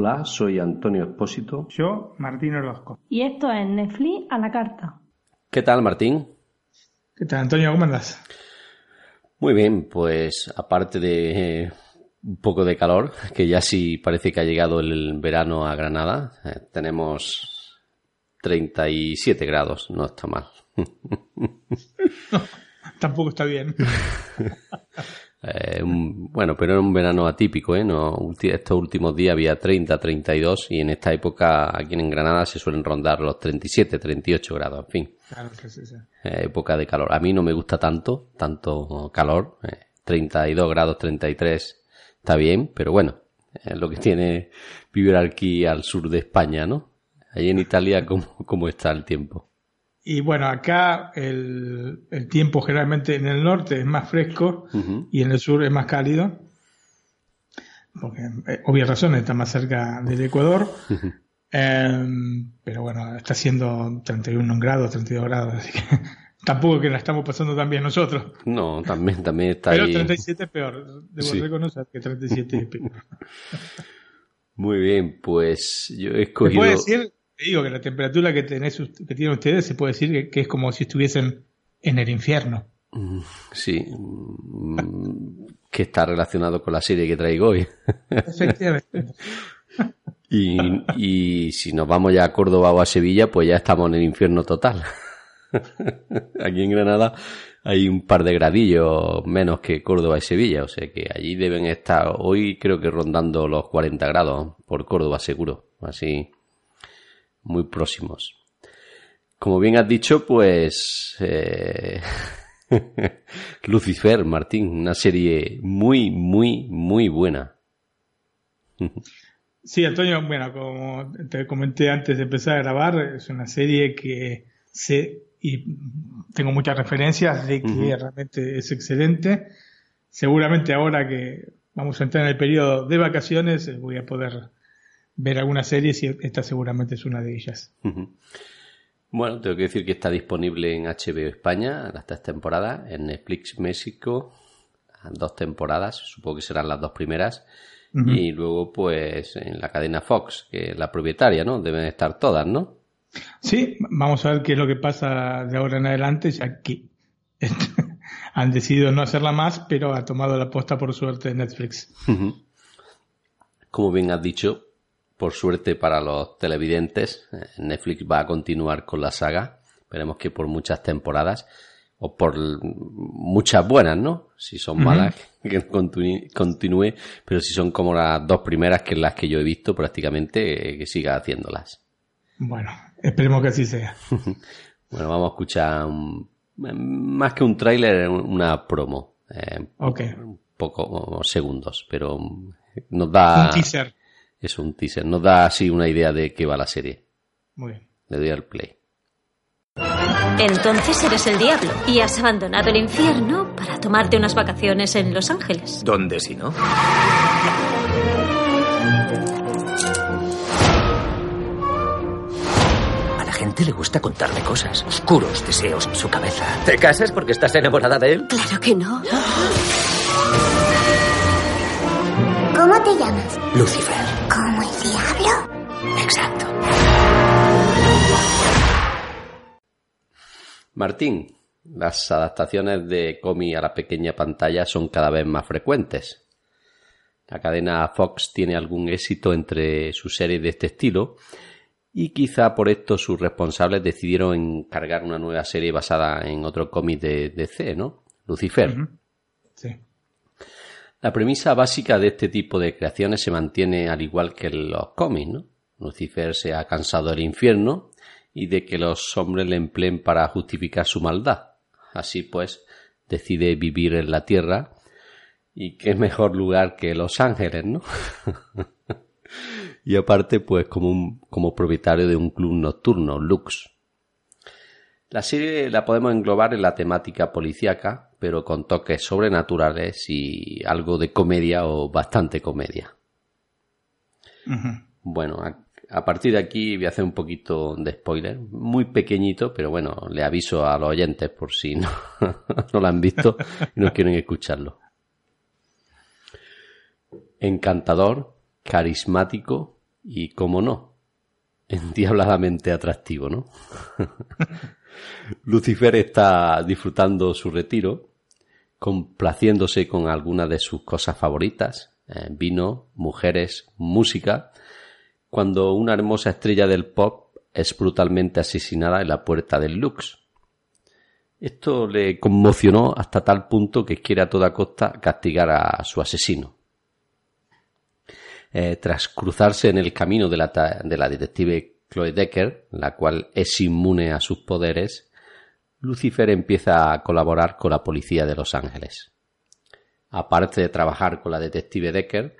Hola, soy Antonio Espósito. Yo, Martín Orozco. Y esto es Netflix a la carta. ¿Qué tal, Martín? ¿Qué tal, Antonio? ¿Cómo andas? Muy bien, pues aparte de eh, un poco de calor, que ya sí parece que ha llegado el verano a Granada, eh, tenemos 37 grados, no está mal. tampoco está bien. Eh, bueno, pero era un verano atípico, ¿eh? No, estos últimos días había 30, 32 y en esta época aquí en Granada se suelen rondar los 37, 38 grados, en fin. Claro que sí, sí. Eh, época de calor. A mí no me gusta tanto, tanto calor. 32 eh, grados, 33 está bien, pero bueno, es lo que tiene vivir aquí al sur de España, ¿no? Allí en Italia, ¿cómo, cómo está el tiempo? Y bueno, acá el, tiempo generalmente en el norte es más fresco y en el sur es más cálido. Porque, eh, obvias razones, está más cerca del Ecuador. Em, pero bueno, está haciendo 31 grados, 32 grados, así que tampoco que la estamos pasando tan bien nosotros. No, también, también está pero 37 es peor, debo reconocer que 37 es peor. Muy bien, pues yo he escogido... decir te digo que la temperatura que, tenés, que tienen ustedes se puede decir que, es como si estuviesen en el infierno. Mm, sí, mm, que está relacionado con la serie que traigo hoy. Efectivamente. y, y si nos vamos ya a Córdoba o a Sevilla, pues ya estamos en el infierno total. Aquí en Granada hay un par de gradillos menos que Córdoba y Sevilla, o sea que allí deben estar hoy creo que rondando los 40 grados por Córdoba seguro, así muy próximos. Como bien has dicho, pues eh, Lucifer, Martín, una serie muy, muy, muy buena. sí, Antonio, bueno, como te comenté antes de empezar a grabar, es una serie que sé y tengo muchas referencias de que realmente es excelente. Seguramente ahora que vamos a entrar en el periodo de vacaciones voy a poder ver algunas series y esta seguramente es una de ellas. Bueno, tengo que decir que está disponible en HBO España las tres temporadas, en Netflix México dos temporadas, supongo que serán las dos primeras, y luego pues en la cadena Fox, que es la propietaria, ¿no? Deben estar todas, ¿no? Sí, vamos a ver qué es lo que pasa de ahora en adelante, ya que han decidido no hacerla más, pero ha tomado la posta por suerte de Netflix. Como bien has dicho, por suerte para los televidentes, eh, Netflix va a continuar con la saga. Esperemos que por muchas temporadas o por muchas buenas, ¿no? Si son malas, que continúe, pero si son como las dos primeras, que es las que yo he visto prácticamente, eh, que siga haciéndolas. Bueno, esperemos que así sea. bueno, vamos a escuchar más que un tráiler, una promo. Eh, Un poco segundos, pero nos da... Un teaser es un teaser. Nos da así una idea de qué va la serie. Muy bien. Le doy al play. Entonces eres el diablo y has abandonado el infierno para tomarte unas vacaciones en Los Ángeles. ¿Dónde si no? A la gente le gusta contarme cosas, oscuros deseos en su cabeza. ¿Te casas porque estás enamorada de él? Claro que no. ¿Cómo te llamas? Lucifer. Exacto. Martín, las adaptaciones de cómic a la pequeña pantalla son cada vez más frecuentes. La cadena Fox tiene algún éxito entre sus series de este estilo y quizá por esto sus responsables decidieron encargar una nueva serie basada en otro cómic de DC, ¿no? Lucifer. Sí. La premisa básica de este tipo de creaciones se mantiene al igual que en los cómics, ¿no? Lucifer se ha cansado del infierno y de que los hombres le empleen para justificar su maldad. Así pues, decide vivir en la tierra y qué mejor lugar que Los Ángeles, ¿no? y aparte, pues como, un, como propietario de un club nocturno, Lux. La serie la podemos englobar en la temática policíaca, pero con toques sobrenaturales y algo de comedia o bastante comedia. Bueno, a, partir de aquí voy a hacer un poquito de spoiler, muy pequeñito, pero bueno, le aviso a los oyentes por si no, no lo han visto y no quieren escucharlo. Encantador, carismático, Y como no, endiabladamente atractivo, ¿no? Lucifer está disfrutando su retiro, complaciéndose con algunas de sus cosas favoritas, eh, vino, mujeres, música, cuando una hermosa estrella del pop es brutalmente asesinada en la puerta del Lux. Esto le conmocionó hasta tal punto que quiere a toda costa castigar a su asesino. Eh, tras cruzarse en el camino de la, de la detective Chloe Decker, la cual es inmune a sus poderes, Lucifer empieza a colaborar con la policía de Los Ángeles. Aparte de trabajar con la detective Decker,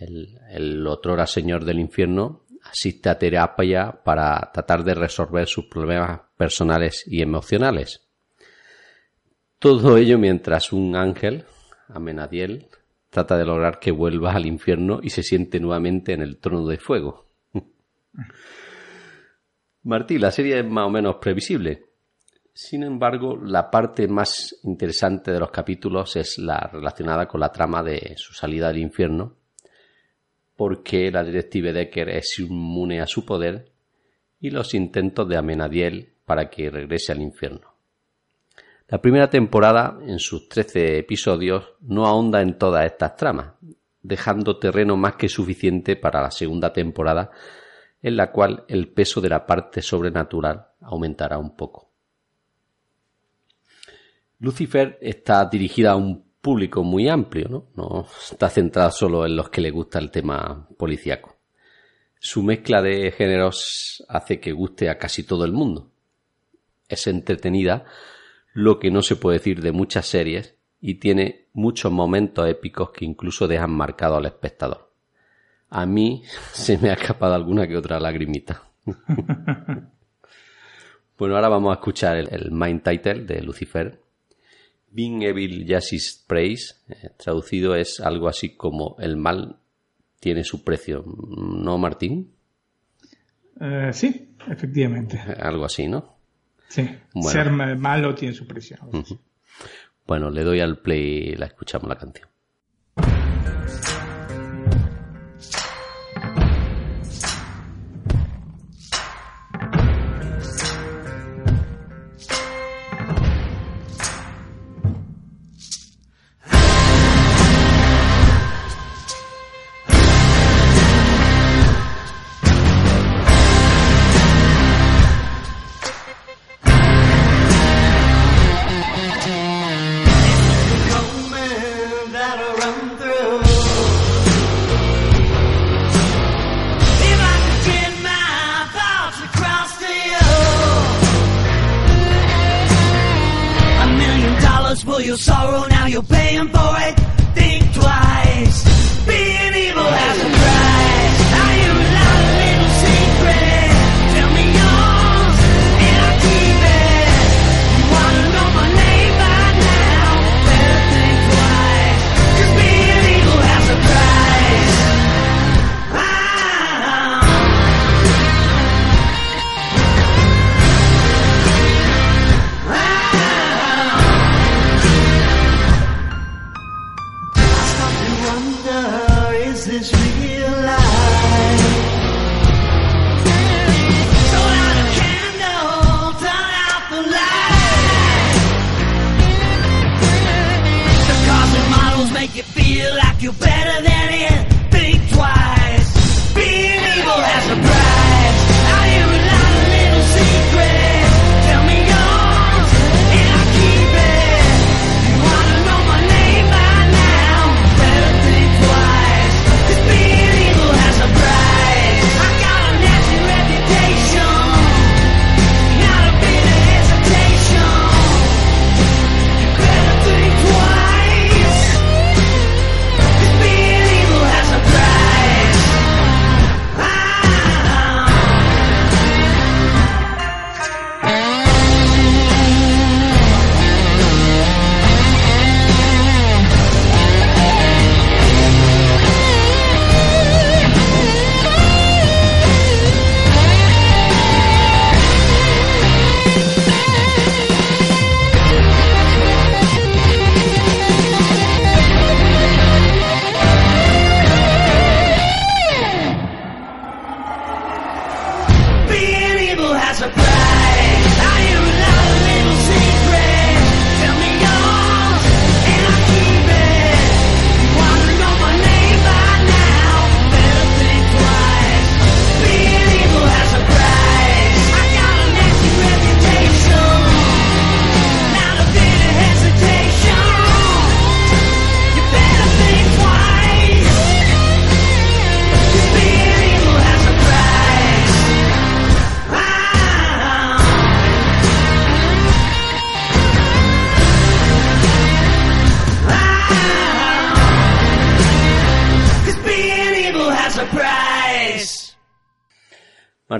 el, el señor del infierno asiste a terapia para tratar de resolver sus problemas personales y emocionales. Todo ello mientras un ángel, Amenadiel, trata de lograr que vuelva al infierno y se siente nuevamente en el trono de fuego. Martí, la serie es más o menos previsible. Sin embargo, la parte más interesante de los capítulos es la relacionada con la trama de su salida del infierno, porque la detective Decker es inmune a su poder y los intentos de Amenadiel para que regrese al infierno. La primera temporada, en sus trece episodios, no ahonda en todas estas tramas, dejando terreno más que suficiente para la segunda temporada, en la cual el peso de la parte sobrenatural aumentará un poco. Lucifer está dirigida a un público muy amplio, ¿no? No está centrada solo en los que le gusta el tema policíaco. Su mezcla de géneros hace que guste a casi todo el mundo. Es entretenida, lo que no se puede decir de muchas series, y tiene muchos momentos épicos que incluso dejan marcado al espectador. A mí se me ha escapado alguna que otra lagrimita. bueno, ahora vamos a escuchar el, el main title de Lucifer. Being Evil Justice Praise, eh, traducido es algo así como el mal tiene su precio, ¿no, Martín? Eh, sí, efectivamente. Algo así, ¿no? Sí, Bueno. ser ma- malo tiene su precio. Bueno, le doy al play y la escuchamos la canción. For your sorrow, now you're paying for it. Think twice. Being evil has a price.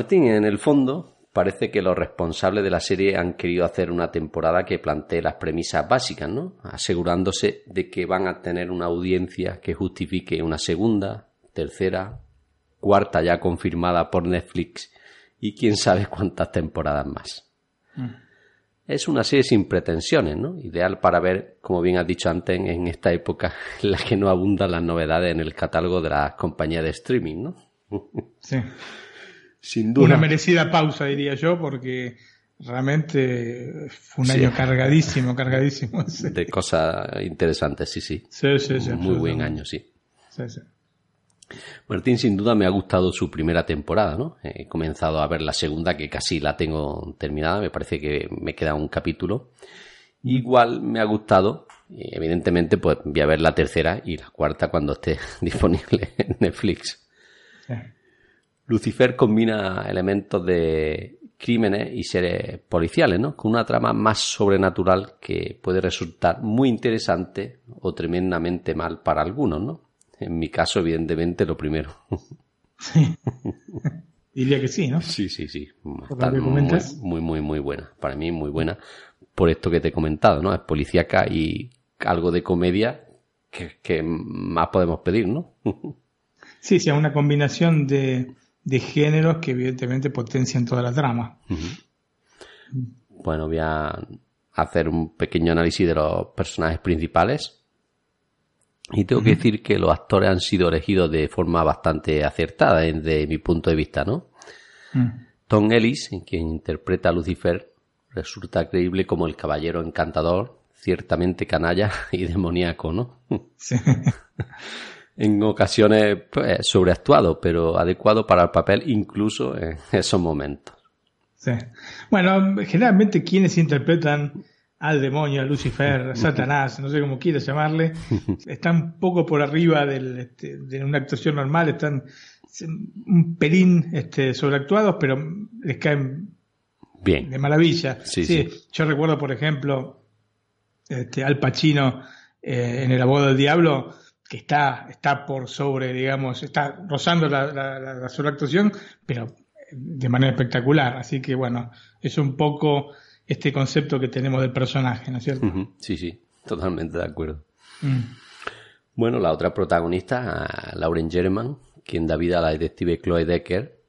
Martín, en el fondo, parece que los responsables de la serie han querido hacer una temporada que plantee las premisas básicas, ¿no? Asegurándose de que van a tener una audiencia que justifique una segunda, tercera, cuarta ya confirmada por Netflix y quién sabe cuántas temporadas más. Es una serie sin pretensiones, ¿no? Ideal para ver, como bien has dicho antes, en esta época en la que no abundan las novedades en el catálogo de las compañías de streaming, ¿no? Sí. Sin duda. Una merecida pausa, diría yo, porque realmente fue un Sí. año cargadísimo, cargadísimo. Sí, De cosas interesantes, sí, sí. sí, sí. sí, Muy buen año, sí. Sí, sí. Martín, sin duda me ha gustado su primera temporada, ¿no? He comenzado a ver la segunda, que casi la tengo terminada, me parece que me queda un capítulo. Igual me ha gustado, y evidentemente, pues voy a ver la tercera y la cuarta cuando esté disponible en Netflix. Sí. Lucifer combina elementos de crímenes y series policiales, ¿no? Con una trama más sobrenatural que puede resultar muy interesante o tremendamente mal para algunos, ¿no? En mi caso, evidentemente, lo primero. Diría que sí, ¿no? Sí, sí, sí. Está muy, muy, muy, muy buena. Para mí, muy buena. Por esto que te he comentado, ¿no? Es policíaca y algo de comedia que, que más podemos pedir, ¿no? Sí, sí, es una combinación de, de géneros que evidentemente potencian toda la trama. Bueno, voy a hacer un pequeño análisis de los personajes principales. Y tengo que decir que los actores han sido elegidos de forma bastante acertada desde mi punto de vista, ¿no? Mm. Tom Ellis, quien interpreta a Lucifer, resulta creíble como el caballero encantador, ciertamente canalla y demoníaco, ¿no? Sí. En ocasiones pues, sobreactuado, pero adecuado para el papel incluso en esos momentos. Sí. Bueno, generalmente quienes interpretan al demonio, a Lucifer, a Satanás, no sé cómo quieras llamarle, están un poco por arriba del, este, de una actuación normal, están un pelín este, sobreactuados, pero les caen Bien. de maravilla. Sí, sí. Yo recuerdo, por ejemplo, este, Al Pacino eh, en El abogado del diablo, que está, está por sobre, digamos, está rozando la, la, la- la sobreactuación, pero de manera espectacular. Así que bueno, es un poco este concepto que tenemos del personaje, ¿no es cierto? Sí, sí, totalmente de acuerdo. Mm. Bueno, la otra protagonista, Lauren German, quien da vida a la detective Chloe Decker,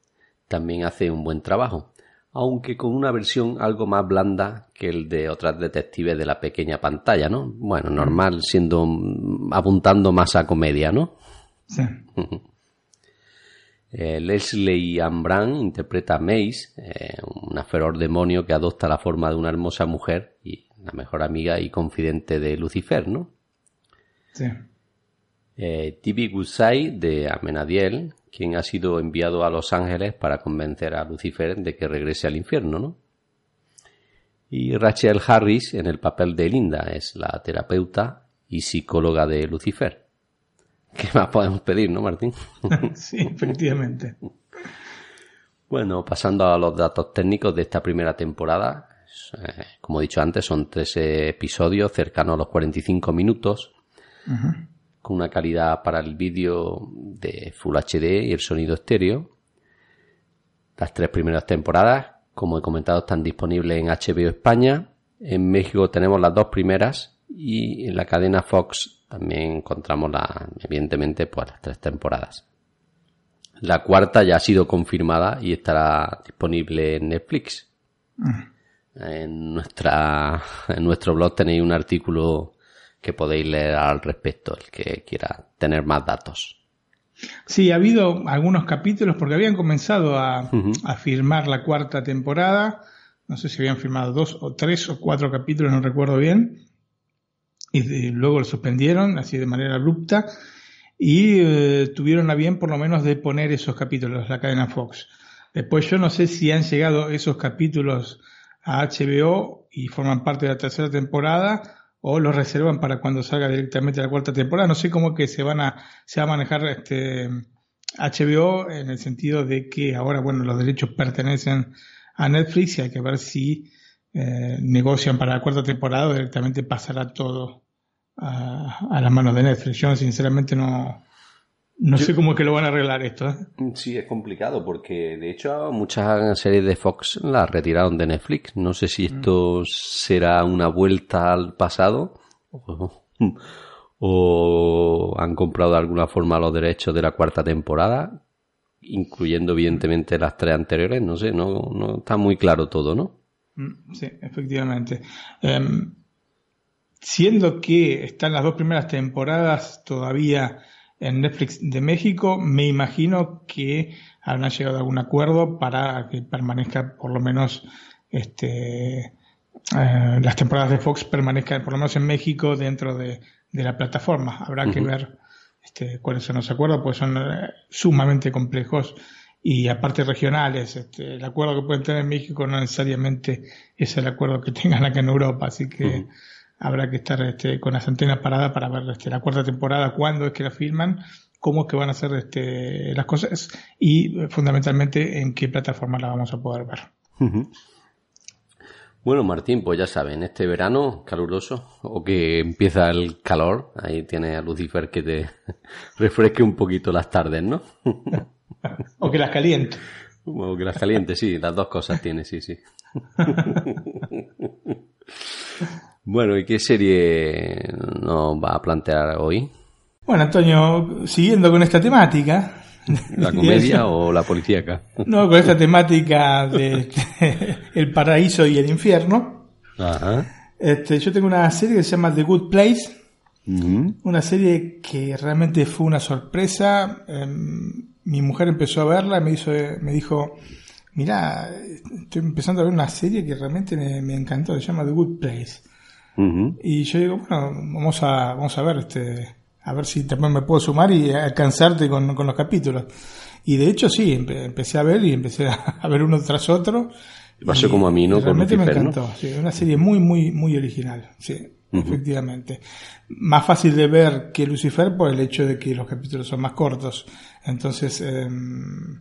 también hace un buen trabajo, aunque con una versión algo más blanda que el de otras detectives de la pequeña pantalla, ¿no? Bueno, normal, siendo mm, apuntando más a comedia, ¿no? Sí. Eh, Leslie Ann Brown interpreta a Mace, eh, una feroz demonio que adopta la forma de una hermosa mujer y la mejor amiga y confidente de Lucifer, ¿no? Sí. Eh, Tibi de Amenadiel, quien ha sido enviado a Los Ángeles para convencer a Lucifer de que regrese al infierno, ¿no? Y Rachel Harris en el papel de Linda, es la terapeuta y psicóloga de Lucifer. ¿Qué más podemos pedir, no, Martín? sí, efectivamente. Bueno, pasando a los datos técnicos de esta primera temporada, eh, como he dicho antes, son 13 episodios cercanos a los 45 minutos, con una calidad para el vídeo de Full HD y el sonido estéreo. Las tres primeras temporadas, como he comentado, están disponibles en HBO España. En México tenemos las dos primeras y en la cadena Fox también encontramos la, evidentemente, pues las tres temporadas. La cuarta ya ha sido confirmada y estará disponible en Netflix. En, nuestra, en nuestro blog tenéis un artículo que podéis leer al respecto, el que quiera tener más datos. Sí, ha habido algunos capítulos porque habían comenzado a, a firmar la cuarta temporada. No sé si habían firmado dos o tres o cuatro capítulos, no recuerdo bien. Y de- luego lo suspendieron así de manera abrupta. Y eh, tuvieron a bien por lo menos de poner esos capítulos, la cadena Fox. Después yo no sé si han llegado esos capítulos a HBO y forman parte de la tercera temporada o los reservan para cuando salga directamente la cuarta temporada. No sé cómo que se van a, se va a manejar este HBO en el sentido de que ahora, bueno, los derechos pertenecen a Netflix y hay que ver si eh, negocian para la cuarta temporada o directamente pasará todo a, a las manos de Netflix. Yo sinceramente no, No sé cómo es que lo van a arreglar esto. ¿eh? Sí, es complicado porque de hecho muchas series de Fox las retiraron de Netflix. No sé si esto será una vuelta al pasado o, o han comprado de alguna forma los derechos de la cuarta temporada, incluyendo evidentemente las tres anteriores. No sé, no, no está muy claro todo, ¿no? Mm, Sí, efectivamente. Em, siendo que están las dos primeras temporadas todavía en Netflix de México, me imagino que habrán llegado a algún acuerdo para que permanezca por lo menos este eh, las temporadas de Fox permanezcan por lo menos en México dentro de, de la plataforma. Habrá que ver este, cuáles son los acuerdos, pues son eh, sumamente complejos y aparte regionales. Este, el acuerdo que pueden tener en México no necesariamente es el acuerdo que tengan acá en Europa, así que. Habrá que estar este, con las antenas paradas para ver este, la cuarta temporada, cuándo es que la filman, cómo es que van a hacer este, las cosas y eh, fundamentalmente en qué plataforma la vamos a poder ver. Bueno, Martín, pues ya saben, este verano caluroso o que empieza el calor, ahí tienes a Lucifer que te refresque un poquito las tardes, ¿no? O que las caliente. O que las caliente, sí, las dos cosas tiene, sí, sí. Bueno, ¿y qué serie nos va a plantear hoy? Bueno, Antonio, siguiendo con esta temática. ¿La comedia o la policíaca? No, con esta temática de el paraíso y el infierno. Ajá. Este, yo tengo una serie que se llama The Good Place, una serie que realmente fue una sorpresa. Em, mi mujer empezó a verla y me, hizo, me dijo, mira, estoy empezando a ver una serie que realmente me, me encantó, se llama The Good Place. Y yo digo, bueno, vamos a, vamos a ver, este, a ver si también me puedo sumar y alcanzarte con, con los capítulos. Y de hecho sí, empe- empecé a ver y empecé a, ver uno tras otro. Pasó como a mí, ¿no? Con Realmente me Lucifer, ¿no? encantó. Sí, una serie muy, muy, muy original. Sí, efectivamente. Más fácil de ver que Lucifer por el hecho de que los capítulos son más cortos. Entonces, em,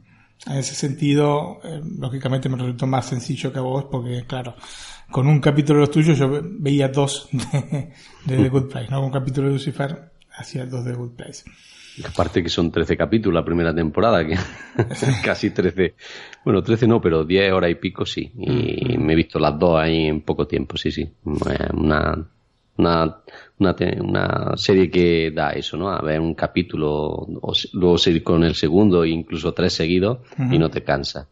en ese sentido, eh, lógicamente me resultó más sencillo que a vos porque, claro, con un capítulo de los tuyos yo ve- veía dos de, de The Good Place, ¿no? Con un capítulo de Lucifer hacía dos de The Good Place. Aparte que son 13 capítulos la primera temporada, que casi 13. Bueno, 13 no, pero 10 horas y pico sí. Y me he visto las dos ahí en poco tiempo, sí, sí. Eh, Una, una, una, una serie que da eso, ¿no? A ver un capítulo, o luego seguir con el segundo, incluso tres seguidos, y no te cansa.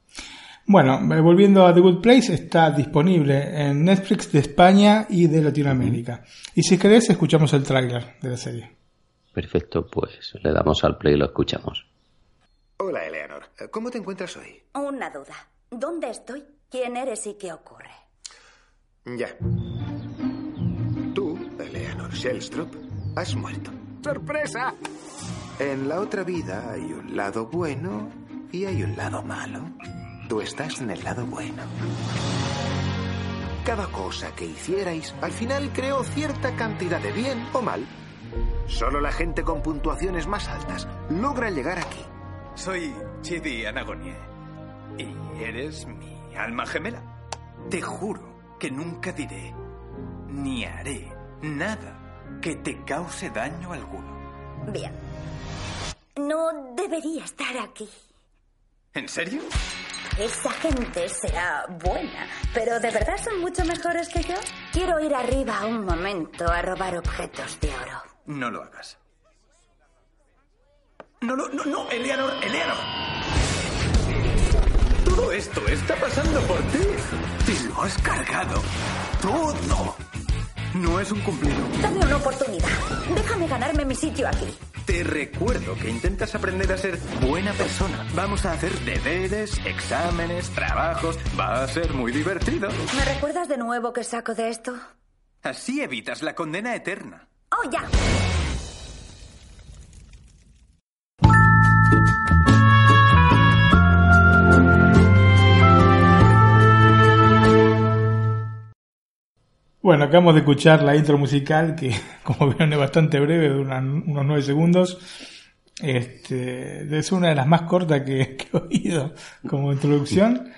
Bueno, eh, volviendo a The Good Place, está disponible en Netflix de España y de Latinoamérica. Y si querés, escuchamos el tráiler de la serie. Perfecto, pues le damos al play y lo escuchamos. Hola, Eleanor. ¿Cómo te encuentras hoy? Una duda. ¿Dónde estoy? ¿Quién eres y qué ocurre? Ya. Tú, Eleanor Shellstrop, has muerto. ¡Sorpresa! En la otra vida hay un lado bueno y hay un lado malo. Tú estás en el lado bueno. Cada cosa que hicierais al final creó cierta cantidad de bien o mal. Solo la gente con puntuaciones más altas logra llegar aquí. Soy Chidi Anagonie. Y eres mi alma gemela. Te juro que nunca diré ni haré nada que te cause daño alguno. Bien. No debería estar aquí. ¿En serio? Esa gente será buena, pero ¿de verdad son mucho mejores que yo? Quiero ir arriba un momento a robar objetos de oro. No lo hagas. No, no, no, no, Eleanor, Eleanor. Todo esto está pasando por ti. Te lo has cargado. Todo. No es un cumplido. Dame una oportunidad. Déjame ganarme mi sitio aquí. Te recuerdo que intentas aprender a ser buena persona. Vamos a hacer deberes, exámenes, trabajos. Va a ser muy divertido. ¿Me recuerdas de nuevo qué saco de esto? Así evitas la condena eterna. ¡Oh, ya! Bueno, acabamos de escuchar la intro musical que, como vieron, es bastante breve, de unos nueve segundos. Este, es una de las más cortas que, que he oído como introducción.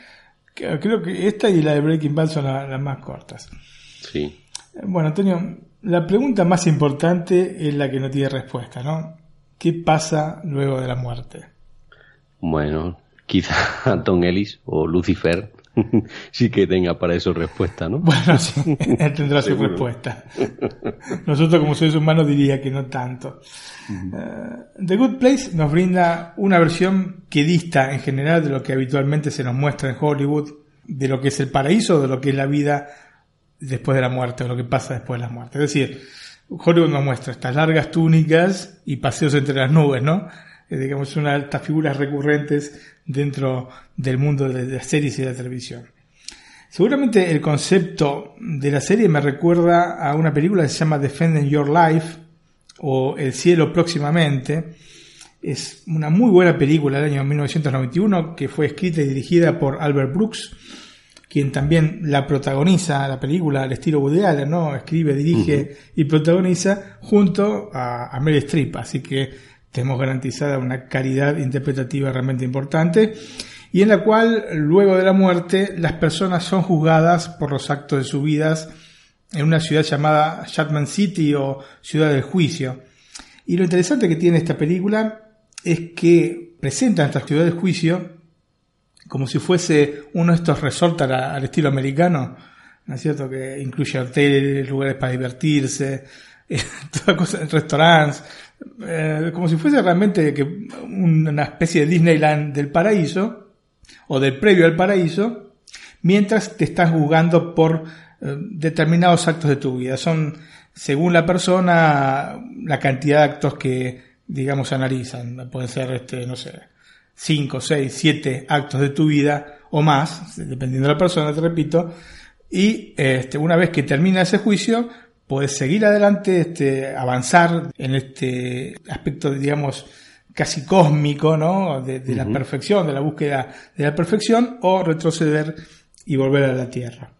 Creo que esta y la de Breaking Bad son la- las más cortas. Sí. Bueno, Antonio, la pregunta más importante es la que no tiene respuesta, ¿no? ¿Qué pasa luego de la muerte? Bueno, quizá Tom Ellis o Lucifer sí que tenga para eso respuesta, ¿no? Bueno, sí, él tendrá su respuesta. Nosotros como seres humanos diría que no tanto. Eh, The Good Place nos brinda una versión que dista en general de lo que habitualmente se nos muestra en Hollywood, de lo que es el paraíso, de lo que es la vida después de la muerte, o lo que pasa después de la muerte. Es decir, Hollywood nos muestra estas largas túnicas y paseos entre las nubes, ¿no? Eh, digamos, una de estas figuras recurrentes dentro del mundo de las series y de la televisión. Seguramente el concepto de la serie me recuerda a una película que se llama Defending Your Life o El cielo próximamente. Es una muy buena película del año 1991 que fue escrita y dirigida por Albert Brooks, quien también la protagoniza la película al estilo Woody Allen, ¿no? Escribe, dirige y protagoniza junto a, a Meryl Streep, así que tenemos garantizada una calidad interpretativa realmente importante y en la cual luego de la muerte las personas son juzgadas por los actos de sus vidas en una ciudad llamada Shatman City o Ciudad del Juicio. Y lo interesante que tiene esta película es que presenta esta ciudad del juicio como si fuese uno de estos resorts al, estilo americano, ¿no es cierto? Que incluye hoteles, lugares para divertirse, toda cosa, restaurantes, eh, como si fuese realmente una especie de Disneyland del paraíso, o del previo al paraíso, mientras te estás juzgando por eh, determinados actos de tu vida. Son, según la persona, la cantidad de actos que, digamos, analizan. Pueden ser, este, no sé, 5, 6, 7 actos de tu vida o más, dependiendo de la persona, te repito. Y este, una vez que termina ese juicio, puedes seguir adelante, este, avanzar en este aspecto, digamos, casi cósmico, ¿no? De, de la perfección, de la búsqueda de la perfección, o retroceder y volver a la Tierra.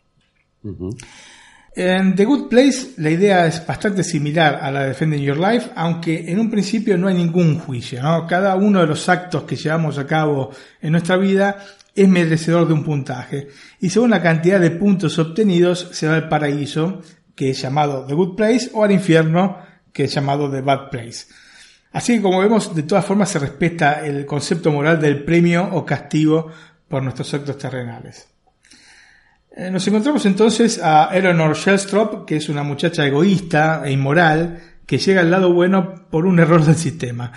En The Good Place la idea es bastante similar a la de Defending Your Life, aunque en un principio no hay ningún juicio, ¿no? Cada uno de los actos que llevamos a cabo en nuestra vida es merecedor de un puntaje, y según la cantidad de puntos obtenidos se va al paraíso, que es llamado The Good Place, o al infierno, que es llamado The Bad Place. Así que como vemos, de todas formas se respeta el concepto moral del premio o castigo por nuestros actos terrenales. Eh, Nos encontramos entonces a Eleanor Shellstrop, que es una muchacha egoísta e inmoral que llega al lado bueno por un error del sistema.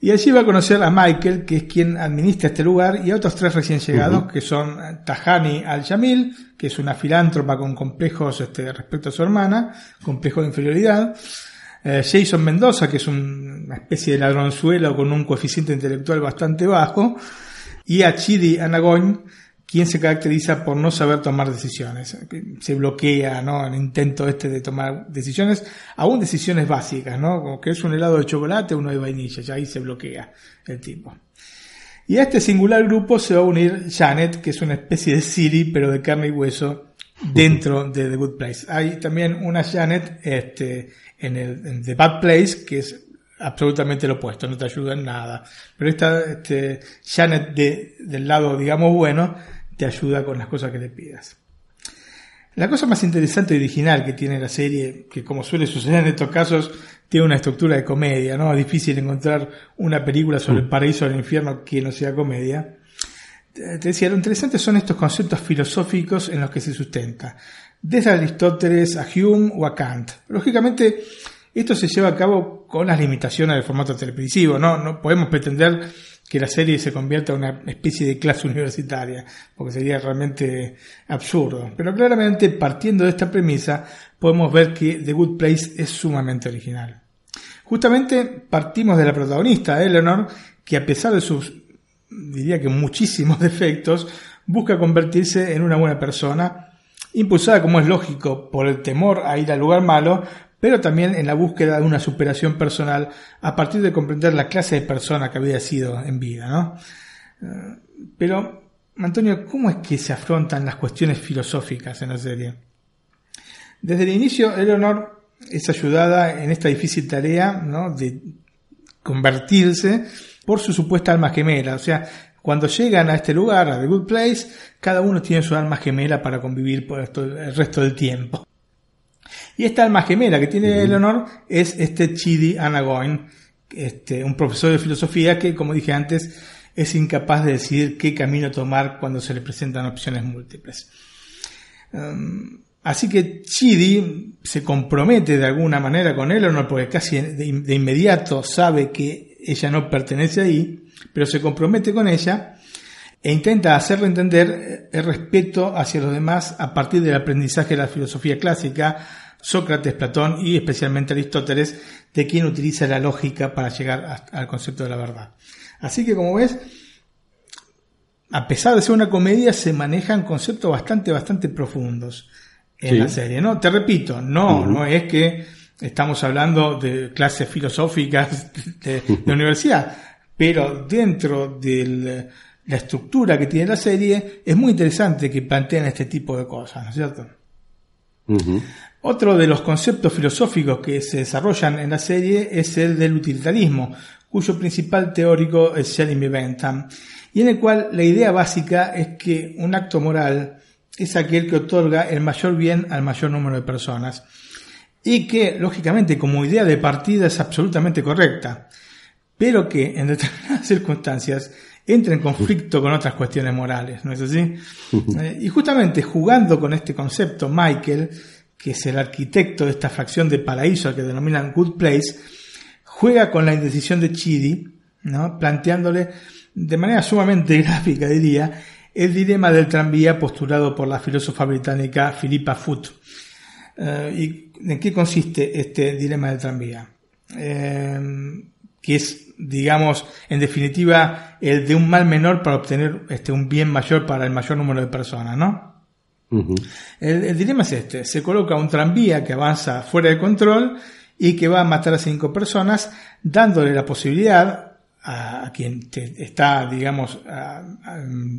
Y allí va a conocer a Michael, que es quien administra este lugar, y a otros tres recién llegados, que son Tahani Al-Jamil, que es una filántropa con complejos este, respecto a su hermana, complejo de inferioridad. Eh, Jason Mendoza, que es un- una especie de ladronzuelo con un coeficiente intelectual bastante bajo. Y a Chidi Anagoin, quien se caracteriza por no saber tomar decisiones. Se bloquea, ¿no? El intento este de tomar decisiones, aún decisiones básicas, ¿no? Como que es un helado de chocolate, uno de vainilla, ya ahí se bloquea el tipo. Y a este singular grupo se va a unir Janet, que es una especie de Siri, pero de carne y hueso, dentro de The Good Place. Hay también una Janet este, en, el, en The Bad Place, que es absolutamente lo opuesto, no te ayuda en nada. Pero esta este, Janet de- del lado, digamos, bueno, te ayuda con las cosas que le pidas. La cosa más interesante y original que tiene la serie, que como suele suceder en estos casos, tiene una estructura de comedia, ¿no? Es difícil encontrar una película sobre el paraíso o el infierno que no sea comedia. Te te decía, lo interesante son estos conceptos filosóficos en los que se sustenta. Desde Aristóteles a Hume o a Kant. Lógicamente, esto se lleva a cabo con las limitaciones del formato televisivo, ¿no? No podemos pretender que la serie se convierta en una especie de clase universitaria, porque sería realmente absurdo. Pero claramente, partiendo de esta premisa, podemos ver que The Good Place es sumamente original. Justamente partimos de la protagonista, Eleanor, que a pesar de sus, diría que muchísimos defectos, busca convertirse en una buena persona, impulsada como es lógico por el temor a ir al lugar malo, pero también en la búsqueda de una superación personal a partir de comprender la clase de persona que había sido en vida, ¿no? Eh, Pero, Antonio, ¿cómo es que se afrontan las cuestiones filosóficas en la serie? Desde el inicio, Eleanor es ayudada en esta difícil tarea, ¿no? De convertirse por su supuesta alma gemela. O sea, cuando llegan a este lugar, a The Good Place, cada uno tiene su alma gemela para convivir por esto- el resto del tiempo. Y esta alma gemela que tiene Eleanor es este Chidi Anagoin, este, un profesor de filosofía que, como dije antes, es incapaz de decidir qué camino tomar cuando se le presentan opciones múltiples. Um, así que Chidi se compromete de alguna manera con él, o no, porque casi de, de inmediato sabe que ella no pertenece ahí, pero se compromete con ella e intenta hacerle entender el respeto hacia los demás a partir del aprendizaje de la filosofía clásica, Sócrates, Platón y especialmente Aristóteles, de quien utiliza la lógica para llegar al concepto de la verdad. Así que como ves, a pesar de ser una comedia, se manejan conceptos bastante, bastante profundos en la serie. No, te repito, no, no es que estamos hablando de clases filosóficas de, de universidad, pero dentro de la estructura que tiene la serie, es muy interesante que planteen este tipo de cosas, ¿no es cierto? Otro de los conceptos filosóficos que se desarrollan en la serie es el del utilitarismo, cuyo principal teórico es Jeremy Bentham, y en el cual la idea básica es que un acto moral es aquel que otorga el mayor bien al mayor número de personas, y que, lógicamente, como idea de partida es absolutamente correcta, pero que en determinadas circunstancias entra en conflicto con otras cuestiones morales, ¿no es así? Eh, y justamente jugando con este concepto, Michael, que es el arquitecto de esta fracción de paraíso que denominan Good Place, juega con la indecisión de Chidi, ¿no? planteándole de manera sumamente gráfica, diría, el dilema del tranvía postulado por la filósofa británica Philippa Foot. Eh, ¿Y en qué consiste este dilema del tranvía? Eh, que es, digamos, en definitiva, el de un mal menor para obtener este, un bien mayor para el mayor número de personas, ¿no? El, dilema es este, se coloca un tranvía que avanza fuera de control y que va a matar a cinco personas, dándole la posibilidad a, quien está, digamos,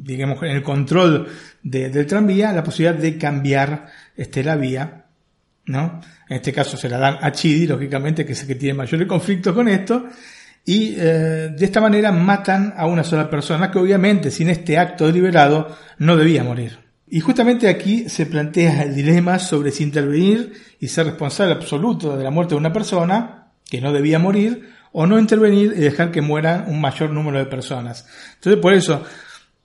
digamos, en el control del tranvía, la posibilidad de cambiar este, la vía, ¿no? En este caso se la dan a Chidi, lógicamente, que es el que tiene mayores conflictos con esto, y eh, de esta manera matan a una sola persona que obviamente sin este acto deliberado no debía morir. Y justamente aquí se plantea el dilema sobre si intervenir y ser responsable absoluto de la muerte de una persona que no debía morir o no intervenir y dejar que mueran un mayor número de personas. Entonces por eso,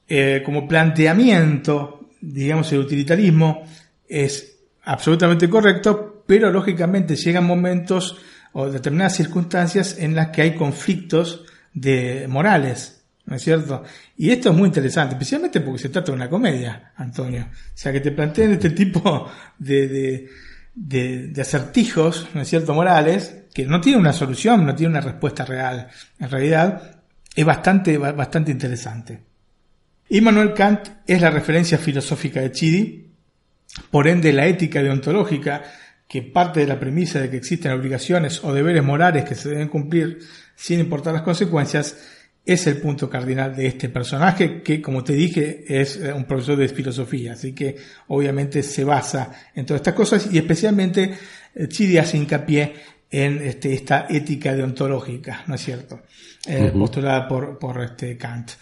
eh, como planteamiento, digamos, el utilitarismo es absolutamente correcto, pero lógicamente llegan momentos o determinadas circunstancias en las que hay conflictos de morales, ¿no es cierto? Y esto es muy interesante, especialmente porque se trata de una comedia, Antonio. O sea, que te planteen este tipo de, de, acertijos, ¿no es cierto?, morales, que no tiene una solución, no tiene una respuesta real. En realidad, es bastante, bastante interesante. Immanuel Kant es la referencia filosófica de Chidi, por ende la ética deontológica que parte de la premisa de que existen obligaciones o deberes morales que se deben cumplir sin importar las consecuencias, es el punto cardinal de este personaje, que como te dije es eh, un profesor de filosofía, así que obviamente se basa en todas estas cosas y especialmente eh, Chidi hace hincapié en este, esta ética deontológica, ¿no es cierto? Eh, postulada por, por este Kant.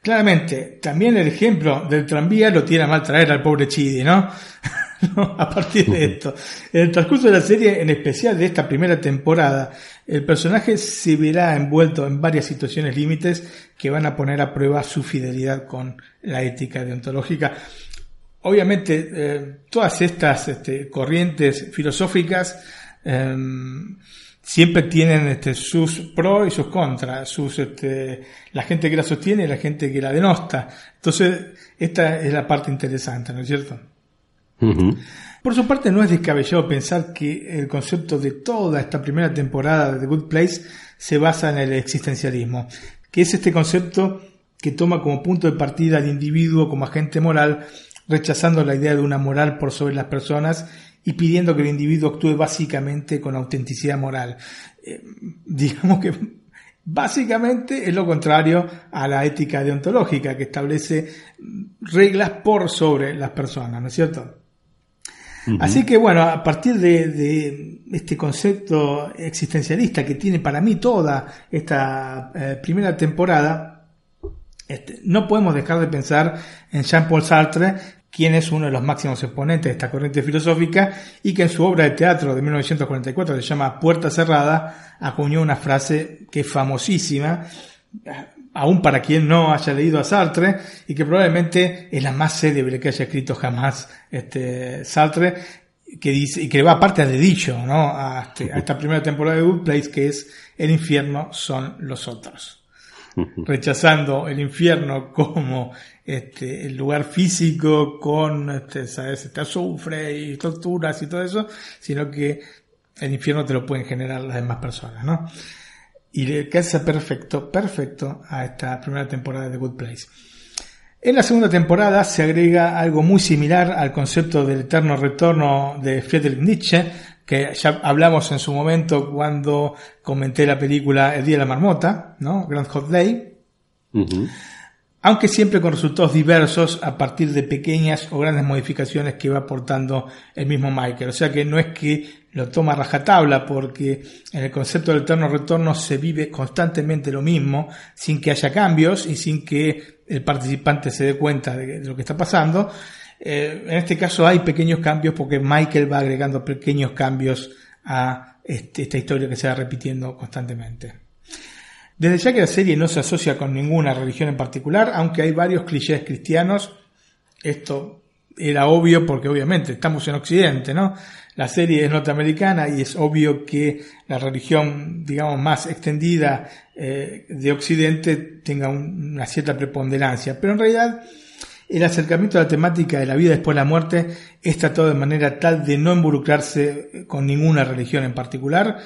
Claramente, también el ejemplo del tranvía lo tiene a mal traer al pobre Chidi, ¿no? a partir de esto. En el transcurso de la serie, en especial de esta primera temporada, el personaje se verá envuelto en varias situaciones límites que van a poner a prueba su fidelidad con la ética deontológica. Obviamente, eh, todas estas este, corrientes filosóficas em, siempre tienen este, sus pros y sus contras, sus, este, la gente que la sostiene y la gente que la denosta. Entonces, esta es la parte interesante, ¿no es cierto? Por su parte, no es descabellado pensar que el concepto de toda esta primera temporada de The Good Place se basa en el existencialismo, que es este concepto que toma como punto de partida al individuo como agente moral, rechazando la idea de una moral por sobre las personas y pidiendo que el individuo actúe básicamente con autenticidad moral. Eh, digamos que básicamente es lo contrario a la ética deontológica que establece reglas por sobre las personas, ¿no es cierto? Así que bueno, a partir de, este concepto existencialista que tiene para mí toda esta eh, primera temporada, este, no podemos dejar de pensar en Jean-Paul Sartre, quien es uno de los máximos exponentes de esta corriente filosófica y que en su obra de teatro de 1944 se llama Puerta Cerrada acuñó una frase que es famosísima, aún para quien no haya leído a Sartre y que probablemente es la más célebre que haya escrito jamás este Sartre que dice y que va aparte de dicho ¿no? a, este, a esta primera temporada de Good Place que es el infierno son los otros rechazando el infierno como este, el lugar físico con este, ¿sabes? este azufre y torturas y todo eso, sino que el infierno te lo pueden generar las demás personas, ¿no? Y le perfecto, perfecto a esta primera temporada de Good Place. En la segunda temporada se agrega algo muy similar al concepto del eterno retorno de Friedrich Nietzsche, que ya hablamos en su momento cuando comenté la película El Día de la Marmota, ¿no? Grand Hot Day. Aunque siempre con resultados diversos a partir de pequeñas o grandes modificaciones que va aportando el mismo Michael. O sea que no es que lo toma a rajatabla porque en el concepto del eterno retorno se vive constantemente lo mismo sin que haya cambios y sin que el participante se dé cuenta de, lo que está pasando. Eh, en este caso hay pequeños cambios porque Michael va agregando pequeños cambios a este, esta historia que se va repitiendo constantemente. Desde ya que la serie no se asocia con ninguna religión en particular, aunque hay varios clichés cristianos, esto era obvio porque obviamente estamos en Occidente, ¿no? La serie es norteamericana y es obvio que la religión, digamos, más extendida eh, de Occidente tenga una cierta preponderancia, pero en realidad el acercamiento a la temática de la vida después de la muerte es tratado de manera tal de no involucrarse con ninguna religión en particular,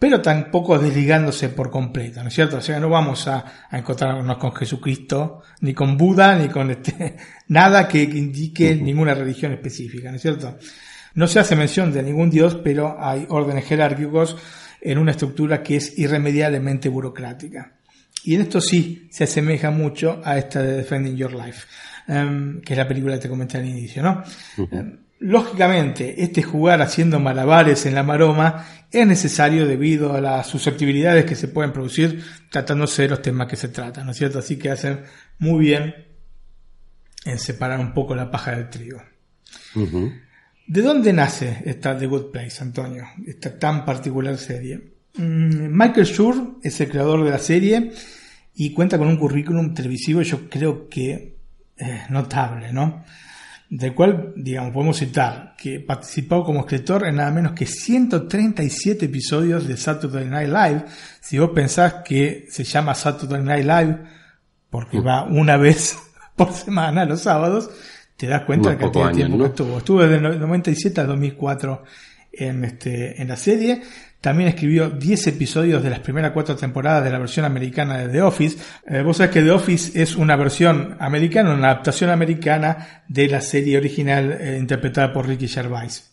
pero tampoco desligándose por completo, ¿no es cierto? O sea, no vamos a, encontrarnos con Jesucristo, ni con Buda, ni con este, nada que, indique ninguna religión específica, ¿no es cierto? No se hace mención de ningún dios, pero hay órdenes jerárquicos en una estructura que es irremediablemente burocrática. Y en esto sí se asemeja mucho a esta de Defending Your Life. Em, que es la película que te comenté al inicio, ¿no? Lógicamente, este jugar haciendo malabares en la maroma es necesario debido a las susceptibilidades que se pueden producir tratándose de los temas que se tratan, ¿no es cierto? Así que hacen muy bien en separar un poco la paja del trigo. ¿De dónde nace esta The Good Place, Antonio? Esta tan particular serie. Mm, Michael Schur es el creador de la serie y cuenta con un currículum televisivo, yo creo que eh, notable, ¿no? Del cual, digamos, podemos citar que participó como escritor en nada menos que 137 episodios de Saturday Night Live. Si vos pensás que se llama Saturday Night Live porque va una vez por semana los sábados, te das cuenta de que tiempo que estuvo. Estuvo desde 97 a 2004 en, este, en la serie. También escribió 10 episodios de las primeras cuatro temporadas de la versión americana de The Office. Eh, vos sabés que The Office es una versión americana, una adaptación americana de la serie original eh, interpretada por Ricky Gervais.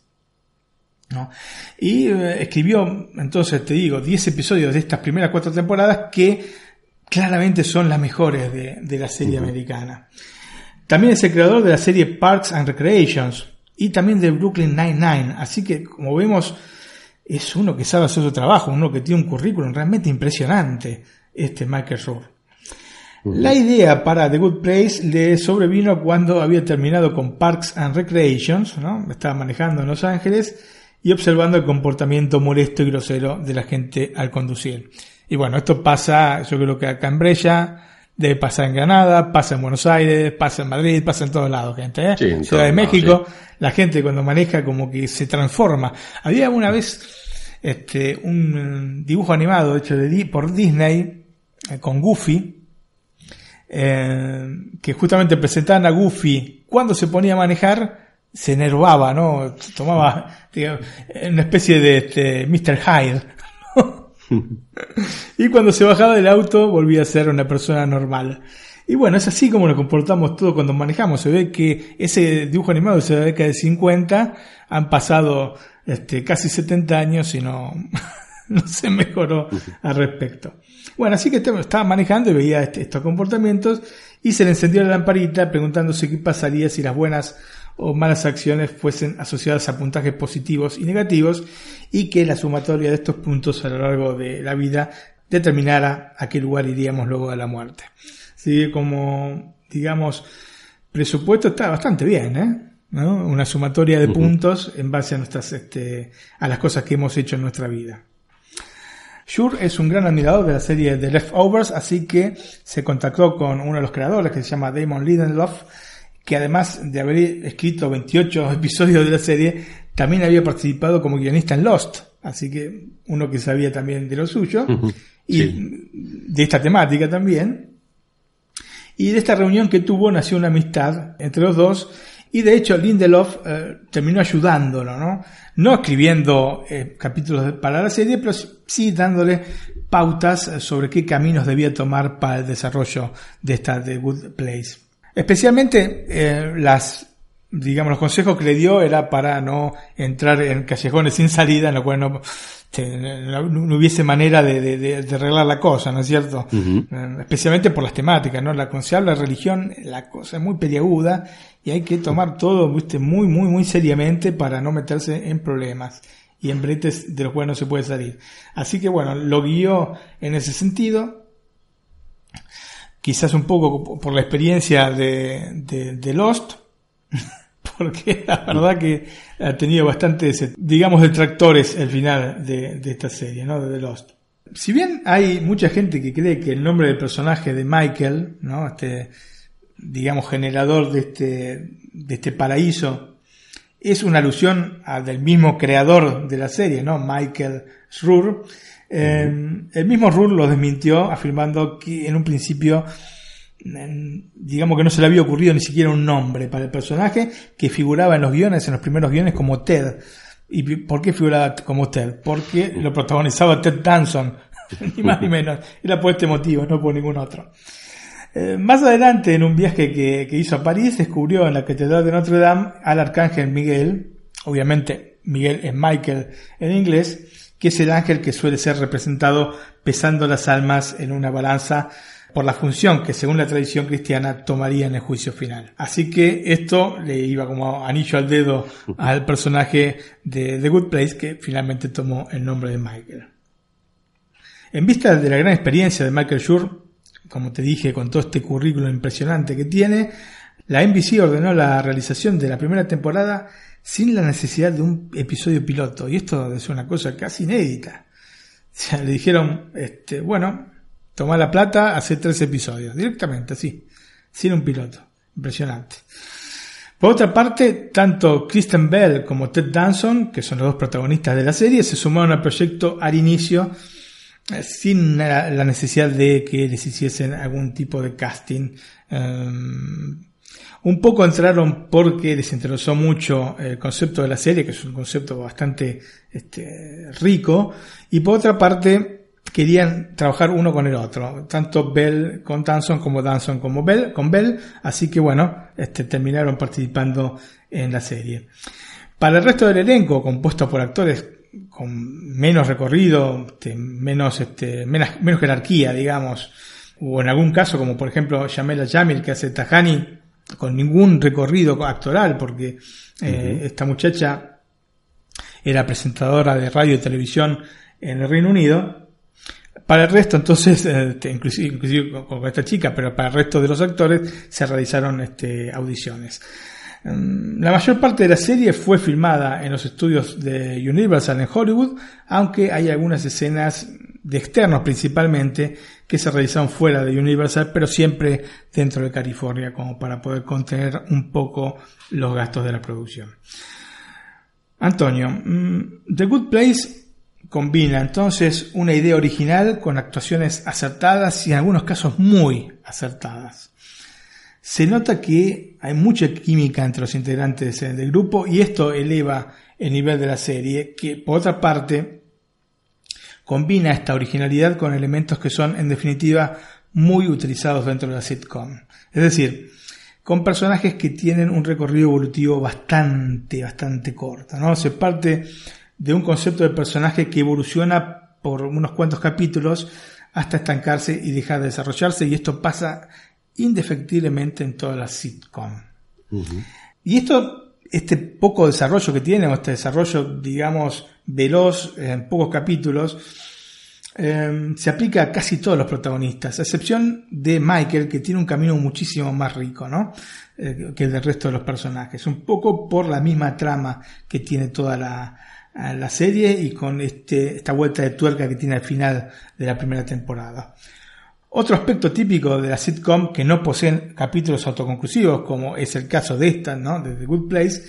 ¿no? Y eh, escribió, entonces te digo, 10 episodios de estas primeras cuatro temporadas que claramente son las mejores de, la serie americana. También es el creador de la serie Parks and Recreations y también de Brooklyn Nine-Nine. Así que, como vemos, es uno que sabe hacer su trabajo, uno que tiene un currículum realmente impresionante, este Michael Rohr. La idea para The Good Place le sobrevino cuando había terminado con Parks and Recreations, ¿no? Estaba manejando en Los Ángeles y observando el comportamiento molesto y grosero de la gente al conducir. Y bueno, esto pasa, yo creo que acá en Brella, debe pasar en Granada, pasa en Buenos Aires, pasa en Madrid, pasa en todos lados, gente. ¿eh? Ciudad de México, la gente cuando maneja como que se transforma. Había una vez este, un dibujo animado hecho de, por Disney eh, con Goofy, eh, que justamente presentaban a Goofy cuando se ponía a manejar, se enervaba, ¿no? Tomaba una especie de este, Mr. Hyde. y cuando se bajaba del auto volvía a ser una persona normal. Y bueno, es así como nos comportamos todos cuando manejamos. Se ve que ese dibujo animado de la década de 50 han pasado este, casi 70 años y no, no se mejoró al respecto. Bueno, así que estaba manejando y veía este, estos comportamientos y se le encendió la lamparita preguntándose qué pasaría si las buenas o malas acciones fuesen asociadas a puntajes positivos y negativos y que la sumatoria de estos puntos a lo largo de la vida determinara a qué lugar iríamos luego de la muerte. Así como, digamos, presupuesto está bastante bien, ¿eh? ¿No? Una sumatoria de puntos en base a nuestras, este, a las cosas que hemos hecho en nuestra vida. Shure es un gran admirador de la serie The Leftovers, así que se contactó con uno de los creadores que se llama Damon Lindelof, que además de haber escrito 28 episodios de la serie, también había participado como guionista en Lost, así que uno que sabía también de lo suyo, y de esta temática también. Y de esta reunión que tuvo nació una amistad entre los dos, y de hecho Lindelof eh, terminó ayudándolo, ¿no? No escribiendo eh, capítulos para la serie, pero sí dándole pautas eh, sobre qué caminos debía tomar para el desarrollo de esta The Good Place. Especialmente las digamos, los consejos que le dio era para no entrar en callejones sin salida, en lo cual no, no, hubiese manera de, de, arreglar la cosa, ¿no es cierto? Eh, especialmente por las temáticas, ¿no? La, cuando se habla de religión, la cosa es muy peliaguda y hay que tomar todo, ¿viste? Muy, muy, muy seriamente para no meterse en problemas y en bretes de los cuales no se puede salir. Así que bueno, lo guió en ese sentido. Quizás un poco por la experiencia de, de Lost, porque la verdad que ha tenido bastantes, digamos, detractores el final de, esta serie, ¿no? De The Lost. Si bien hay mucha gente que cree que el nombre del personaje de Michael, ¿no? Este, digamos, generador de este, de este paraíso, es una alusión al del mismo creador de la serie, ¿no? Michael Schroer. Eh, el mismo Schroer lo desmintió afirmando que en un principio digamos que no se le había ocurrido ni siquiera un nombre para el personaje que figuraba en los guiones, en los primeros guiones como Ted. ¿Y por qué figuraba como Ted? Porque lo protagonizaba Ted Danson, ni más ni menos. Era por este motivo, no por ningún otro. Eh, más adelante, en un viaje que, que, hizo a París, descubrió en la Catedral de Notre Dame al arcángel Miguel, obviamente Miguel es Michael en inglés, que es el ángel que suele ser representado pesando las almas en una balanza por la función que según la tradición cristiana tomaría en el juicio final. Así que esto le iba como anillo al dedo al personaje de The Good Place que finalmente tomó el nombre de Michael. En vista de la gran experiencia de Michael Schur, como te dije, con todo este currículo impresionante que tiene, la NBC ordenó la realización de la primera temporada sin la necesidad de un episodio piloto. Y esto es una cosa casi inédita. O sea, le dijeron, este, bueno, Toma la plata, hace tres episodios, directamente, así, sin un piloto. Impresionante. Por otra parte, tanto Kristen Bell como Ted Danson, que son los dos protagonistas de la serie, se sumaron al proyecto al inicio eh, sin la necesidad de que les hiciesen algún tipo de casting. Um, un poco entraron porque les interesó mucho el concepto de la serie, que es un concepto bastante este, rico, y por otra parte, querían trabajar uno con el otro, tanto Bell con Danson como Danson como Bell, con Bell, así que bueno, este, terminaron participando en la serie. Para el resto del elenco, compuesto por actores con menos recorrido, este, menos, este, menos, menos jerarquía, digamos, o en algún caso, como por ejemplo Yamela Jamil, que hace Tahani, con ningún recorrido actoral, porque eh, esta muchacha era presentadora de radio y televisión en el Reino Unido, para el resto, entonces, este, inclusive, con esta chica, pero para el resto de los actores se realizaron este, audiciones. Mm, la mayor parte de la serie fue filmada en los estudios de Universal en Hollywood, aunque hay algunas escenas de externos principalmente que se realizaron fuera de Universal, pero siempre dentro de California, como para poder contener un poco los gastos de la producción. Antonio, mm, The Good Place Combina entonces una idea original con actuaciones acertadas y en algunos casos muy acertadas. Se nota que hay mucha química entre los integrantes del grupo y esto eleva el nivel de la serie, que por otra parte combina esta originalidad con elementos que son en definitiva muy utilizados dentro de la sitcom. Es decir, con personajes que tienen un recorrido evolutivo bastante, bastante corto, ¿no? Se parte de un concepto de personaje que evoluciona por unos cuantos capítulos hasta estancarse y dejar de desarrollarse y esto pasa indefectiblemente en todas las sitcom. Y esto, este poco desarrollo que tiene, o este desarrollo, digamos, veloz en pocos capítulos, eh, se aplica a casi todos los protagonistas, a excepción de Michael, que tiene un camino muchísimo más rico, ¿no? Eh, que el del resto de los personajes. Un poco por la misma trama que tiene toda la, la serie y con este, esta vuelta de tuerca que tiene al final de la primera temporada. Otro aspecto típico de la sitcom que no poseen capítulos autoconclusivos, como es el caso de esta, ¿no? De The Good Place,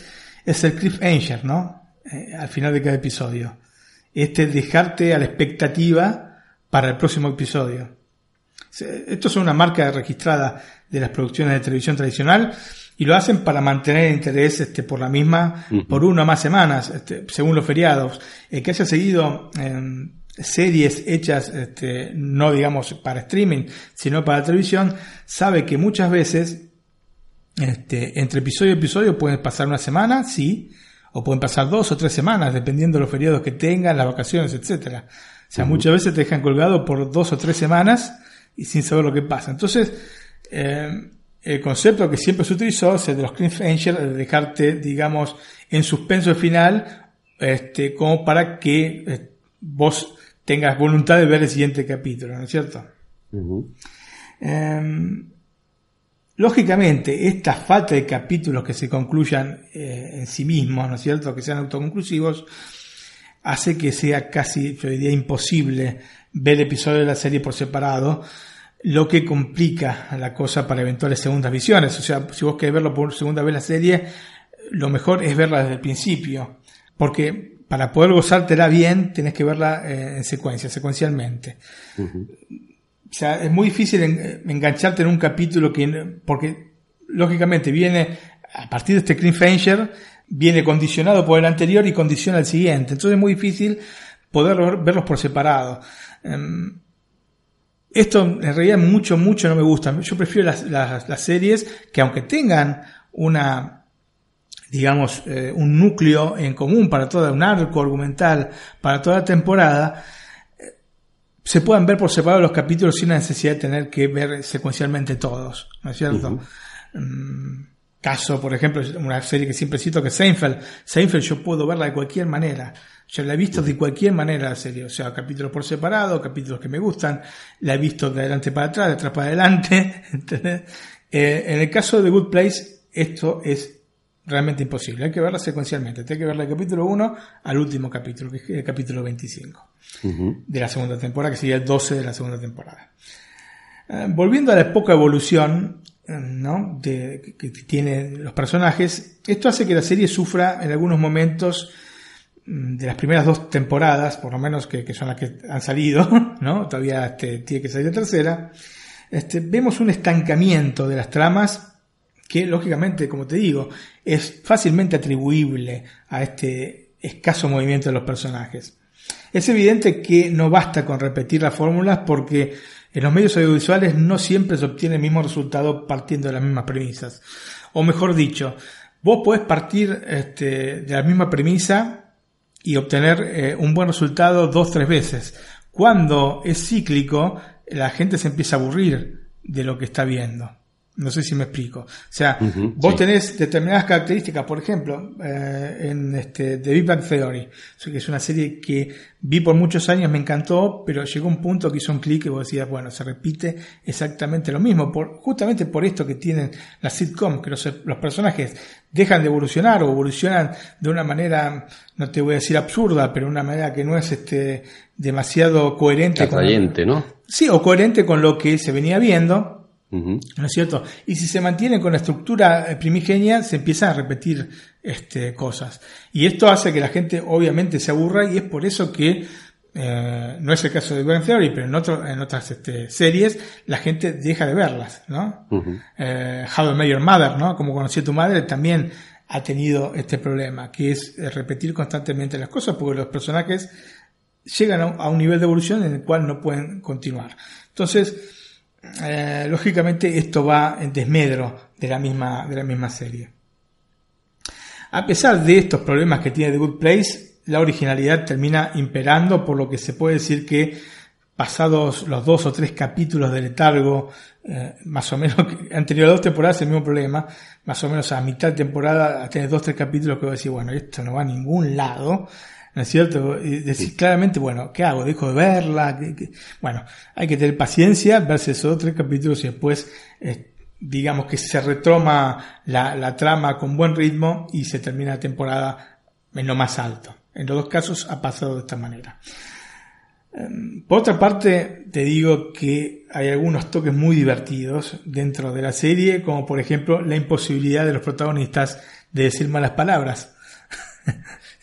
es el cliffhanger, ¿no? Eh, al final de cada episodio. Este es dejarte a la expectativa para el próximo episodio. Esto es una marca registrada de las producciones de televisión tradicional y lo hacen para mantener interés este, por la misma por una o más semanas, este, según los feriados. El que haya seguido em, series hechas este, no digamos para streaming, sino para televisión, sabe que muchas veces este, entre episodio y episodio pueden pasar una semana, sí, o pueden pasar dos o tres semanas, dependiendo de los feriados que tengan, las vacaciones, etcétera. O sea, muchas veces te dejan colgado por dos o tres semanas y sin saber lo que pasa. Entonces, eh, el concepto que siempre se utilizó es el de los cliffhanger, de dejarte, digamos, en suspenso el final, este, como para que eh, vos tengas voluntad de ver el siguiente capítulo, ¿no es cierto? Lógicamente, esta falta de capítulos que se concluyan eh, en sí mismos, ¿no es cierto?, que sean autoconclusivos, hace que sea casi, yo diría, imposible ver episodios de la serie por separado, lo que complica la cosa para eventuales segundas visiones. O sea, si vos querés verlo por segunda vez la serie, lo mejor es verla desde el principio, porque para poder gozártela bien tenés que verla eh, en secuencia, secuencialmente. O sea, es muy difícil engancharte en un capítulo que, porque lógicamente viene a partir de este cliffhanger, viene condicionado por el anterior y condiciona el siguiente. Entonces es muy difícil poder verlos por separado. Em, esto en realidad mucho, mucho no me gusta. Yo prefiero las, series que aunque tengan una, digamos, eh, un núcleo en común para toda, un arco argumental para toda la temporada, se puedan ver por separado los capítulos sin la necesidad de tener que ver secuencialmente todos, ¿no es cierto? Mm, caso, por ejemplo, una serie que siempre cito que es Seinfeld. Seinfeld yo puedo verla de cualquier manera. Yo la he visto de cualquier manera la serie, o sea, capítulos por separado, capítulos que me gustan, la he visto de adelante para atrás, de atrás para adelante. Eh, en el caso de Good Place, esto es realmente imposible. Hay que verla secuencialmente. Hay que verla del capítulo 1 al último capítulo, que es el capítulo 25 de la segunda temporada, que sería el 12 de la segunda temporada. Eh, volviendo a la poca evolución eh, ¿no? de, que tienen los personajes, esto hace que la serie sufra en algunos momentos de las primeras dos temporadas, por lo menos que, son las que han salido, ¿no? Todavía este, tiene que salir la tercera. Este, vemos un estancamiento de las tramas que, lógicamente, como te digo, es fácilmente atribuible a este escaso movimiento de los personajes. Es evidente que no basta con repetir las fórmulas porque en los medios audiovisuales no siempre se obtiene el mismo resultado partiendo de las mismas premisas. O mejor dicho, vos podés partir este, de la misma premisa y obtener eh, un buen resultado dos, tres veces. Cuando es cíclico, la gente se empieza a aburrir de lo que está viendo. No sé si me explico. O sea, vos tenés determinadas características, por ejemplo, eh, en este, The Big Bang Theory, que es una serie que vi por muchos años, me encantó, pero llegó un punto que hizo un clic y vos decías, bueno, se repite exactamente lo mismo, por, justamente por esto que tienen las sitcoms, que los, los personajes dejan de evolucionar o evolucionan de una manera, no te voy a decir absurda, pero una manera que no es este demasiado coherente. Atrayente, ¿no? Sí, o coherente con lo que se venía viendo ¿No es cierto? Y si se mantiene con la estructura eh, primigenia, se empiezan a repetir este, cosas. Y esto hace que la gente obviamente se aburra y es por eso que, eh, no es el caso de Grand Theory, pero en, otro, en otras este, series la gente deja de verlas, ¿no? eh, How I Met Your Mother, ¿no? Como conocí a tu madre, también ha tenido este problema, que es eh, repetir constantemente las cosas porque los personajes llegan a un nivel de evolución en el cual no pueden continuar. Entonces, eh, lógicamente esto va en desmedro de la misma, de la misma serie. A pesar de estos problemas que tiene The Good Place, la originalidad termina imperando, por lo que se puede decir que pasados los dos o tres capítulos de letargo, eh, más o menos, han tenido dos temporadas el mismo problema, más o menos a mitad de temporada tener dos o tres capítulos que voy a decir, bueno, esto no va a ningún lado, ¿no es cierto? Y decir claramente, bueno, ¿qué hago? ¿Dejo de verla? Bueno, hay que tener paciencia, verse esos tres capítulos y después, eh, digamos que se retoma la, la trama con buen ritmo y se termina la temporada en lo más alto. En los dos casos ha pasado de esta manera. Em, por otra parte, te digo que hay algunos toques muy divertidos dentro de la serie, como por ejemplo la imposibilidad de los protagonistas de decir malas palabras.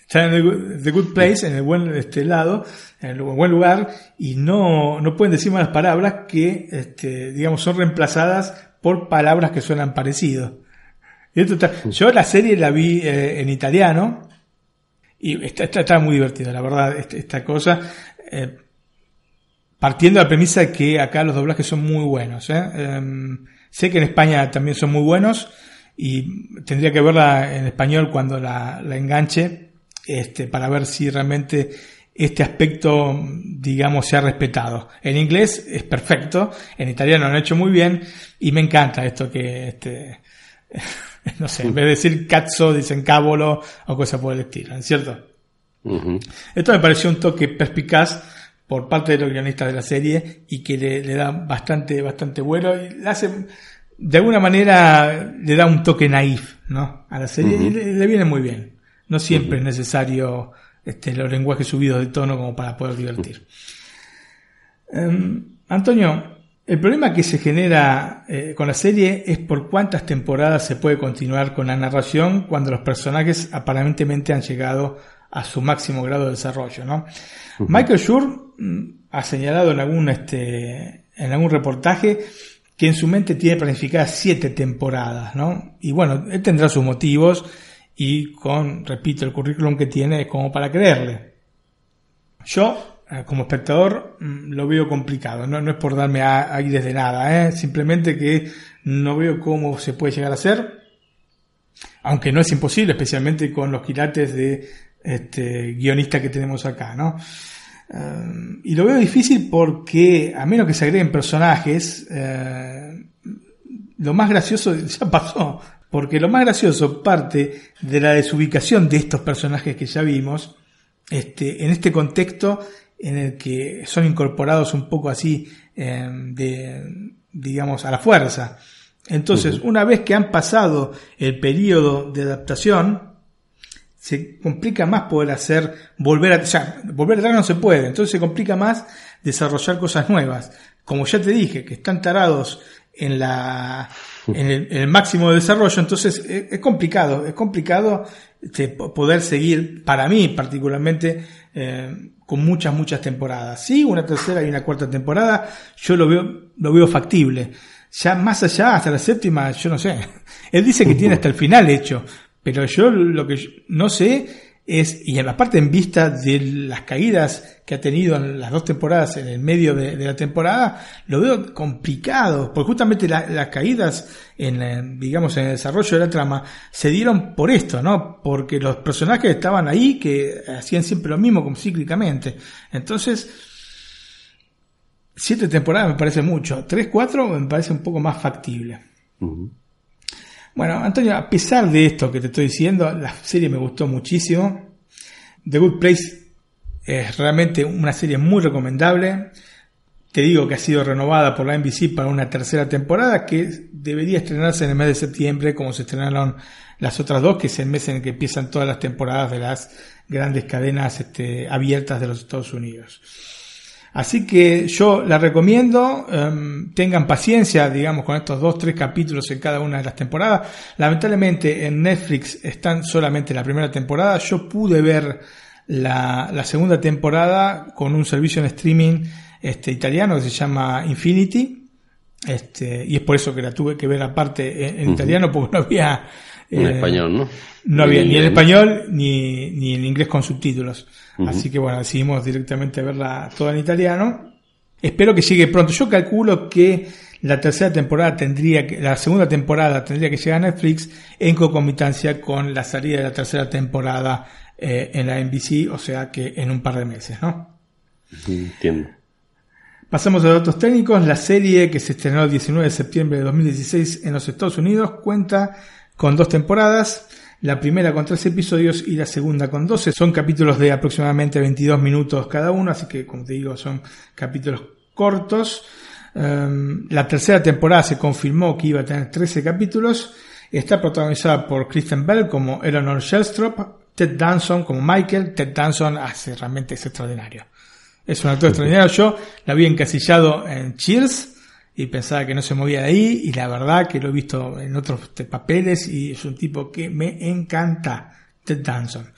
Están en the good place, en el buen este, lado, en el buen lugar, y no, no pueden decir malas palabras que, este, digamos, son reemplazadas por palabras que suenan parecido. yo la serie la vi eh, en italiano, y está, está, muy divertida, la verdad, esta, esta cosa. Eh, partiendo de la premisa de que acá los doblajes son muy buenos. ¿eh? Em, sé que en España también son muy buenos y tendría que verla en español cuando la, la enganche este, para ver si realmente este aspecto, digamos, se ha respetado. En inglés es perfecto, en italiano lo han hecho muy bien y me encanta esto que, este, no sé, en vez de decir cazzo dicen cábolo o cosas por el estilo, ¿no es cierto? Esto me pareció un toque perspicaz por parte de los guionistas de la serie y que le, da bastante, bastante bueno y le hace, de alguna manera le da un toque naif, ¿no? A la serie y le, viene muy bien. No siempre es necesario este, los lenguajes subidos de tono como para poder divertir. Em, Antonio, el problema que se genera eh, con la serie es por cuántas temporadas se puede continuar con la narración cuando los personajes aparentemente han llegado a su máximo grado de desarrollo, ¿no? Michael Schur mm, ha señalado en algún, este, en algún reportaje que en su mente tiene planificadas siete temporadas, ¿no? Y bueno, él tendrá sus motivos y con, repito, el currículum que tiene es como para creerle. Yo, eh, como espectador, mm, lo veo complicado, no, no es por darme aires de nada, ¿eh? simplemente que no veo cómo se puede llegar a hacer, aunque no es imposible, especialmente con los quilates de este, guionista que tenemos acá, ¿no? Eh, y lo veo difícil porque, a menos que se agreguen personajes, lo más gracioso ya pasó, porque lo más gracioso parte de la desubicación de estos personajes que ya vimos, este, en este contexto en el que son incorporados un poco así, eh, de, digamos, a la fuerza. Entonces, una vez que han pasado el periodo de adaptación, se complica más poder hacer, volver a, ya, volver atrás no se puede, entonces se complica más desarrollar cosas nuevas. Como ya te dije, que están tarados en la, en el, máximo de desarrollo, entonces es, complicado, es complicado este, poder seguir, para mí particularmente, eh, con muchas, muchas temporadas. Sí, una tercera y una cuarta temporada, yo lo veo, lo veo factible. Ya más allá, hasta la séptima, yo no sé. Él dice que tiene hasta el final hecho, pero yo lo que no sé es, y en la parte en vista de las caídas que ha tenido en las dos temporadas, en el medio de, la temporada, lo veo complicado, porque justamente las caídas en, digamos, en el desarrollo de la trama se dieron por esto, ¿no? Porque los personajes estaban ahí que hacían siempre lo mismo, como cíclicamente. Entonces, siete temporadas me parece mucho, tres, cuatro me parece un poco más factible. Bueno, Antonio, a pesar de esto que te estoy diciendo, la serie me gustó muchísimo. The Good Place es realmente una serie muy recomendable. Te digo que ha sido renovada por la NBC para una tercera temporada que debería estrenarse en el mes de septiembre como se estrenaron las otras dos, que es el mes en el que empiezan todas las temporadas de las grandes cadenas este, abiertas de los Estados Unidos. Así que yo la recomiendo, em, tengan paciencia, digamos, con estos dos, tres capítulos en cada una de las temporadas. Lamentablemente en Netflix están solamente la primera temporada. Yo pude ver la, segunda temporada con un servicio en streaming este, italiano que se llama Infinity. Este, y es por eso que la tuve que ver aparte en, italiano porque no había... en eh, español, ¿no? No había ni en español ni, ni en inglés con subtítulos. Así que bueno, decidimos directamente verla toda en italiano. Espero que llegue pronto. Yo calculo que la tercera temporada tendría que, la segunda temporada tendría que llegar a Netflix en concomitancia con la salida de la tercera temporada eh, en la NBC, o sea que en un par de meses, ¿no? Entiendo. Pasamos a datos técnicos. La serie que se estrenó el 19 de septiembre de 2016 en los Estados Unidos cuenta con dos temporadas. La primera con tres episodios y la segunda con 12. Son capítulos de aproximadamente 22 minutos cada uno, así que como te digo son capítulos cortos. Um, la tercera temporada se confirmó que iba a tener 13 capítulos. Está protagonizada por Kristen Bell como Eleanor Shellstrop, Ted Danson como Michael. Ted Danson hace realmente es extraordinario. Es un actor extraordinario. Yo la había encasillado en Cheers y pensaba que no se movía de ahí y la verdad que lo he visto en otros papeles y es un tipo que me encanta. Ted Danson.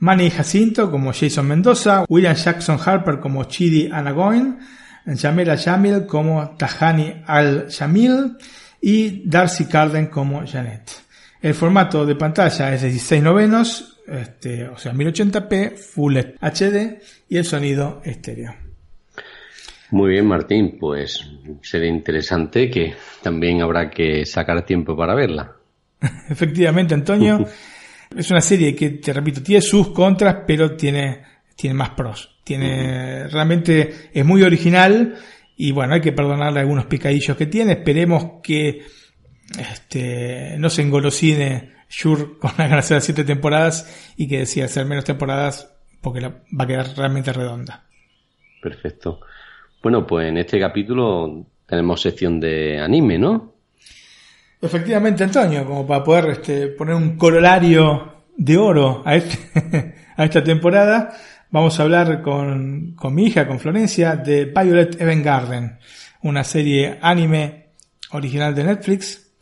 Manny Jacinto como Jason Mendoza, William Jackson Harper como Chidi Anagoin, Jamila Jamil como Tahani Al-Jamil y Darcy Carden como Janet. El formato de pantalla es de 16 novenos, este, o sea 1080p, Full HD y el sonido estéreo. Muy bien, Martín, pues sería interesante que también habrá que sacar tiempo para verla. Efectivamente, Antonio, es una serie que, te repito, tiene sus contras, pero tiene, tiene más pros. Tiene, realmente es muy original y bueno, hay que perdonarle algunos picadillos que tiene. Esperemos que este, no se engolosine Shure con la gracia de siete temporadas y que decida hacer menos temporadas porque la, va a quedar realmente redonda. Perfecto. Bueno, pues en este capítulo tenemos sección de anime, ¿no? Efectivamente, Antonio, como para poder este, poner un corolario de oro a, este, a esta temporada, vamos a hablar con, con mi hija, con Florencia, de Violet Evergarden, una serie anime original de Netflix,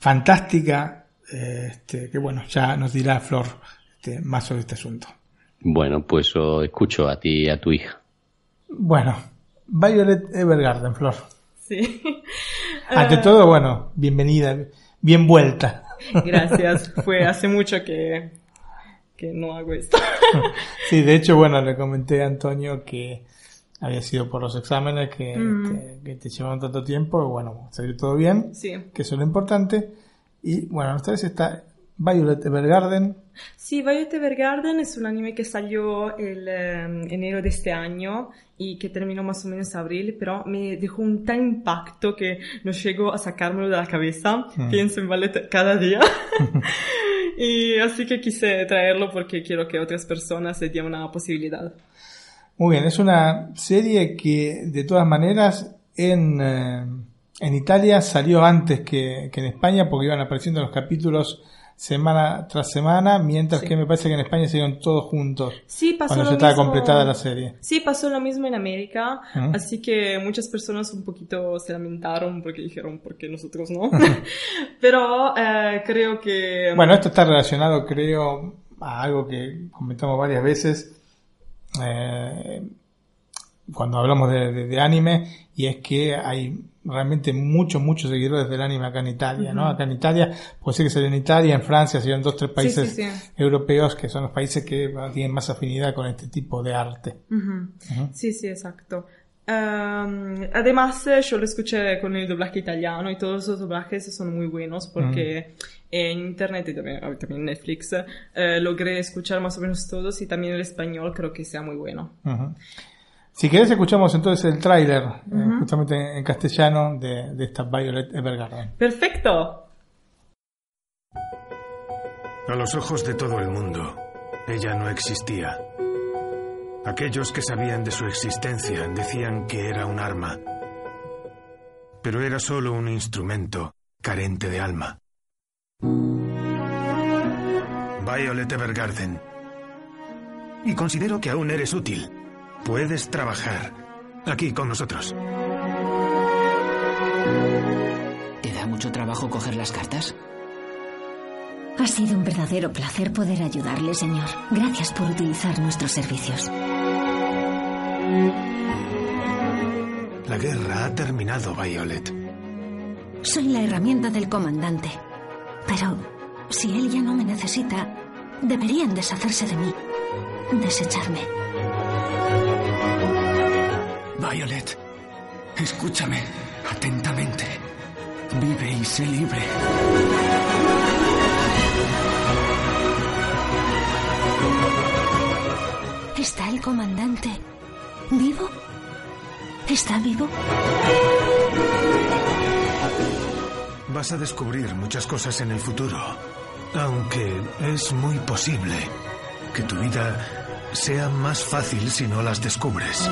fantástica, este, que bueno, ya nos dirá Flor este, más sobre este asunto. Bueno, pues escucho a ti y a tu hija. Bueno, Violet Evergarden, Flor. Sí. Ante todo, bueno, bienvenida, bien vuelta. Gracias. Fue hace mucho que, que no hago esto. Sí, de hecho, bueno, le comenté a Antonio que había sido por los exámenes que, Mm. que- que te llevaban tanto tiempo. Bueno, salió todo bien, Sí. que eso es lo importante. Y bueno, vez está Violet Evergarden. Sí, Violet Evergarden es un anime que salió el eh, enero de este año y que terminó más o menos abril, pero me dejó un tan impacto que no llego a sacármelo de la cabeza. Mm. Pienso en Violet cada día. y así que quise traerlo porque quiero que otras personas le den una posibilidad. Muy bien, es una serie que de todas maneras en, eh, en Italia salió antes que, que en España porque iban apareciendo los capítulos semana tras semana, mientras Sí. que me parece que en España salieron todos juntos Sí, pasó cuando lo ya estaba completada la serie. Sí, pasó lo mismo en América, así que muchas personas un poquito se lamentaron porque dijeron, ¿por qué nosotros no? Pero eh, creo que... Bueno, esto está relacionado, creo, a algo que comentamos varias veces eh, cuando hablamos de, de- de anime, y es que hay realmente muchos, muchos seguidores del anime acá en Italia, ¿no? Acá en Italia, puede ser que salió en Italia, en Francia, salieron dos, tres países sí, sí. europeos que son los países que tienen más afinidad con este tipo de arte. Sí, sí, exacto. Además, eh, yo lo escuché con el doblaje italiano y todos los doblajes son muy buenos porque en internet y también, ah, también en Netflix eh, logré escuchar más o menos todos y también el español creo que sea muy bueno. Si querés escuchamos entonces el tráiler, eh, justamente en castellano, de, de esta Violet Evergarden. ¡Perfecto! A los ojos de todo el mundo, ella no existía. Aquellos que sabían de su existencia decían que era un arma, pero era solo un instrumento carente de alma. Violet Evergarden. Y considero que aún eres útil. Puedes trabajar aquí con nosotros. ¿Te da mucho trabajo coger las cartas? Ha sido un verdadero placer poder ayudarle, señor. Gracias por utilizar nuestros servicios. La guerra ha terminado, Violet. Soy la herramienta del comandante. Pero si él ya no me necesita, deberían deshacerse de mí. Desecharme. Violet, escúchame atentamente. Vive y sé libre. ¿Está el comandante vivo? ¿Está vivo? Vas a descubrir muchas cosas en el futuro, aunque es muy posible que tu vida sea más fácil si no las descubres.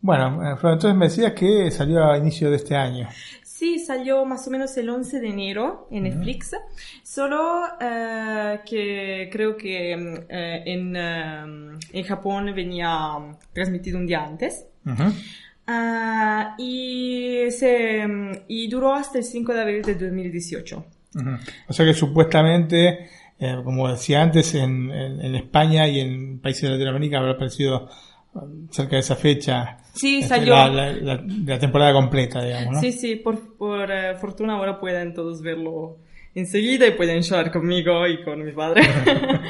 Bueno, eh, entonces me decías que salió a inicio de este año. Sí, salió más o menos el 11 de enero en Netflix, solo eh, que creo que eh, en, en Japón venía transmitido un día antes. Ah, y, se, y duró hasta el 5 de abril de 2018. O sea que supuestamente, eh, como decía antes, en, en- en España y en países de Latinoamérica habrá aparecido um, cerca de esa fecha. Sí, este, salió. La, la- la- la temporada completa, digamos, ¿no? Sí, sí, por, por eh, fortuna ahora pueden todos verlo enseguida y pueden llorar conmigo y con mi padre.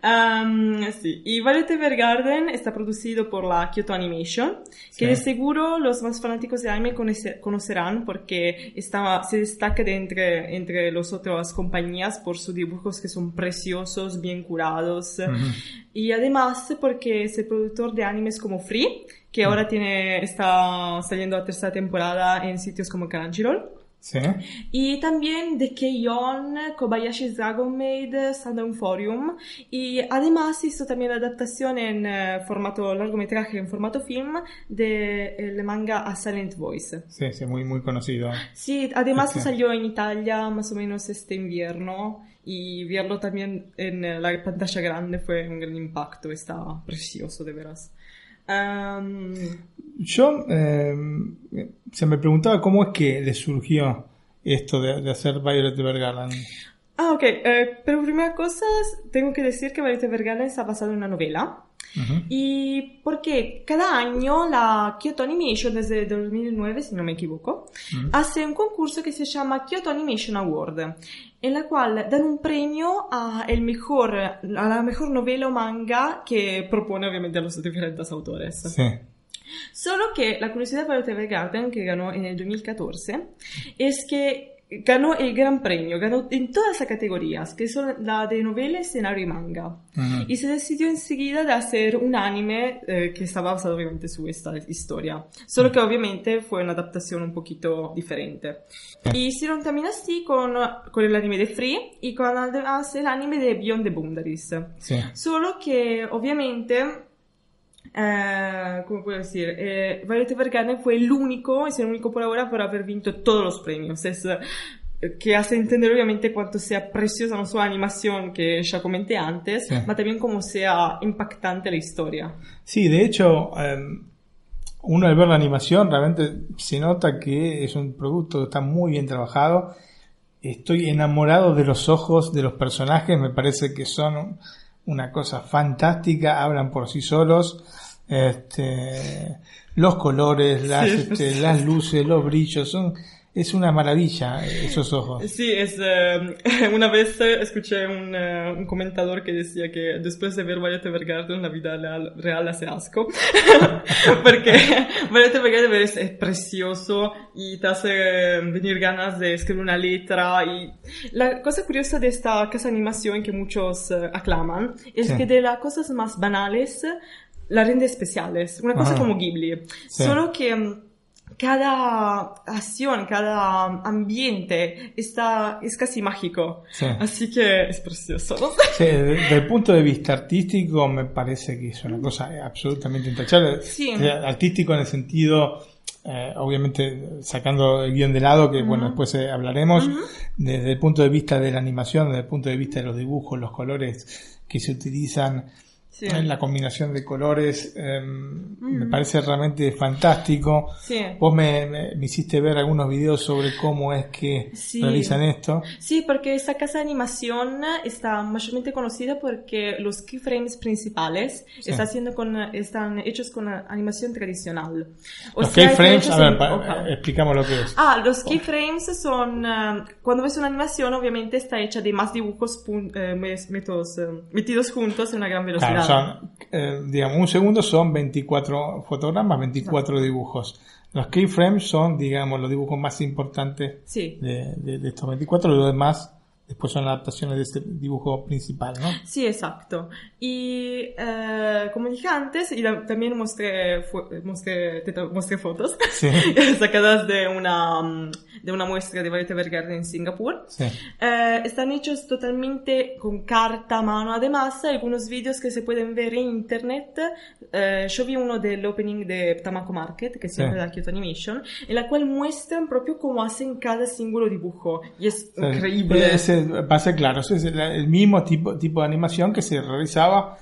Am, sí. Y Violet Evergarden está producido por la Kyoto Animation, que Sí. de seguro los más fanáticos de anime conoce- conocerán porque está, se destaca de entre, entre las otras compañías por sus dibujos que son preciosos, bien curados. Y además porque es el productor de animes como Free, que ahora tiene, está saliendo a tercera temporada en sitios como Crunchyroll. Y también de Keion, Kobayashi's Dragon Maid, Sundown Forum. Y además hizo también la adaptación en eh, formato largometraje, en formato film, del manga A Silent Voice. Sí, sí, muy, muy conocido. Sí, además Sí. salió en Italia más o menos este invierno y verlo también en eh, la pantalla grande fue un gran impacto, está precioso de veras. Am, Yo eh, se me preguntaba cómo es que le surgió esto de, de hacer Violet Evergarden. Ah, ok. Eh, pero primera cosa, tengo que decir que Violet Evergarden está basado en una novela. Y porque cada año la Kyoto Animation, desde 2009, si no me equivoco, hace un concurso que se llama Kyoto Animation Award, en la cual dan un premio a, el mejor, a la mejor novela o manga que propone obviamente a los diferentes autores. Sí. Solo que la curiosidad de Violet Evergarden, que ganó en el 2014, es que ganó el gran premio, ganó en todas las categorías, que son la de novela, escenario y manga. Y se decidió enseguida de hacer un anime eh, que estaba basado obviamente su esta historia. Solo que obviamente fue una adaptación un poquito diferente. Y hicieron también así con, con el anime de Free y con además el anime de Beyond the Boundaries. Sí. Solo que obviamente eh, ¿cómo puedo decir? Eh, Violet Evergarden fue el único, es el único por ahora por haber vinto todos los premios. Es, eh, que hace entender obviamente cuánto sea preciosa no solo la animación que ya comenté antes, Sí. pero también cómo sea impactante la historia. Sí, de hecho, eh, uno al ver la animación realmente se nota que es un producto que está muy bien trabajado. Estoy enamorado de los ojos de los personajes, me parece que son una cosa fantástica, hablan por sí solos. Este, los colores, las, Sí. este, las luces, los brillos, son, es una maravilla eh, esos ojos. Sí, es, eh, una vez eh, escuché un, eh, un comentador que decía que después de ver Violet Evergarden la vida real, hace asco. Porque Violet Evergarden es, es precioso y te hace venir ganas de escribir una letra. Y la cosa curiosa de esta casa de animación que muchos eh, aclaman es Sí. que de las cosas más banales la rende especiales. Una cosa Ajá. como Ghibli. Sí. Solo que mm, cada acción, cada ambiente está, es casi mágico. Sí. Así que es precioso. ¿no? Sí, de- desde el punto de vista artístico me parece que es una cosa absolutamente intachable. Sí. Eh, Artístico en el sentido, eh, obviamente sacando el guion de lado, que bueno, Ujú. después eh, hablaremos, Ujú. desde el punto de vista de la animación, desde el punto de vista de los dibujos, los colores que se utilizan, Sí. eh, la combinación de colores, eh, me Ujú. parece realmente fantástico. Sí. Vos me, me- me hiciste ver algunos videos sobre cómo es que Sí. realizan esto. Sí, porque esta casa de animación está mayormente conocida porque los keyframes principales está haciendo con, están hechos con animación tradicional. O Los keyframes, a ver, pa- hoja. explicamos lo que es. Ah, los keyframes son, eh, cuando ves una animación, obviamente está hecha de más dibujos eh, eh, metidos juntos en una gran velocidad. Claro, son, eh, digamos, un segundo son 24 fotogramas, 24 dibujos. Los keyframes son, digamos, los dibujos más importantes Sí. de, de- de estos 24, lo demás después son adaptaciones de este dibujo principal, ¿no? Sí, exacto. Y eh, como dije antes, y la- también mostré, mostré, te- mostré fotos Sí. sacadas de una, de una muestra de Violet Evergarden en Singapur. Sí. Eh, están hechos totalmente con carta a mano. Además, algunos vídeos que se pueden ver en internet. eh, yo vi uno del opening de Tamako Market, que es Sí. siempre da Kyoto Animation, en la cual muestran propio cómo hacen cada símbolo dibujo. Y es increíble. Ese, pasa claro, ese es el, el mismo tipo, tipo de animación que se realizaba.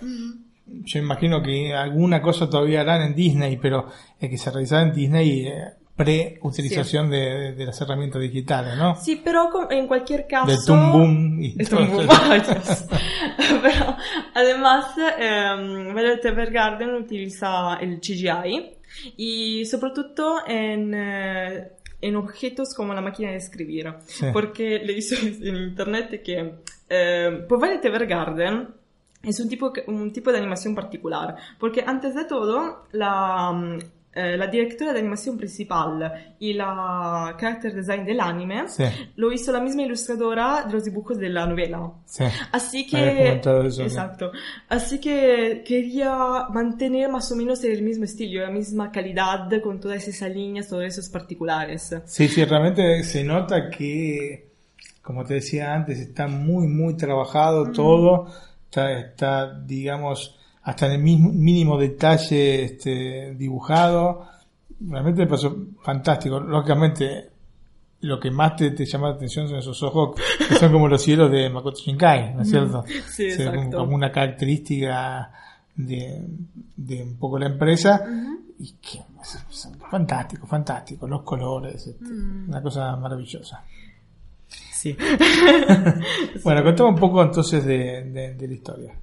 Yo imagino que alguna cosa todavía harán en Disney, pero el que se realizaba en Disney eh, pre-utilización de, de- de las herramientas digitales, ¿no? Sí, pero en cualquier caso... Del Toon Boom y Toon Boom. Pero además, eh, Violet Evergarden utiliza el CGI y soprattutto en, eh, en objetos como la máquina de escribir. Sí. Porque hizo en internet que eh, por Violet Evergarden es un tipo, un tipo de animación particular, porque antes de todo la, eh, la directora de animación principal y la character design del anime Sí. lo hizo la misma ilustradora de los dibujos de la novela. Sí. Así que, exacto. Así que quería mantener más o menos el mismo estilo, la misma calidad con todas esas líneas, todos esos particulares. Sí, sí, realmente se nota que, como te decía antes, está muy, muy trabajado todo, está, está, digamos, hasta en el mismo, mínimo detalle este, dibujado. Realmente me pasó fantástico. Lógicamente, lo que más te, te llama la atención son esos ojos que son como los cielos de Makoto Shinkai, ¿no es cierto? Sí, O sea, como, exacto. como una característica de, de un poco la empresa y que es- es fantástico, fantástico, los colores, este, Mm. una cosa maravillosa. Sí. Bueno, contame un poco entonces de, de- de la historia.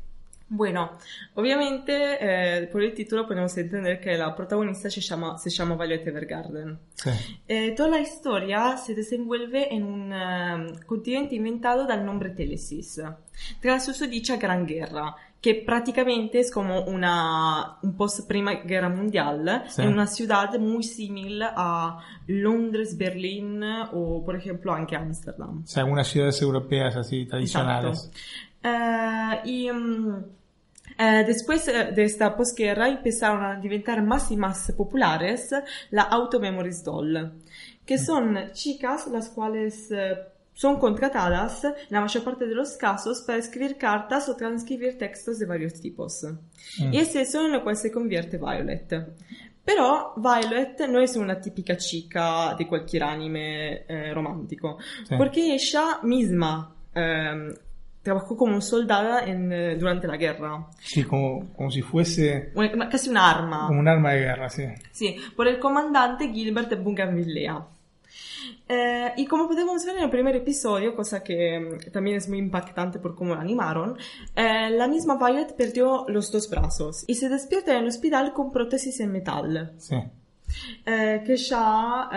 Bueno, obviamente eh, por el título podemos entender que la protagonista se llama, se llama Violet Evergarden. Sí. Eh, toda la historia se desenvuelve en un eh, continente inventado dal nombre Telesis, tras su dicha Gran Guerra, que prácticamente es como una, un post Prima Guerra Mundial, Sí. en una ciudad muy similar a Londres, Berlín o por ejemplo anche Amsterdam. O sea, algunas ciudades europeas así tradicionales. Eh, y mm, eh, después eh, de esta posguerra empezaron a diventar más y más populares la Auto Memories Doll, que son chicas las cuales eh, son contratadas en la mayor parte de los casos para escribir cartas o transcribir textos de varios tipos. Mm. Y es eso en lo cual se convierte Violet. Pero Violet no es una típica chica de cualquier anime eh, romántico, Sí. porque ella misma eh, trabajó como soldada en, eh, durante la guerra, Sí, como, como si fuese Una- casi un arma. como un arma de guerra, sí. Sí, por el comandante Gilbert Bougainvillea. Eh, y como podemos ver en el primer episodio, cosa que mm, también es muy impactante por cómo lo animaron, eh, la misma Violet perdió los dos brazos y se despierta en el hospital con prótesis en metal, Sí. eh, que ya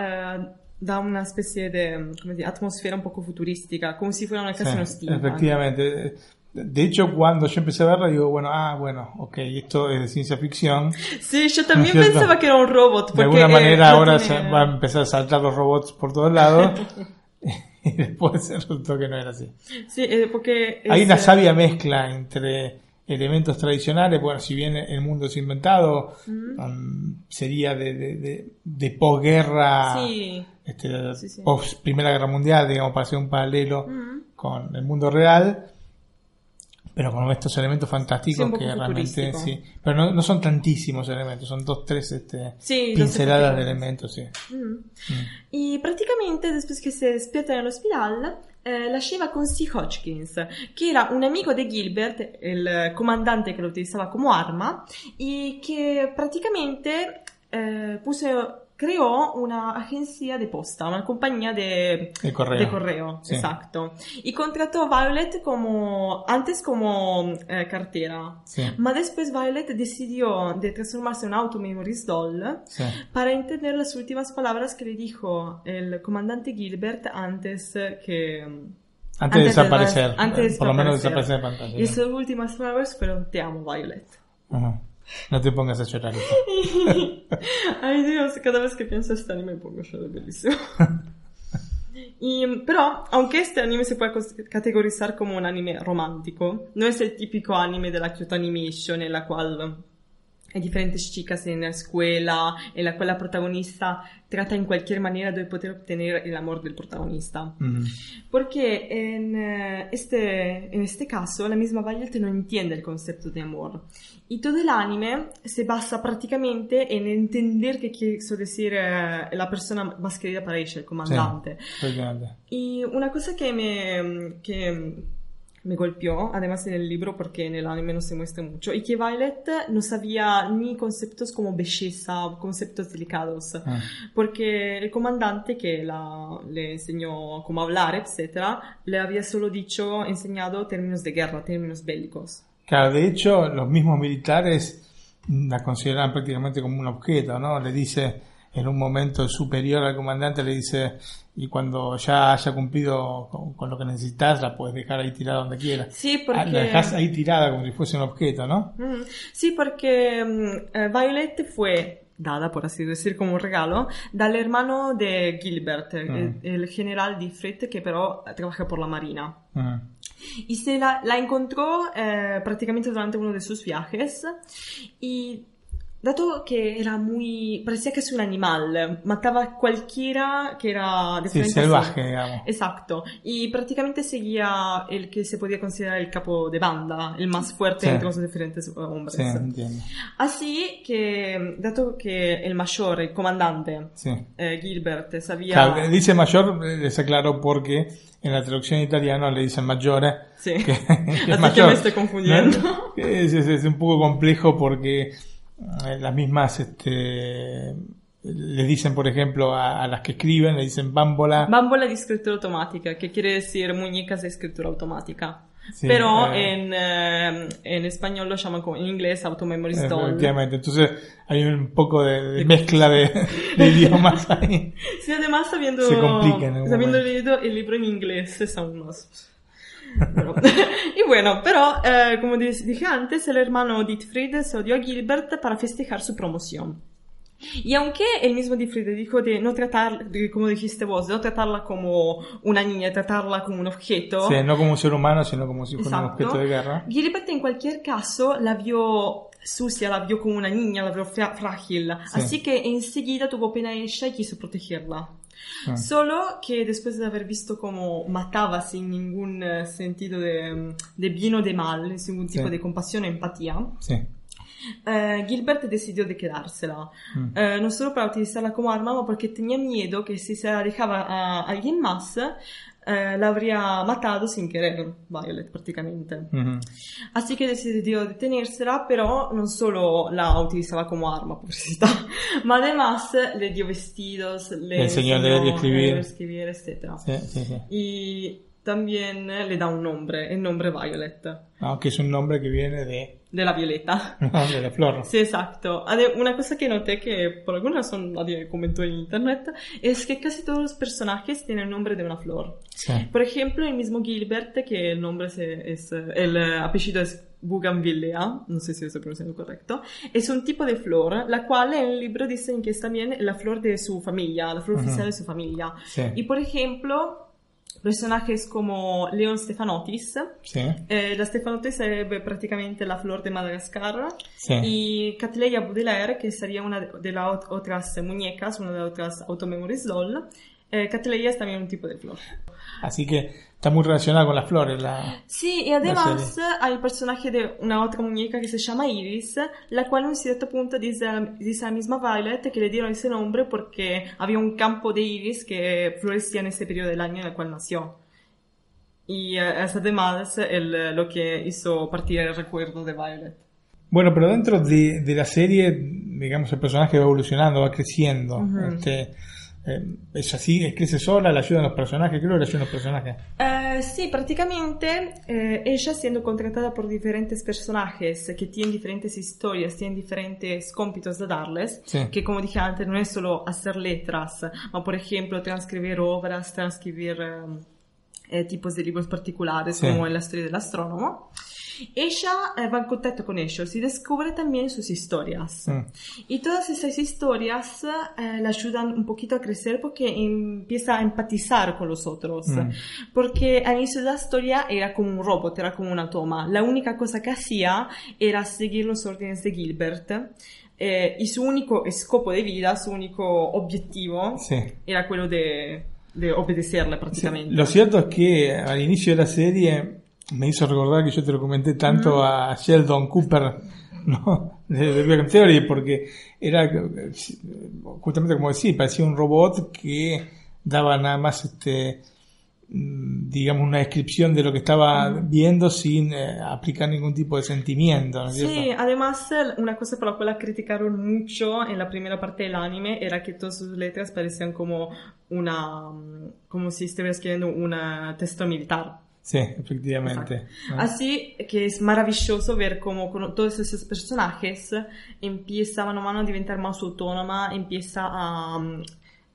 eh, da una especie de come dire, atmósfera un poco futurística, como si fuera una casa Sí, steampunk. efectivamente. De hecho, cuando yo empecé a verla, digo, bueno, ah, bueno, ok, esto es de ciencia ficción. Sí, yo también ¿No pensaba que era un robot. De porque, alguna eh, manera no ahora tiene- se va a empezar a saltar los robots por todos lados. y después resultó que no era así. Sí, eh, porque... Hay es, una eh, sabia mezcla entre elementos tradicionales, bueno, si bien el mundo es inventado, Mm. um, sería de, de, de, de posguerra, Sí. Este, Sí, sí. post Primera Guerra Mundial, digamos, para hacer un paralelo Mm. con el mundo real, pero con estos elementos fantásticos que realmente, sí, pero no, no son tantísimos elementos, son dos, tres este, Sí, pinceladas de elementos. elementos, sí. Mm. Y prácticamente después que se despierta en el hospital, eh, la lleva con C. Hodgkins, que era un amigo de Gilbert, el eh, comandante que lo utilizaba como arma, y que prácticamente eh, puso, creó una agencia de posta, una compañía de, De correo. de correo, Sí. exacto. Y contrató a Violet como, antes como eh, cartera. Sí. Ma después Violet decidió de transformarse en Auto Memories Doll Sí. para entender las últimas palabras que le dijo el comandante Gilbert antes que... Antes de desaparecer, antes por lo menos desaparecer. de pantalla. Y sus últimas palabras fueron te amo, Violet. Ajá. No te pongas a llorar. Ay Dios, cada vez que pienso este anime me pongo a llorar bellísimo. Y, pero, aunque este anime se puede categorizar como un anime romántico, no es el típico anime de la cute animation en la cual hay diferentes chicas en la escuela, en la cual la protagonista trata en cualquier manera de poder obtener el amor del protagonista. Porque en, eh, este, en este caso la misma Violet no entiende el concepto de amor. Y todo el anime se basa prácticamente en entender qué quiso decir la persona más querida para ella, el comandante. Efectivamente. Y una cosa que me, que me golpeó, además en el libro, porque en el anime no se muestra mucho, y que Violet no sabía ni conceptos como belleza, conceptos delicados, Ah. porque el comandante que la, le enseñó cómo hablar, etcétera, le había solo dicho, enseñado términos de guerra, términos bélicos. Claro, de hecho, los mismos militares la consideran prácticamente como un objeto, ¿no? Le dice en un momento superior al comandante, le dice, y cuando ya haya cumplido con, con lo que necesitas, la puedes dejar ahí tirada donde quieras. Sí, Ah, La porque... dejas ahí tirada como si fuese un objeto, ¿no? Sí, porque mm, eh, Violet fue dada, por así decir, como un regalo dal hermano de Gilbert, el, el general Diffrit, que pero trabaja por la marina. Mm. Y se la, la encontró eh, prácticamente durante uno de sus viajes y dato que era muy... parecía que es un animal, mataba a cualquiera que era de Sí, salvaje, sí. digamos. Exacto, y prácticamente seguía el que se podía considerar el capo de banda, el más fuerte Sí. entre los diferentes eh, hombres. Sí, entiendo. Así que, dato que el mayor, el comandante, Sí. eh, Gilbert, sabía... Claro, dice mayor, eh, les aclaro porque en la traducción italiana le dicen maggiore. Sí. que- que Así que me estoy confundiendo. ¿no? Es, es- es un poco complejo porque eh, las mismas este, le dicen, por ejemplo, a, a las que escriben, le dicen bámbola. Bambola di escritura automática, que quiere decir muñecas de escritura automática. Sí, Pero eh. en, eh, en español lo llaman como en inglés auto memory stone. Efectivamente, entonces hay un poco de, de mezcla de, de idiomas ahí. Sí, además sabiendo, Se complica en sabiendo leído el libro en inglés es aún más. Y bueno, pero eh, como dije antes, el hermano Dietfried se odió a Gilbert para festejar su promoción. Y aunque el mismo Dietfried dijo de no tratar, de, como dijiste vos, de no tratarla como una niña, tratarla como un objeto, Sí, no como un ser humano, sino como si fuera un Exacto. objeto de guerra. Gilbert en cualquier caso la vio sucia, la vio como una niña, la vio frágil, Sí. así que enseguida tuvo pena ella y quiso protegerla. Ah. Solo que después de haber visto cómo mataba sin ningún eh, sentido de, de bien o de mal, sin ningún tipo Sí. de compasión o empatía, Sí. eh, Gilbert decidió de quedársela. Mm. Eh, no solo para utilizarla como arma, ma porque tenía miedo que si se la dejaba a alguien más, eh, la habría matado sin querer, Violet prácticamente. Ujú. Así que decidió detenérsela, pero no solo la utilizaba como arma, pobrecita, ma además le dio vestidos, le, Le enseñó a leer y escribir. a escribir, etc. Sí, sí, sí. Y también le da un nombre, el nombre Violet, Ah, que es un nombre que viene de, de la violeta. de la flor. Sí, exacto. Una cosa que noté que por alguna razón nadie comentó en internet es que casi todos los personajes tienen el nombre de una flor. Sí. Por ejemplo, el mismo Gilbert, que el nombre se- es, eh, el eh, apellido es Bougainvillea, no sé si lo estoy pronunciando correcto, es un tipo de flor, la cual en el libro dicen que es también la flor de su familia, la flor oficial de su familia. Sí. Y por ejemplo, personajes como Leon Stefanotis, Sí. eh, la Stefanotis sarebbe praticamente la flor de Madagascar Sí. y Catleya Baudelaire, que sería una de las ot- otras muñecas, una de las otras automemories doll. Eh, Catleya es también un tipo de flor. Así que está muy relacionada con las flores. La... Sí, y además hay el personaje de una otra muñeca que se llama Iris, la cual un cierto punto dice, dice a la misma Violet que le dieron ese nombre porque había un campo de iris que florecía en ese periodo del año en el cual nació. Y eh, es además el, lo que hizo partir el recuerdo de Violet. Bueno, pero dentro de, de la serie, digamos, el personaje va evolucionando, va creciendo. Ujú. este, eh, es así, es crece sola, le ayudan los personajes, creo que le ayudan los personajes. Eh, sí, prácticamente eh, ella siendo contratada por diferentes personajes que tienen diferentes historias, tienen diferentes cómpitos de darles, Sí. que como dije antes no es solo hacer letras, ma por ejemplo transcribir obras, transcribir eh, eh, tipos de libros particulares Sí. como en la historia del astrónomo. Ella eh, va en contacto con ellos y descubre también sus historias. Mm. Y todas esas historias eh, le ayudan un poquito a crecer porque empieza a empatizar con los otros. Mm. Porque al inicio de la historia era como un robot, era como una toma. La única cosa que hacía era seguir los órdenes de Gilbert. eh, y su único scopo de vida, su único objetivo, Sí. era quello de, de obedecerle prácticamente. Lo cierto es que al inicio de la serie me hizo recordar que yo te lo comenté tanto a Sheldon Cooper, ¿no? De, Big Bang Theory, porque era justamente como decía, parecía un robot que daba nada más este mm, digamos una descripción de lo que estaba viendo sin eh, aplicar ningún tipo de sentimiento, ¿no Sí, además una cosa por la cual criticaron mucho en la primera parte del anime era que todas sus letras parecían como una, mm, como si estuviera escribiendo un texto militar. Sí, efectivamente. Así que es maravilloso ver cómo todos esos personajes empieza mano a mano a diventar más autónoma, empieza a,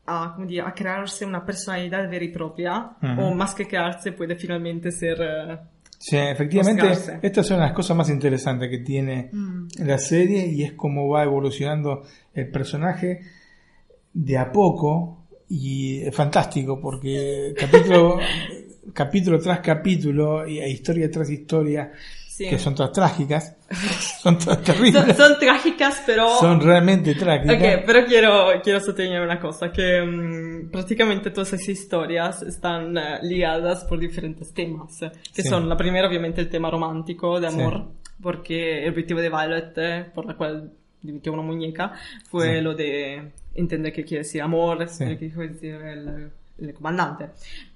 a, dire, a crearse una personalidad vera y propia, Ujú. o más que crearse puede finalmente ser... eh, Sí, efectivamente, Buscarse. estas son las cosas más interesantes que tiene Mm. la serie y es cómo va evolucionando el personaje de a poco y es fantástico porque capítulo, capítulo tras capítulo y e historia tras historia Sí. que son todas trágicas, son todas terribles, son, son trágicas, pero... son realmente trágicas. Ok, pero quiero, quiero sottolineare una cosa, que mm, prácticamente todas esas historias están eh, ligadas por diferentes temas, que Sí. son la primera obviamente el tema romántico de Sí. amor, porque el objetivo de Violet, eh, por la cual diventó una muñeca, fue Sí. lo de entender qué quiere decir amor, Sí. qué quiere decir el, el comandante.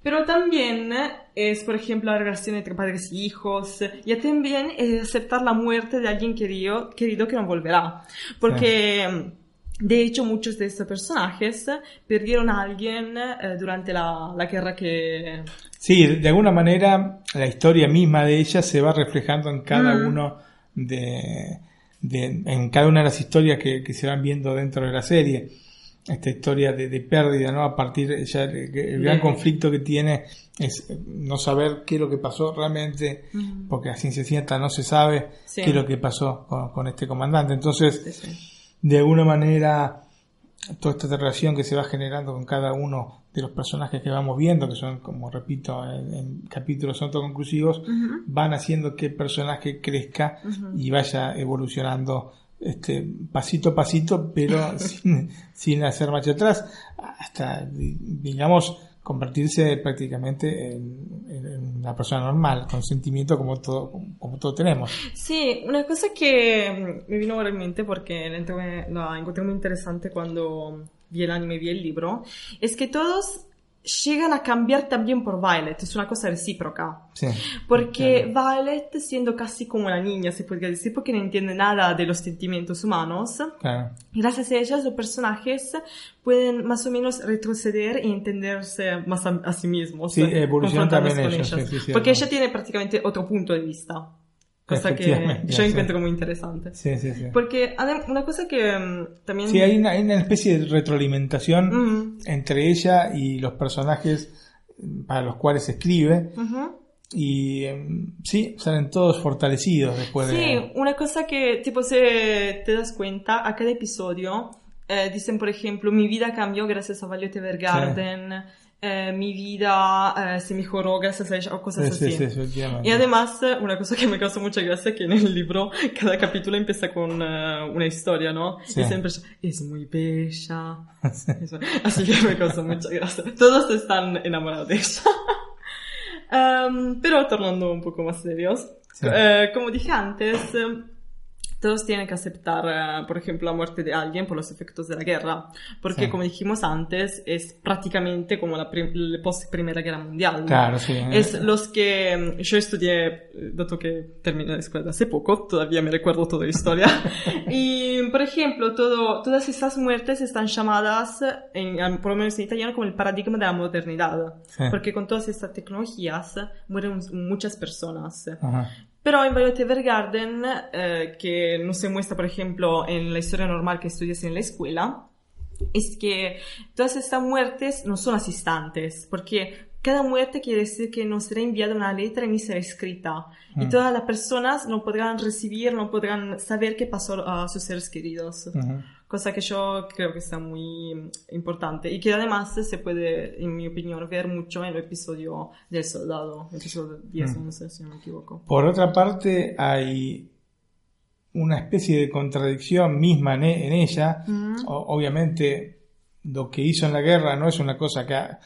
Pero también es, por ejemplo, la relación entre padres y hijos, y también es aceptar la muerte de alguien querido, querido que no volverá. Porque, de hecho, muchos de estos personajes perdieron a alguien eh, durante la, la guerra que... Sí, de alguna manera la historia misma de ella se va reflejando en cada Mm. uno de, de- en cada una de las historias que, que se van viendo dentro de la serie. Esta historia de, de pérdida, ¿no? A partir ya el, el gran conflicto que tiene es no saber qué es lo que pasó realmente, porque a ciencia cierta no se sabe Sí. qué es lo que pasó con, con este comandante. Entonces, de alguna manera, toda esta relación que se va generando con cada uno de los personajes que vamos viendo, que son, como repito, en, en capítulos autoconclusivos, van haciendo que el personaje crezca y vaya evolucionando este pasito a pasito, pero sin, sin hacer marcha atrás, hasta, di- digamos, convertirse prácticamente en, en- una persona normal, con sentimiento como todo, como todos tenemos. Sí, una cosa que mm, me vino en mente porque la la encontré muy interesante cuando vi el anime y vi el libro, es que todos llegan a cambiar también por Violet, es una cosa recíproca. Sí. Porque Violet, siendo casi como una niña, se podría decir, porque no entiende nada de los sentimientos humanos, Claro. gracias a ellas los personajes pueden más o menos retroceder y entenderse más a, a sí mismos. Sí, evolucionan también con ellos, ellas. sí, porque ella tiene prácticamente otro punto de vista. Cosa que yo sí. encuentro muy interesante. Sí, sí, sí. Porque una cosa que mm, también... Sí, hay una, hay una especie de retroalimentación entre ella y los personajes mm, para los cuales escribe. Y em, sí, salen todos fortalecidos después Sí, de... una cosa que, tipo, se te das cuenta, a cada episodio eh, dicen, por ejemplo, mi vida cambió gracias a Violet Evergarden, eh, mi vida eh, se mejoró gracias a ella, o cosas Sí, sí, así. sí, efectivamente. y además, eh, una cosa que me causó mucha gracia es que en el libro cada capítulo empieza con eh, una historia, ¿no? Sí. Y siempre es muy bella. Así que me causó mucha gracia. Todos están enamorados de ella. Em, pero tornando un poco más serios, Sí. eh, como dije antes, todos tienen que aceptar, eh, por ejemplo, la muerte de alguien por los efectos de la guerra, porque Sí. como dijimos antes, es prácticamente como la, prim- la post Primera Guerra Mundial. Claro, sí. Es los que em, yo estudié, eh, dato que terminé la escuela hace poco, todavía me recuerdo toda la historia. y, por ejemplo, todo, todas estas muertes están llamadas, en- por lo menos en italiano, como el paradigma de la modernidad. Sí. Porque con todas estas tecnologías mueren muchas personas. Ajá. Pero en Violet Evergarden, eh, que no se muestra, por ejemplo, en la historia normal que estudias en la escuela, es que todas estas muertes no son asistentes, porque cada muerte quiere decir que nos será enviada una letra y ni será escrita. Y Mm. todas las personas no podrán recibir, no podrán saber qué pasó a sus seres queridos. Ujú. Cosa que yo creo que está muy importante y que además se puede, en mi opinión, ver mucho en el episodio del soldado, episodio 10, Mm. no sé si no me equivoco. Por otra parte, hay una especie de contradicción misma en, e- en ella. Mm. O- obviamente, lo que hizo en la guerra no es una cosa que, ha-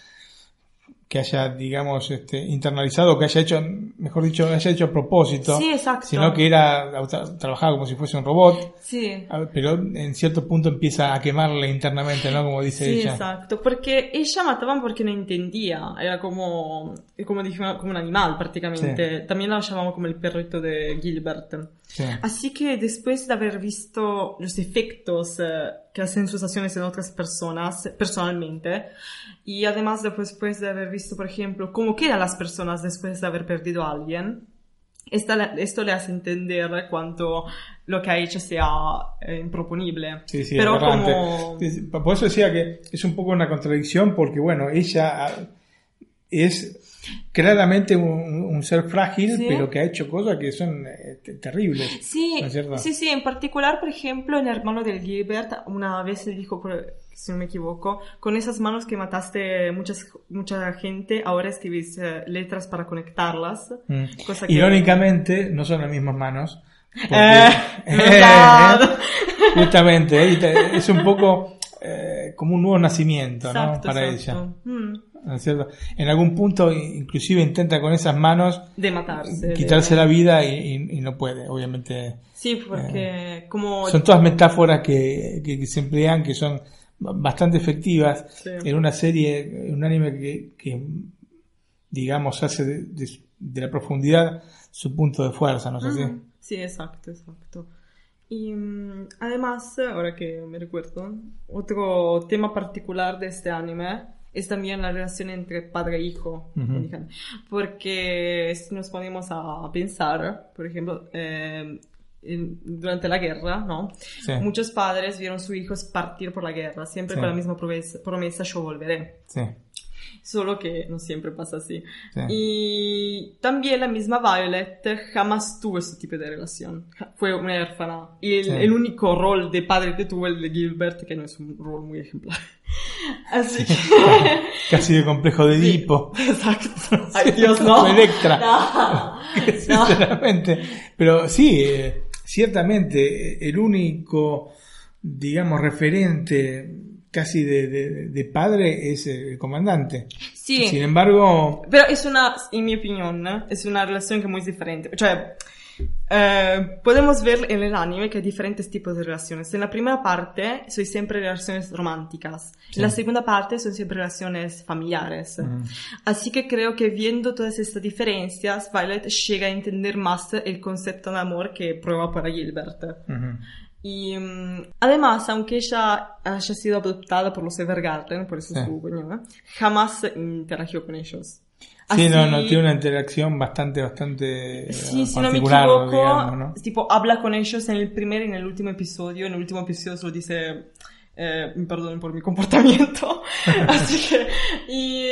que haya, digamos, este, internalizado, que haya hecho, mejor dicho, haya hecho a propósito, Sí, exacto. sino que era trabajaba como si fuese un robot. Sí. A ver, Pero en cierto punto empieza a quemarle internamente, ¿no? Como dice Sí, ella. exacto, porque ella mataban porque no entendía, era como, como dije, como un animal prácticamente. También la llamamos como el perrito de Gilbert. Sí. Así que después de haber visto los efectos eh, que hacen sus acciones en otras personas personalmente, y además después, después de haber visto, por ejemplo, cómo quedan las personas después de haber perdido a alguien, esta- esto le hace entender cuánto lo que ha hecho sea eh, improponible. Sí, sí, Pero como... Por eso decía que es un poco una contradicción porque, bueno, ella ah, es claramente un, un ser frágil, Sí. pero que ha hecho cosas que son eh, te- terribles. Sí, ¿no sí, sí, en particular, por ejemplo, el hermano del Gilbert una vez dijo, si no me equivoco, con esas manos que mataste muchas, mucha gente, ahora escribís eh, letras para conectarlas. Mm. Cosa que... Irónicamente, no son las mismas manos. porque- Eh, justamente, ¿eh? Es un poco eh, como un nuevo nacimiento, ¿no? Exacto, Para exacto. Mm. ella. ¿no es cierto? En algún punto, inclusive intenta con esas manos De matarse. quitarse de- la vida y, y- y no puede, obviamente. Sí, porque como... Son todas metáforas que, que- que se emplean, que son bastante efectivas Sí. en una serie, en un anime que, que, digamos, hace de, de- de la profundidad su punto de fuerza, ¿no es así? Ujú. Sí, exacto, exacto. Y mm, además, ahora que me recuerdo, otro tema particular de este anime es también la relación entre padre e hijo. Ujú. Indican. Porque si nos ponemos a pensar, por ejemplo, eh, durante la guerra, ¿no? Sí. Muchos padres vieron sus hijos partir por la guerra, siempre Sí. con la misma promesa, promesa yo volveré. Sí. Solo que no siempre pasa así. Sí. Y también la misma Violet jamás tuvo ese tipo de relación. Fue una huérfana. Y el, Sí. el único rol de padre que tuvo el de Gilbert, que no es un rol muy ejemplar. Así que... Casi de complejo de Edipo. Exacto. Ay, Dios, no. Electra. No. Sinceramente. Pero sí, eh, ciertamente, eh, el único, digamos, referente casi de, de- de padre es el comandante. Sí. Sin embargo, Pero es una, en mi opinión, ¿no? es una relación que es muy diferente. Cioè, eh, podemos ver en el anime que hay diferentes tipos de relaciones. En la primera parte son siempre relaciones románticas. Sí. En la segunda parte son siempre relaciones familiares. Mm. Así que creo que viendo todas estas diferencias, Violet llega a entender más el concepto de amor que prueba para Gilbert. ujú, Y mm, además, aunque ella haya sido adoptada por los Evergarden, por eso Sí. su coño, jamás interagió con ellos. sí, no, Así- no, tiene una interacción bastante, bastante eh, Sí, si no me particular, equivoco, digamos, ¿no? tipo, habla con ellos en el primer y en el último episodio. En el último episodio solo dice, eh, perdonen por mi comportamiento. Así que, y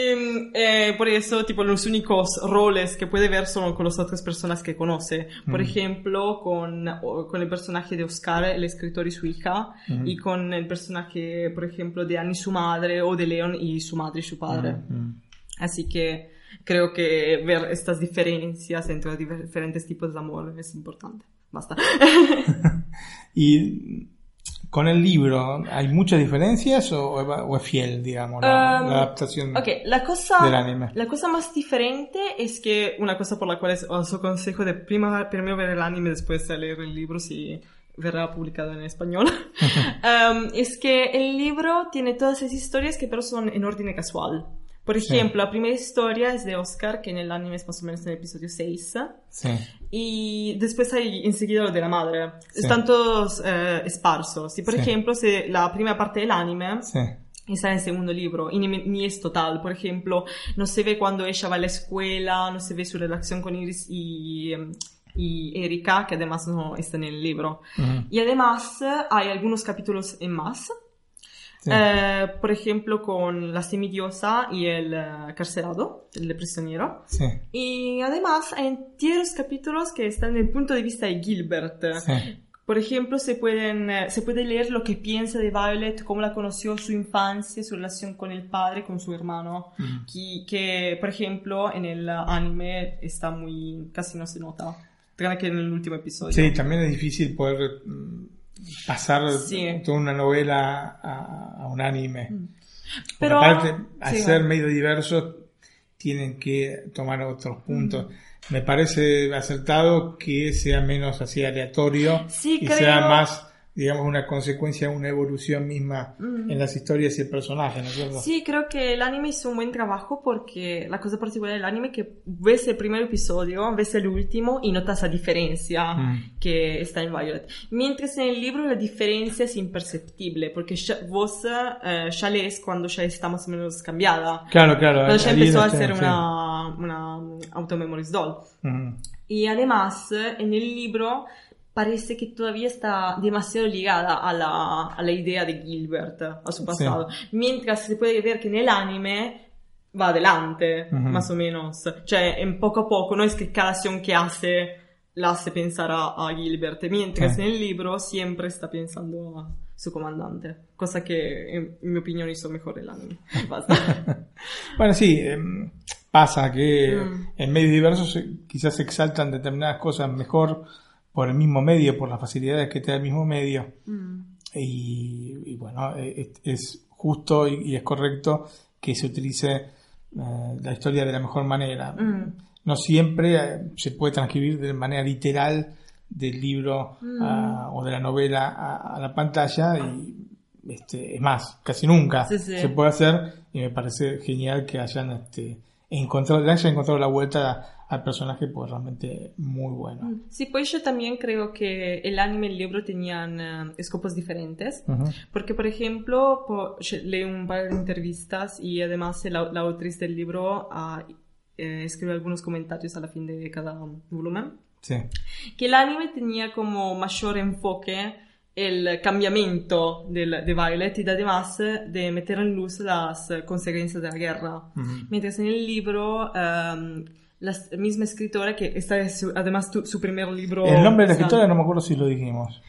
eh, por eso, tipo, los únicos roles que puede ver son con las otras personas que conoce. Por Mm. ejemplo, con, con el personaje de Oscar, el escritor y su hija, Ujú. y con el personaje, por ejemplo, de Annie, su madre, o de Leon y su madre y su padre. Ujú. Así que creo que ver estas diferencias entre los diferentes tipos de amor es importante. Basta. Y con el libro, ¿hay muchas diferencias o, o es fiel, digamos, la, Um, la adaptación ok, la cosa, del anime? la cosa más diferente es que una cosa por la cual os aconsejo de prima- primero ver el anime después leer el libro si verá publicado en español, um, es que el libro tiene todas esas historias que pero son en orden casual. Por Sí. ejemplo, la primera historia es de Oscar, que en el anime es más o menos en el episodio 6. Sí. Y después hay enseguida lo de la madre. Sí. Están todos eh, esparsos. Y por Sí. ejemplo, si la primera parte del anime Sí. está en el segundo libro y ni, ni es total. Por ejemplo, no se ve cuando ella va a la escuela, no se ve su relación con Iris y, y Erika, que además no está en el libro. Ujú. Y además eh, hay algunos capítulos en más. Eh, por ejemplo, con la semidiosa y el eh, carcerado, el prisionero. Sí. Y además hay enteros capítulos que están en el punto de vista de Gilbert. Sí. Por ejemplo, se, pueden, eh, se puede leer lo que piensa de Violet, cómo la conoció, su infancia, su relación con el padre, con su hermano. Mm. Que, que, por ejemplo, en el anime está muy... casi no se nota. Tranne que en el último episodio. Sí, también es difícil poder mm, pasar Sí. toda una novela a, a un anime. Mm. Pero- aparte, al sí, ser medio diversos, tienen que tomar otros puntos. Me parece acertado que sea menos así aleatorio Sí, y creo- sea más, digamos, una consecuencia, una evolución misma Mm. en las historias y el personaje, ¿no es cierto? Sí, creo que el anime hizo un buen trabajo porque la cosa particular del anime es que ves el primer episodio, ves el último y notas la diferencia Mm. que está en Violet. Mientras en el libro la diferencia es imperceptible porque ya- vos eh, ya lees cuando ya está más o menos cambiada. Claro, claro, Cuando ya empezó a ser una, una automemories doll. Ujú. Y además, en el libro parece que todavía está demasiado ligada a la, a la idea de Gilbert, a su pasado. Mientras se puede ver que en el anime va adelante, Ujú. más o menos. Cioè, en poco a poco, no es que cada acción que hace la hace pensar a, a Gilbert, mientras Sí. en el libro siempre está pensando a su comandante. Cosa que, en, en mi opinión, hizo mejor el anime. Basta. Bueno, sí, em, pasa que Mm. en medios diversos eh, quizás se exaltan determinadas cosas mejor por el mismo medio, por las facilidades que te da el mismo medio. Mm. Y, y bueno, eh, es, es justo y, y es correcto que se utilice eh, la historia de la mejor manera. Mm. No siempre eh, se puede transcribir de manera literal del libro Mm. a- o de la novela a, a la pantalla y este, es más, casi nunca Sí, sí. se puede hacer y me parece genial que hayan este, encontrado, hayan encontrado la vuelta al personaje pues realmente muy bueno. Sí, pues yo también creo que el anime y el libro tenían eh, escopos diferentes. Ujú. Porque, por ejemplo, leí un par de entrevistas y además la, la autriz del libro ah, eh, escribe algunos comentarios a la fin de cada volumen. Sí. Que el anime tenía como mayor enfoque el cambiamiento del- de Violet y además eh, de meter en luz las eh, consecuencias de la guerra. Ujú. Mientras en el libro, ehm, la misma escritora, que esta es su- además tu- su primer libro. El nombre de la escritora no me acuerdo si lo dijimos.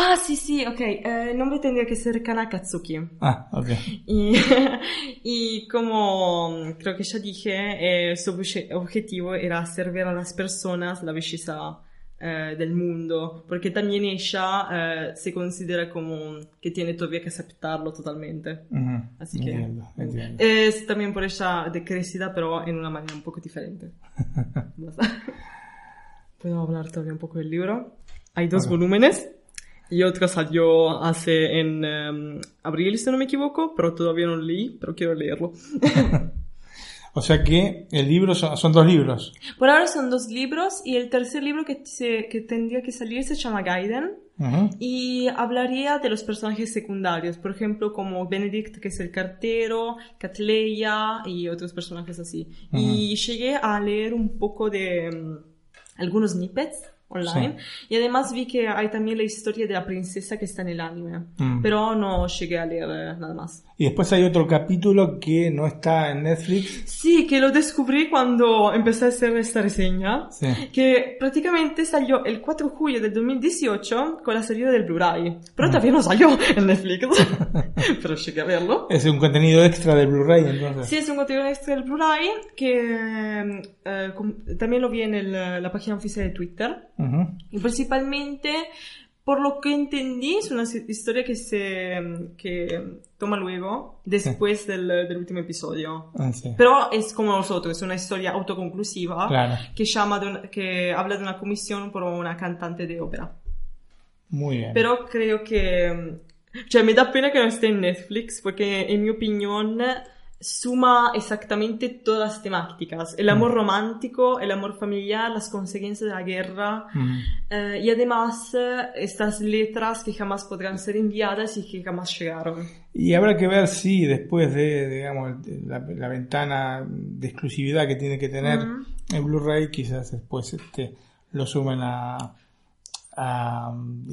Ah, sí, sí, ok. eh, el nombre tendría que ser Kana Katsuki. Ah, ok. Y, y como creo que ya dije, eh, su obje- objetivo era hacer ver a las personas la belleza eh, del mundo, porque también ella eh, se considera como que tiene todavía que aceptarlo totalmente. Ujú, Así que entiendo, entiendo. es también por ella decrecida, pero en una manera un poco diferente. Puedo hablar todavía un poco del libro. Hay dos volúmenes y otro salió hace en em, abril, si no me equivoco, pero todavía no leí, pero quiero leerlo. O sea que el libro son, son dos libros. Por ahora son dos libros y el tercer libro que, se- que tendría que salir se llama Gaiden. Ujú. Y hablaría de los personajes secundarios, por ejemplo, como Benedict, que es el cartero, Catleya y otros personajes así. Y llegué a leer un poco de mm, algunos snippets online y además vi que hay también la historia de la princesa que está en el anime, Mm. pero no llegué a leer eh, nada más. Y después hay otro capítulo que no está en Netflix. Sí, que lo descubrí cuando empecé a hacer esta reseña. Sí. que prácticamente salió el 4 de julio del 2018 con la salida del Blu-ray. Pero todavía no salió en Netflix. Pero llegué a verlo. Es un contenido extra del Blu-ray, entonces. Sí, es un contenido extra del Blu-ray que eh, también lo vi en el- la página oficial de Twitter. Ujú. Y principalmente, por lo que entendí, es una historia que se que toma luego, después del, del último episodio. Ah, sí. Pero es como nosotros, es una historia autoconclusiva Claro. que, llama de una- que habla de una comisión por una cantante de ópera. Muy bien. Pero creo que... Cioè, me da pena que no esté en Netflix porque, en mi opinión, suma exactamente todas las temáticas. El amor romántico, el amor familiar, las consecuencias de la guerra. Mm. eh, y además, eh, estas letras que jamás podrán ser enviadas y que jamás llegaron. Y habrá que ver si después de, digamos, la, la ventana de exclusividad que tiene que tener Ujú. el Blu-ray, quizás después este, lo sumen a,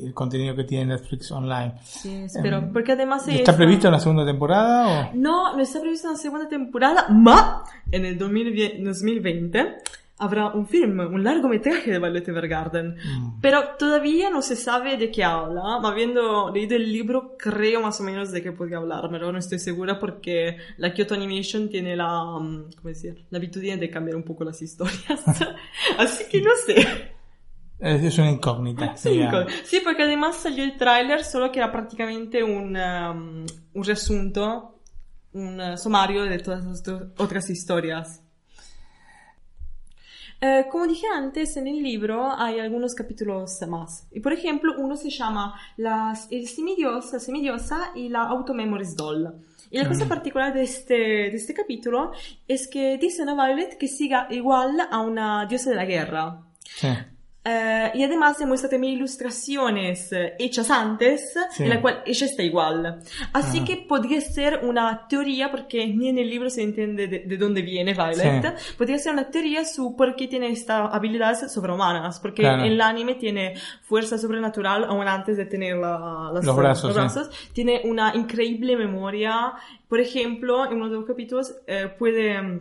el contenido que tiene Netflix online. Sí, espero. Em, porque además ¿Está es- previsto una segunda temporada? O? No, no está prevista una segunda temporada, ma en el 2020 2020 habrá un film, un largometraje de Violet Evergarden. Pero todavía no se sabe de qué habla. Habiendo leído el libro, creo más o menos de qué podría hablar, pero no estoy segura porque la Kyoto Animation tiene la, mm, ¿cómo decir? La habitude de cambiar un poco las historias. Así que no sé. Es, es una incógnita. Sí, digamos. co- sí, porque además salió el tráiler, solo que era prácticamente un, um, un resunto, un uh, sumario de todas las otras historias. Eh, como dije antes, en el libro hay algunos capítulos más. Y por ejemplo, uno se llama las, El semidiosa, semidiosa y la Automemories Doll. Y la cosa Mm. particular de este, de este capítulo es que dicen a Violet que siga igual a una diosa de la guerra. Sí. Eh, y además demuestra también ilustraciones eh, hechas antes, Sí. en la cual ella está igual. Así Ah. que podría ser una teoría, porque ni en el libro se entiende de, de dónde viene Violet, podría ser una teoría su por qué tiene estas habilidades sobrehumanas, porque Claro. en el anime tiene fuerza sobrenatural aún antes de tener la- las- Los brazos, sí. Tiene una increíble memoria. Por ejemplo, en uno de los capítulos eh, puede mm,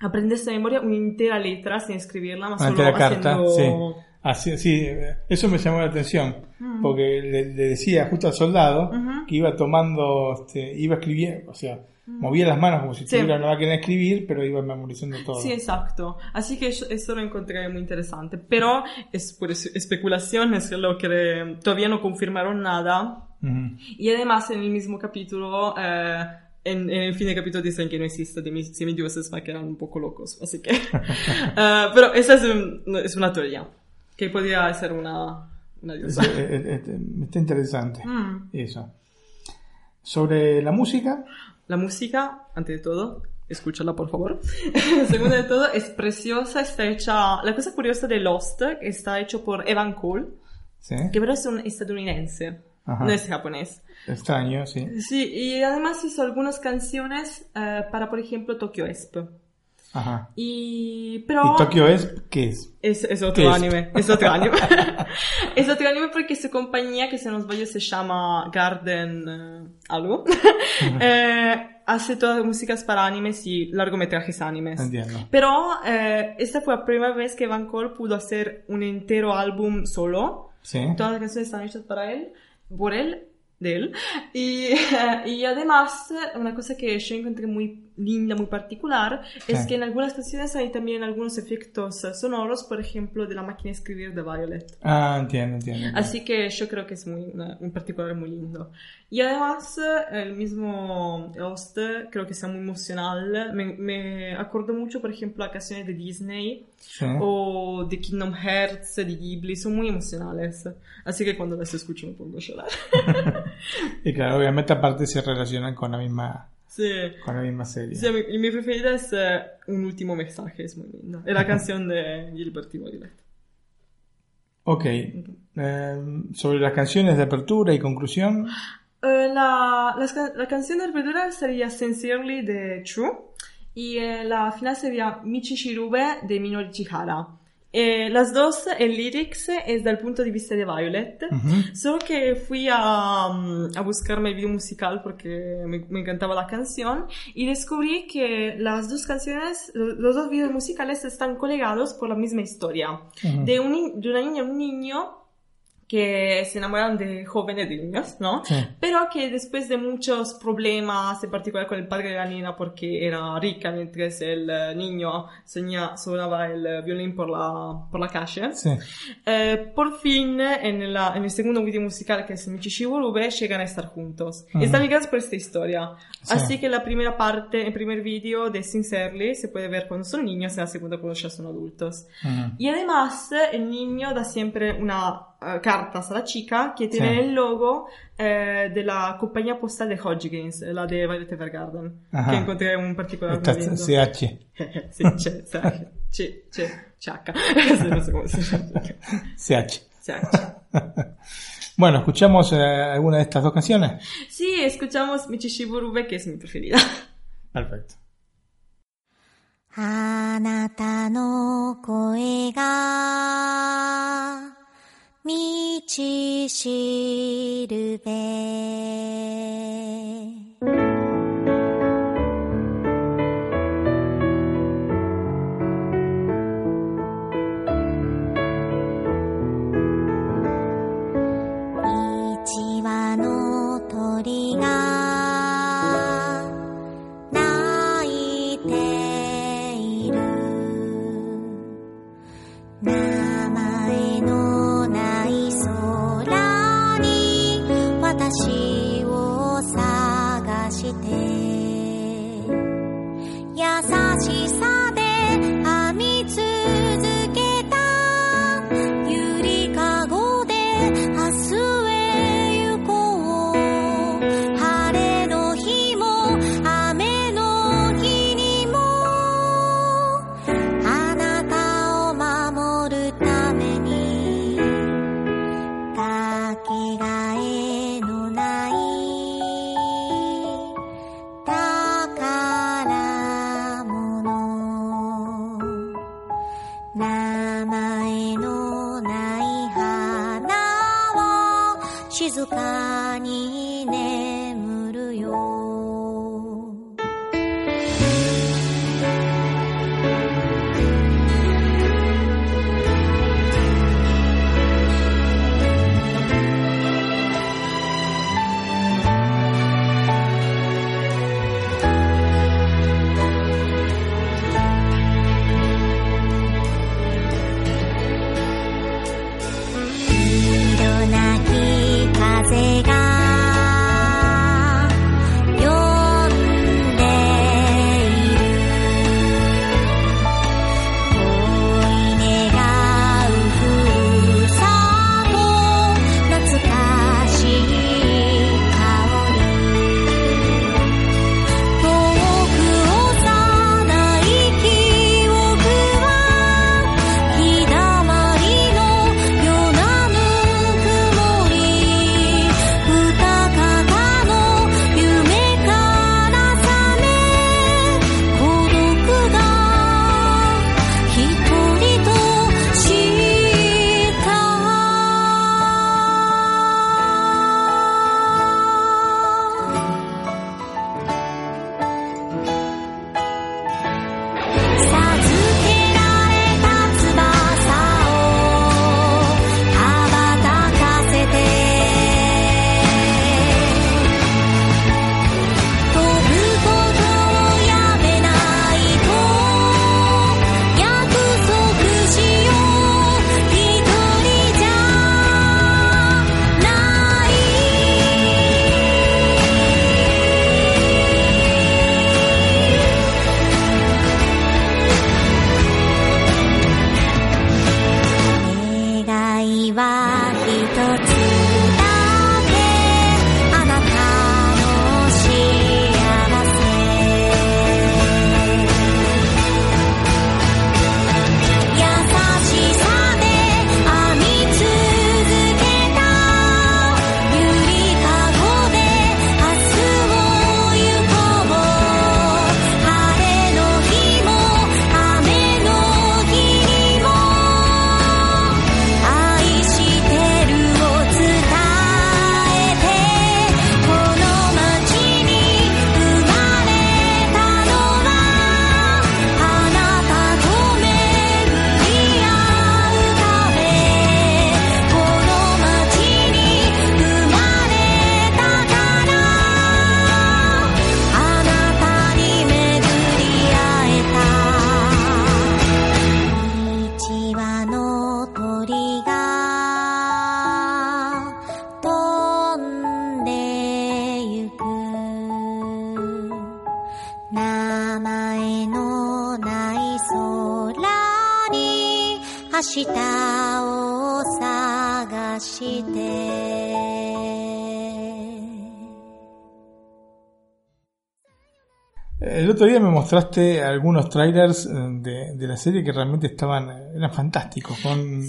aprenderse de memoria una entera letra sin escribirla, más Una solo carta, haciendo... sí. Así, sí, eso me llamó la atención, Mm. porque le, le decía justo al soldado Ujú. que iba tomando, este, iba escribiendo, o sea, movía las manos como si Sí. tuviera una máquina de escribir, pero iba memorizando todo. Sí, exacto. Así que eso, lo encontré muy interesante. Pero es por es- especulación, es lo que todavía no confirmaron nada. Ujú. Y además en el mismo capítulo, eh, en, en el fin del capítulo dicen que no existe semidioses, ma que eran un poco locos. Así que... eh, pero esa es, un- es una teoría, que podría ser una, una diosa. Es- es- es- es- está interesante. Mm. Eso. Sobre la música, La música, antes de todo, escúchala por favor. Segundo de todo, es preciosa, está hecha... La cosa curiosa de Lost, está hecho por Evan Cole, ¿sí? que pero es un estadounidense, Ajá. no es japonés. extraño, sí. Sí, y además hizo algunas canciones eh, para, por ejemplo, Tokyo Esp. Ajá. Y... Pero... ¿Y Tokio es qué es? Es, es ¿Qué otro es? anime, es otro anime. es otro anime porque su compañía, que se nos vaya, se llama Garden eh, algo. Eh, hace todas las músicas para animes y largometrajes animes. Entiendo. Pero eh, esta fue la primera vez que Van Cole pudo hacer un entero álbum solo. Sí. Todas las canciones están hechas para él, por él, de él. Y, y además, una cosa que yo encontré muy linda, muy particular, es que en algunas canciones hay también algunos efectos sonoros, por ejemplo, de la máquina de escribir de Violet. Ah, entiendo, entiendo. entiendo. Así que yo creo que es muy, un particular muy lindo. Y además, eh, el mismo host creo que sea muy emocional. Me, me acuerdo mucho, por ejemplo, a canciones de Disney Sí. o de Kingdom Hearts, de Ghibli, son muy emocionales. Así que cuando las escucho me pongo a llorar. Y claro, obviamente aparte se relacionan con la misma, sí. con la misma serie. Sí, mi, mi preferida es eh, Un último mensaje, es muy lindo. Es la canción de Gilbert y Violet. Ok. Eh, sobre las canciones de apertura y conclusión. Eh, la, ca- la canción de apertura sería Sincerely de True y eh, la final sería Michi Shirube de Minori Chihara. Eh, las dos, el lyrics es del punto de vista de Violet, Ujú. solo que fui a, mm, a buscarme el video musical porque me, me encantaba la canción y descubrí que las dos canciones, lo- los dos videos musicales están colgados por la misma historia. Ujú. de, un, de una niña y un niño que se enamoraron de jóvenes de niños, ¿no? Sí. Pero que después de muchos problemas, en particular con el padre de la niña porque era rica, mientras el eh, niño soña- sonaba el eh, violín por la, por la calle, Sí. eh, por fin en, la- en el segundo video musical que es Michi Shiburube llegan a estar juntos. Ujú. Están ligados por esta historia. Sí. Así que la primera parte, el primer video de Sincerely se puede ver cuando son niños y la segunda cuando ya son adultos. Ujú. Y además el niño da siempre una eh, carta a la chica que tiene Sí. el logo eh, de la compañía postal de Hodgkins, la de Violet Evergarden, Ajá. que encontré un particular Esta muy lindo. CH. sí, che, che, che, che, chaca. Sí, no sé cómo se llama. CH. CH. Bueno, escuchamos eh, alguna de estas dos canciones. Sí, escuchamos Michi Shiburube, que es mi preferida. Perfecto. あなたの声が 道しるべ」bye. mostraste algunos trailers eh, de, de la serie que realmente estaban eran fantásticos, con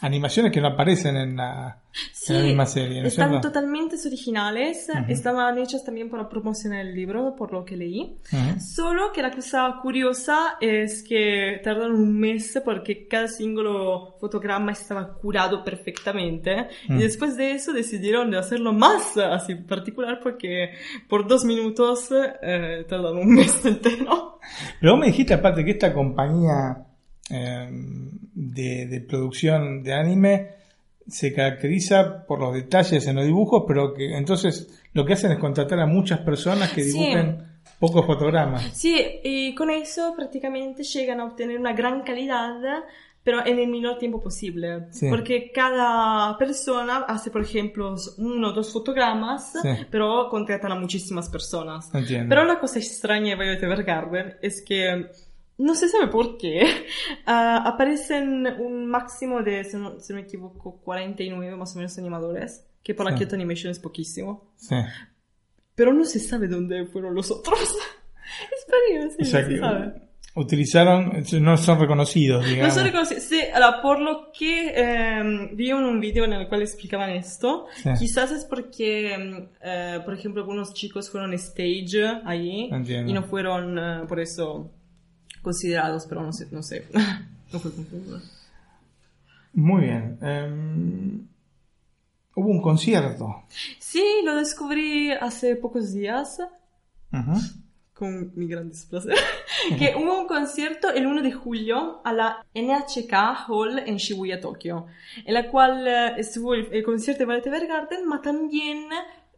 animaciones que no aparecen en la, en la misma serie, ¿no es están cierto? totalmente originales, Ujú. estaban hechas también para promocionar el libro, por lo que leí. Ujú. Solo que la cosa curiosa es que tardaron un mes porque cada singolo fotograma estaba curado perfectamente Mm. y después de eso decidieron de hacerlo más así particular porque por dos minutos eh, tardaron un mes entero. Pero vos me dijiste aparte que esta compañía eh, de, de producción de anime se caracteriza por los detalles en los dibujos, pero que entonces lo que hacen es contratar a muchas personas que Sí. dibujen pocos fotogramas. Sí, y con eso prácticamente llegan a obtener una gran calidad, pero en el menor tiempo posible. Sí. Porque cada persona hace, por ejemplo, uno o dos fotogramas, Sí. pero contratan a muchísimas personas. Entiendo. Pero la cosa extraña de Violet Evergarden es que no se sabe por qué. ah, aparecen un máximo de, si no, si no me equivoco, 49 más o menos animadores, que para Sí. Kyoto Animation es poquísimo. Sí. Pero no se sabe dónde fueron los otros. es perdido, sí, O sea no se sabe. utilizaron, no son reconocidos, No digamos. sono riconosciuti. Sí, allora, por lo que ehm, vi en un video en el cual explicaban esto, Sí. quizás es porque, em, eh, por ejemplo, algunos chicos fueron stage ahí Entiendo. y no fueron eh, por eso considerados, pero no sé, no sé. no fue. Muy bien. Em, hubo un concierto. Sí, lo descubrí hace pocos días Ujú. con mi gran displacer, que hubo un concierto el 1 de julio a la NHK Hall en Shibuya, Tokio, en la cual eh, estuvo el, el concierto de Violet Evergarden, ma también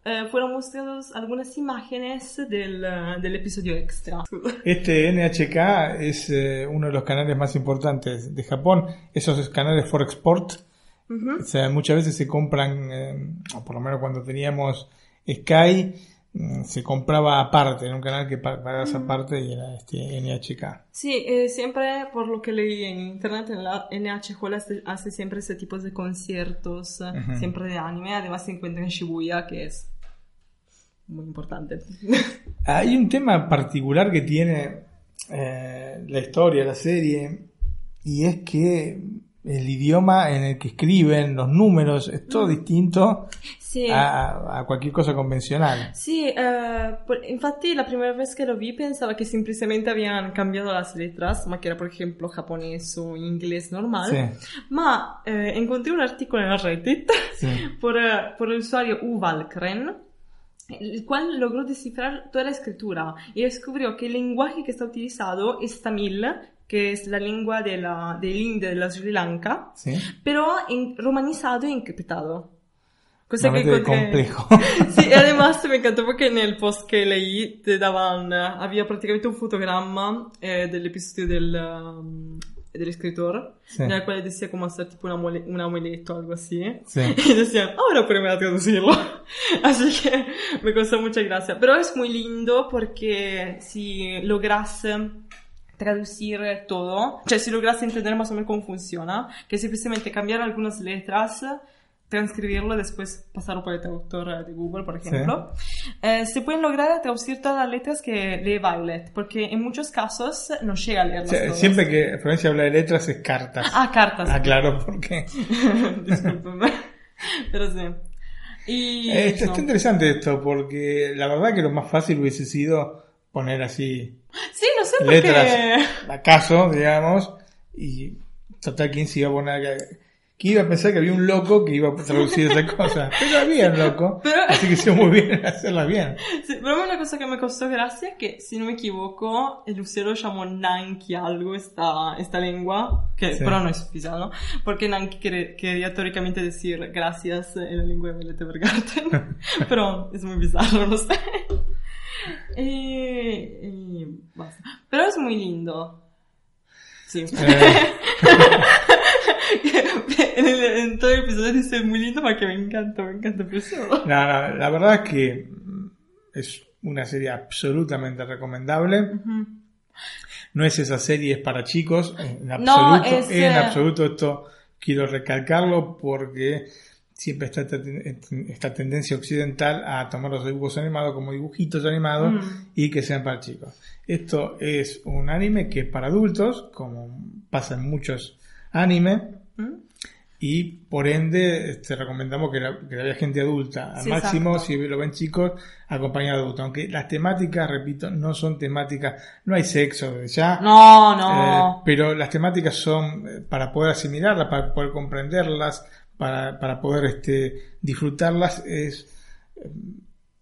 eh, fueron mostradas algunas imágenes del, eh, del episodio extra. Este NHK es eh, uno de los canales más importantes de Japón. Esos canales for export. Ujú. O sea, muchas veces se compran, eh, o por lo menos cuando teníamos Sky, mm, se compraba aparte, en un canal que pa- pagabas Mm. aparte y era este NHK. Sí, eh, siempre por lo que leí en internet, en la NH Hall hace, hace siempre ese tipo de conciertos, eh, Ujú. siempre de anime, además se encuentra en Shibuya, que es muy importante. Hay un tema particular que tiene eh, la historia, la serie, y es que el idioma en el que escriben, los números, es todo distinto Sí. a, a cualquier cosa convencional. Sì, eh, infatti la prima vez che lo vi pensava che semplicemente habían cambiado las letras, ma che era por ejemplo japonés o inglés normal. Sí. Ma eh, encontré un artículo en Reddit Sí. por, eh, por el usuario Uvalkren, el cual logró descifrar toda la escritura y descubrió que el lenguaje que está utilizado es tamil, que es la lengua de la, del India de la Sri Lanka, Sí. pero en- romanizado e encriptado. Cosa que encontré- complejo. Sí, e además me encantó porque en el post que leí te daban, eh, había prácticamente un fotogramma eh, del episodio del, um, del escritor, Sí. en el cual decía cómo hacer tipo una mole- un amuleto o algo así. Sí. Y decían, ahora poneme a traducirlo. Así que me causó mucha gracia. Pero es muy lindo porque si logras eh, traducir todo, cioè si logras entender más o menos cómo funciona, que simplemente cambiar algunas letras, transcribirlo, después pasarlo por el traductor de Google, por ejemplo, eh, se pueden lograr traducir todas las letras que lee Violet, porque en muchos casos no llega a O leerlas sea, todas. siempre que Florencia habla de letras es cartas. Ah, cartas. Ah, claro, porque Discúlpeme. Pero sí. Y Eh, está, está interesante esto, porque la verdad que lo más fácil hubiese sido poner así Sí, no sé por letras qué. acaso, digamos, y total, ¿quién se iba a poner? ¿Quién iba a pensar que había un loco que iba a traducir esa cosa? Pero había un loco, Pero- así que hizo muy bien en hacerla bien. Sí, pero una cosa que me causó gracia que, si no me equivoco, el usuario llamó Nanki algo esta, esta lengua, que Sí. pero no es oficial, ¿no? Porque Nanki quería teóricamente decir gracias en la lengua de Violet Evergarden, pero es muy bizarro, no sé. Y, y basta. Pero es muy lindo. Sí. En, el- en todo el episodio dice muy lindo porque me encanta, me encanta pero No, no, la verdad es que mm, es una serie absolutamente recomendable. No es esa serie para chicos, en No, absoluto, es, en eh, absoluto esto quiero recalcarlo porque siempre está esta, esta tendencia occidental a tomar los dibujos animados como dibujitos animados Mm. y que sean para chicos. Esto es un anime que es para adultos, como pasa en muchos animes, ¿Mm? y por ende este, recomendamos que la, que la vea gente adulta. Al Sí, máximo, exacto. si lo ven chicos, acompañado de adultos. Aunque las temáticas, repito, no son temáticas, no hay sexo ya. No, no. Eh, pero las temáticas son eh, para poder asimilarlas, para poder comprenderlas, para, para poder este, disfrutarlas, es eh,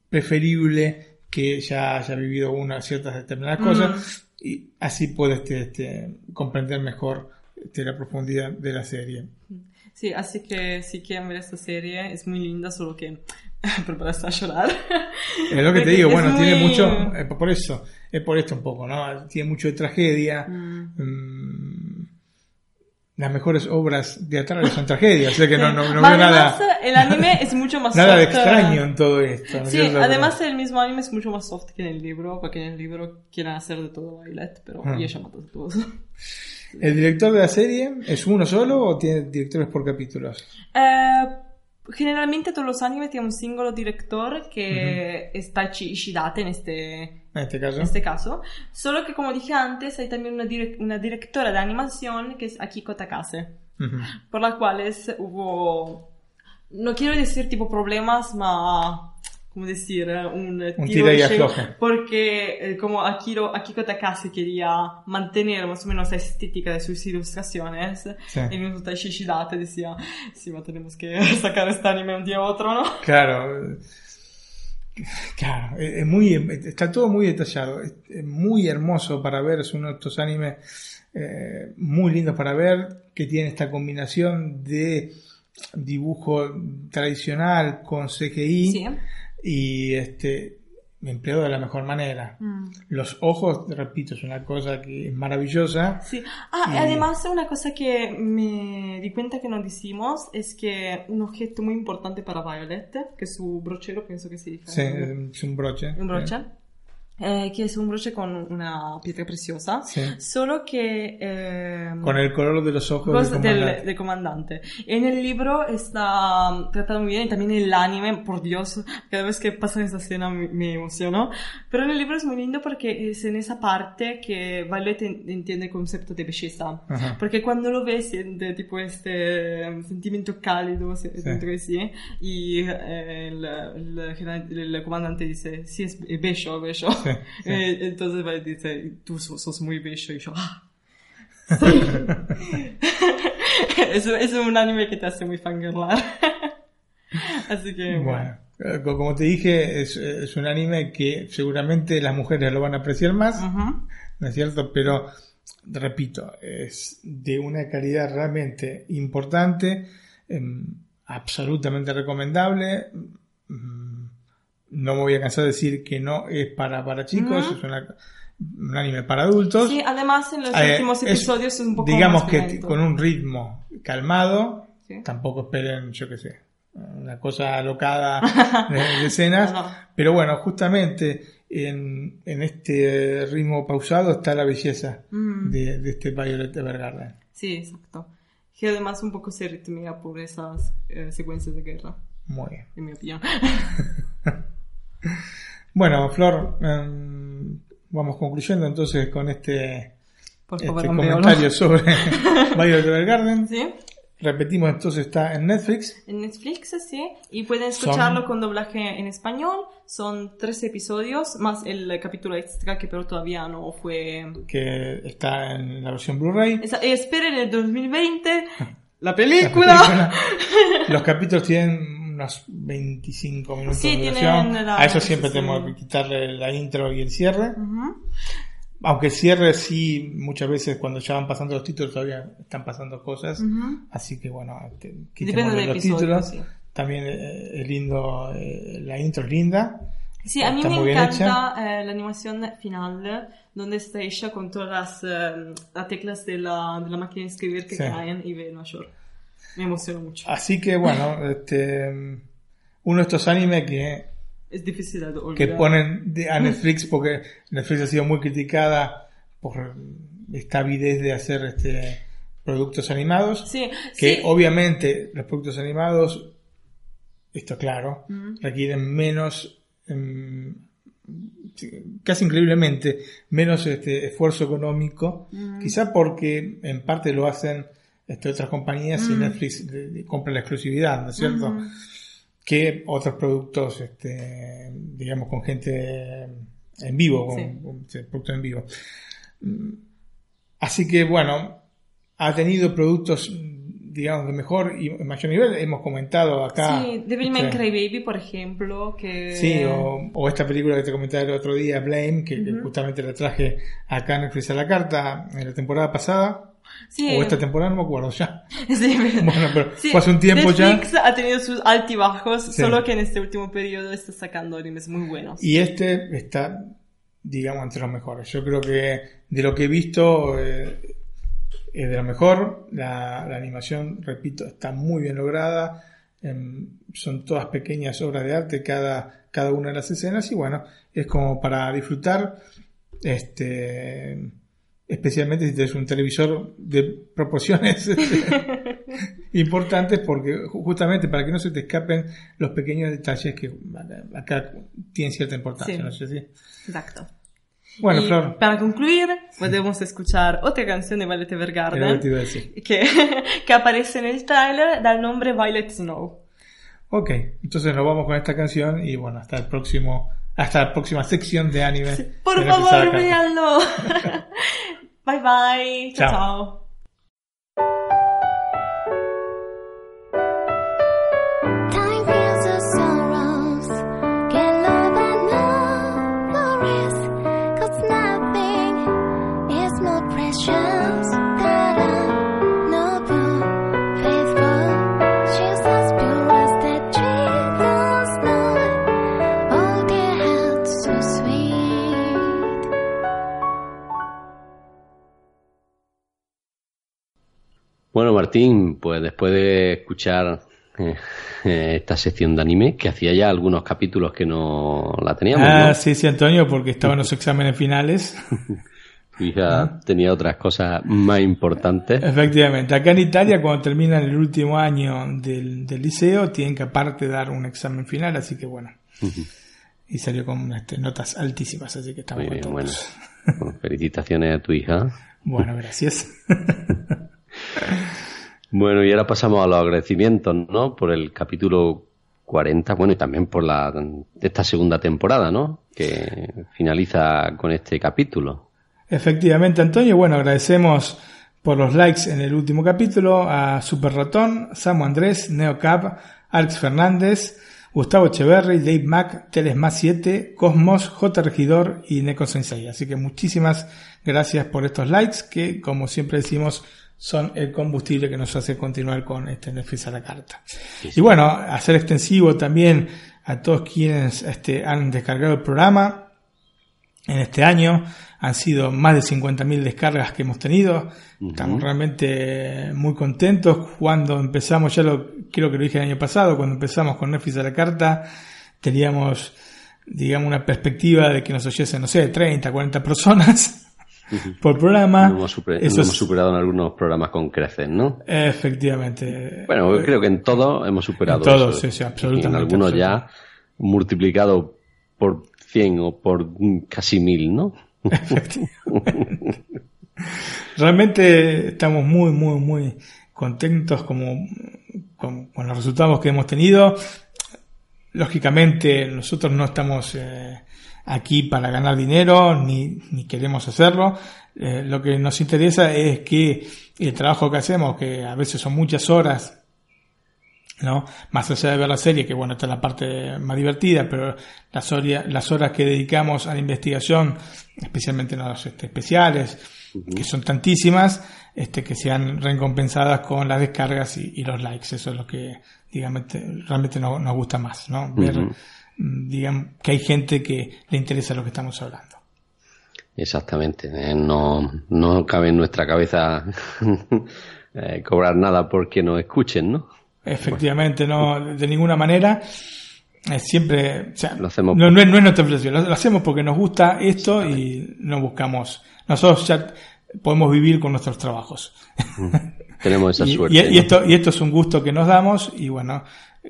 preferible que ya haya vivido unas ciertas determinadas Mm. cosas y así puede este, este, comprender mejor este, la profundidad de la serie. Sí, así que si quieren ver esta serie, es muy linda, solo que preparaste a llorar. Es lo que te digo, bueno, tiene muy- mucho, eh, por eso, es por esto un poco, ¿no? Tiene mucho de tragedia. Mm. mm, las mejores obras teatrales son tragedias, o sea que no, no, no Ma veo nada, además, el anime es mucho más nada de soft. extraño en todo esto. ¿no Sí, además el mismo anime es mucho más soft que en el libro, porque en el libro quieren hacer de todo Violet, pero Ah. ella mata a todos. ¿El director de la serie es uno solo o tiene directores por capítulos? Eh, generalmente todos los animes tienen un singolo director que es Taichi Ishidate en este, En este caso. en este caso. Solo que como dije antes, hay también una, direc- una directora de animación que es Akiko Takase, Ujú. por la cual es- hubo, no quiero decir tipo problemas, ma... ¿Cómo decir? Un, Un tiro tira y. Porque eh, como Akiro, Akiko Takase quería mantener más o menos la estética de sus ilustraciones, Sí. el mismo Taishi Ishidate decía, sí, ma, tenemos que sacar este anime un día u otro, ¿no? Claro, eh, claro, es es muy, está todo muy detallado, es es muy hermoso para ver, es uno de estos animes eh, muy lindos para ver, que tiene esta combinación de dibujo tradicional con CGI Sí. Y este empleado de la mejor manera. Mm. Los ojos, repito, es una cosa que es maravillosa. Sí. Ah, y además una cosa que me di cuenta que no decimos es que un objeto muy importante para Violet, que es su brochero, pienso que se dice. Sí, es un broche. Un broche. Eh, que es un broche con una piedra preciosa. Sí. Solo que... eh, Con el color de los ojos Cosa del comandante. del comandante. En el libro está tratado muy bien y también el anime, por Dios, cada vez que pasa esa escena me, me emociono. Pero en el libro es muy lindo porque es en esa parte que Violet en- entiende el concepto de belleza. Ajá. Porque cuando lo ve siente tipo este um, sentimiento cálido Sí. dentro de sí y eh, el, el general- el comandante dice, sí, es es bello, bello. Sí, sí. Eh, entonces Violet dice, tú sos, muy bello y yo, ah. Sí. es, es un anime que te hace muy fangirlar. Así que bueno. Bueno, eh, co- como te dije, es, es un anime que seguramente las mujeres lo van a apreciar más. ¿no es cierto? Pero, repito, es de una calidad realmente importante, em, absolutamente recomendable. Mm, No me voy a cansar de decir que no es para, para chicos, es una- un anime para adultos. Sí, además en los Eh, últimos episodios es un poco digamos más que con un ritmo calmado Sí. tampoco esperen yo qué sé una cosa alocada de, escenas No, no. pero bueno justamente en, en este ritmo pausado está la belleza de, de este Violet Evergarden Sí, exacto. Que además un poco se ritmea por esas eh, secuencias de guerra, muy bien en mi opinión. bueno Flor em, vamos concluyendo entonces con este, este comentario ¿no? sobre Violet Evergarden Sí. repetimos entonces está en Netflix En Netflix, sí. Y pueden Son- escucharlo con doblaje en español. Son tres episodios, más el capítulo extra que pero todavía no fue... que está en la versión Blu-ray esperen el 2020 la La película. película. Los capítulos tienen unos 25 minutos Sí, de duración. A eso siempre sí. tenemos que quitarle la intro y el cierre. Ujú. Aunque el cierre sí, muchas veces cuando ya van pasando los títulos todavía están pasando cosas. Ujú. Así que bueno, del los episodio, títulos. sí. También eh, es lindo, eh, la intro es linda. Sí, a mí me encanta eh, la animación final, donde está hecha con todas las, eh, las teclas de la, de la máquina de escribir que caen y ve Nueva York. Me emociona mucho. Así que bueno, este, uno de estos animes que Es difícil de olvidar. que ponen a Netflix porque Netflix ha sido muy criticada por esta avidez de hacer este productos animados Sí, que sí. obviamente los productos animados esto claro Mm. requieren menos em, casi increíblemente menos este esfuerzo económico Mm. quizá porque en parte lo hacen este, otras compañías y Mm. Netflix de- de- compra la exclusividad, ¿no es cierto? Que otros productos, este, digamos, con gente en vivo, con, Sí. con- sí, productos en vivo. Mm, Así que bueno, ha tenido productos, digamos, de mejor y mayor nivel. Hemos comentado acá. Sí, Devilman sí. Crybaby, por ejemplo, que... Sí, o, o esta película que te comentaba el otro día, Blame, que, que Ujú. justamente la traje acá en Netflix a la carta en la temporada pasada. Sí. O esta temporada, no me acuerdo ya. Sí, Bueno, pero Sí, fue hace un tiempo ya. Netflix ha tenido sus altibajos, Sí. solo que en este último periodo está sacando animes muy buenos. Y este está, digamos, entre los mejores. Yo creo que de lo que he visto eh, es de lo mejor. La, la animación, repito, está muy bien lograda. Em, son todas pequeñas obras de arte, cada, cada una de las escenas. Y bueno, es como para disfrutar. Este. Especialmente si tienes un televisor de proporciones importantes, porque ju- justamente para que no se te escapen los pequeños detalles que acá tienen cierta importancia. Sí. ¿no es así? Exacto. Bueno, Y Flor. Para concluir, podemos escuchar otra canción de Violet Evergarden que que, aparece en el tráiler, da el nombre Violet Snow. Ok, entonces nos vamos con esta canción y bueno, hasta el próximo, hasta la próxima sección de anime. Por de favor, véanlo. bye bye. Chao, Chao. chao. Martín, pues después de escuchar eh, esta sección de anime, que hacía ya algunos capítulos que no la teníamos, Ah, ¿no? sí, sí, Antonio, porque estaban los exámenes finales. Tu hija tenía otras cosas más importantes. Efectivamente, acá en Italia cuando terminan el último año del, del liceo tienen que aparte dar un examen final, así que bueno, y salió con este, notas altísimas, así que estamos Muy bien. Bueno, Felicitaciones a tu hija. Bueno, gracias. Bueno, y ahora pasamos a los agradecimientos, ¿no? Por el capítulo 40, bueno, y también por la esta segunda temporada, ¿no? Que finaliza con este capítulo. Efectivamente, Antonio, bueno, agradecemos por los likes en el último capítulo a Super Ratón, Samu Andrés, Neocap, Alex Fernández, Gustavo Echeverry, Dave Mac, Teles Más 7, Cosmos, J Regidor y Neko Sensei. Así que muchísimas gracias por estos likes que, como siempre decimos, son el combustible que nos hace continuar con este Netflix a la carta. Y bueno, hacer extensivo también a todos quienes este, han descargado el programa en este año. Han sido más de 50.000 descargas que hemos tenido. Estamos realmente muy contentos. Cuando empezamos, ya lo creo que lo dije el año pasado, cuando empezamos con Netflix a la carta, teníamos, digamos, una perspectiva de que nos oyesen, no sé, 30, 40 personas por programa. Lo hemos, super- Eso lo hemos superado en algunos programas con creces, ¿no? Efectivamente. Bueno, creo que en todos hemos superado En todos, eso. sí, sí, Y absolutamente, En algunos ya multiplicado por 100 o por casi 1000, ¿no? Realmente estamos muy, muy, muy contentos como, con, con los resultados que hemos tenido. Lógicamente, nosotros no estamos eh, aquí para ganar dinero, ni, ni queremos hacerlo. Eh, lo que nos interesa es que el trabajo que hacemos, que a veces son muchas horas, ¿no? Más allá de ver la serie, que bueno, esta es la parte más divertida, pero las, horas las horas que dedicamos a la investigación, especialmente en los este, especiales, que son tantísimas, este, que sean recompensadas con las descargas y, y los likes. Eso es lo que, digamos, te- realmente nos, nos gusta más, ¿no? Ver, digamos, que hay gente que le interesa lo que estamos hablando. Exactamente. eh, No, no cabe en nuestra cabeza eh, cobrar nada porque nos escuchen, ¿no? Efectivamente, no, de ninguna manera. Eh, siempre, o sea, Lo hacemos no, no es, no es nuestra filosofía, lo, lo hacemos porque nos gusta esto y no buscamos. Nosotros ya podemos vivir con nuestros trabajos. Tenemos esa y, suerte. y- y ¿no? esto, y esto es un gusto que nos damos y bueno,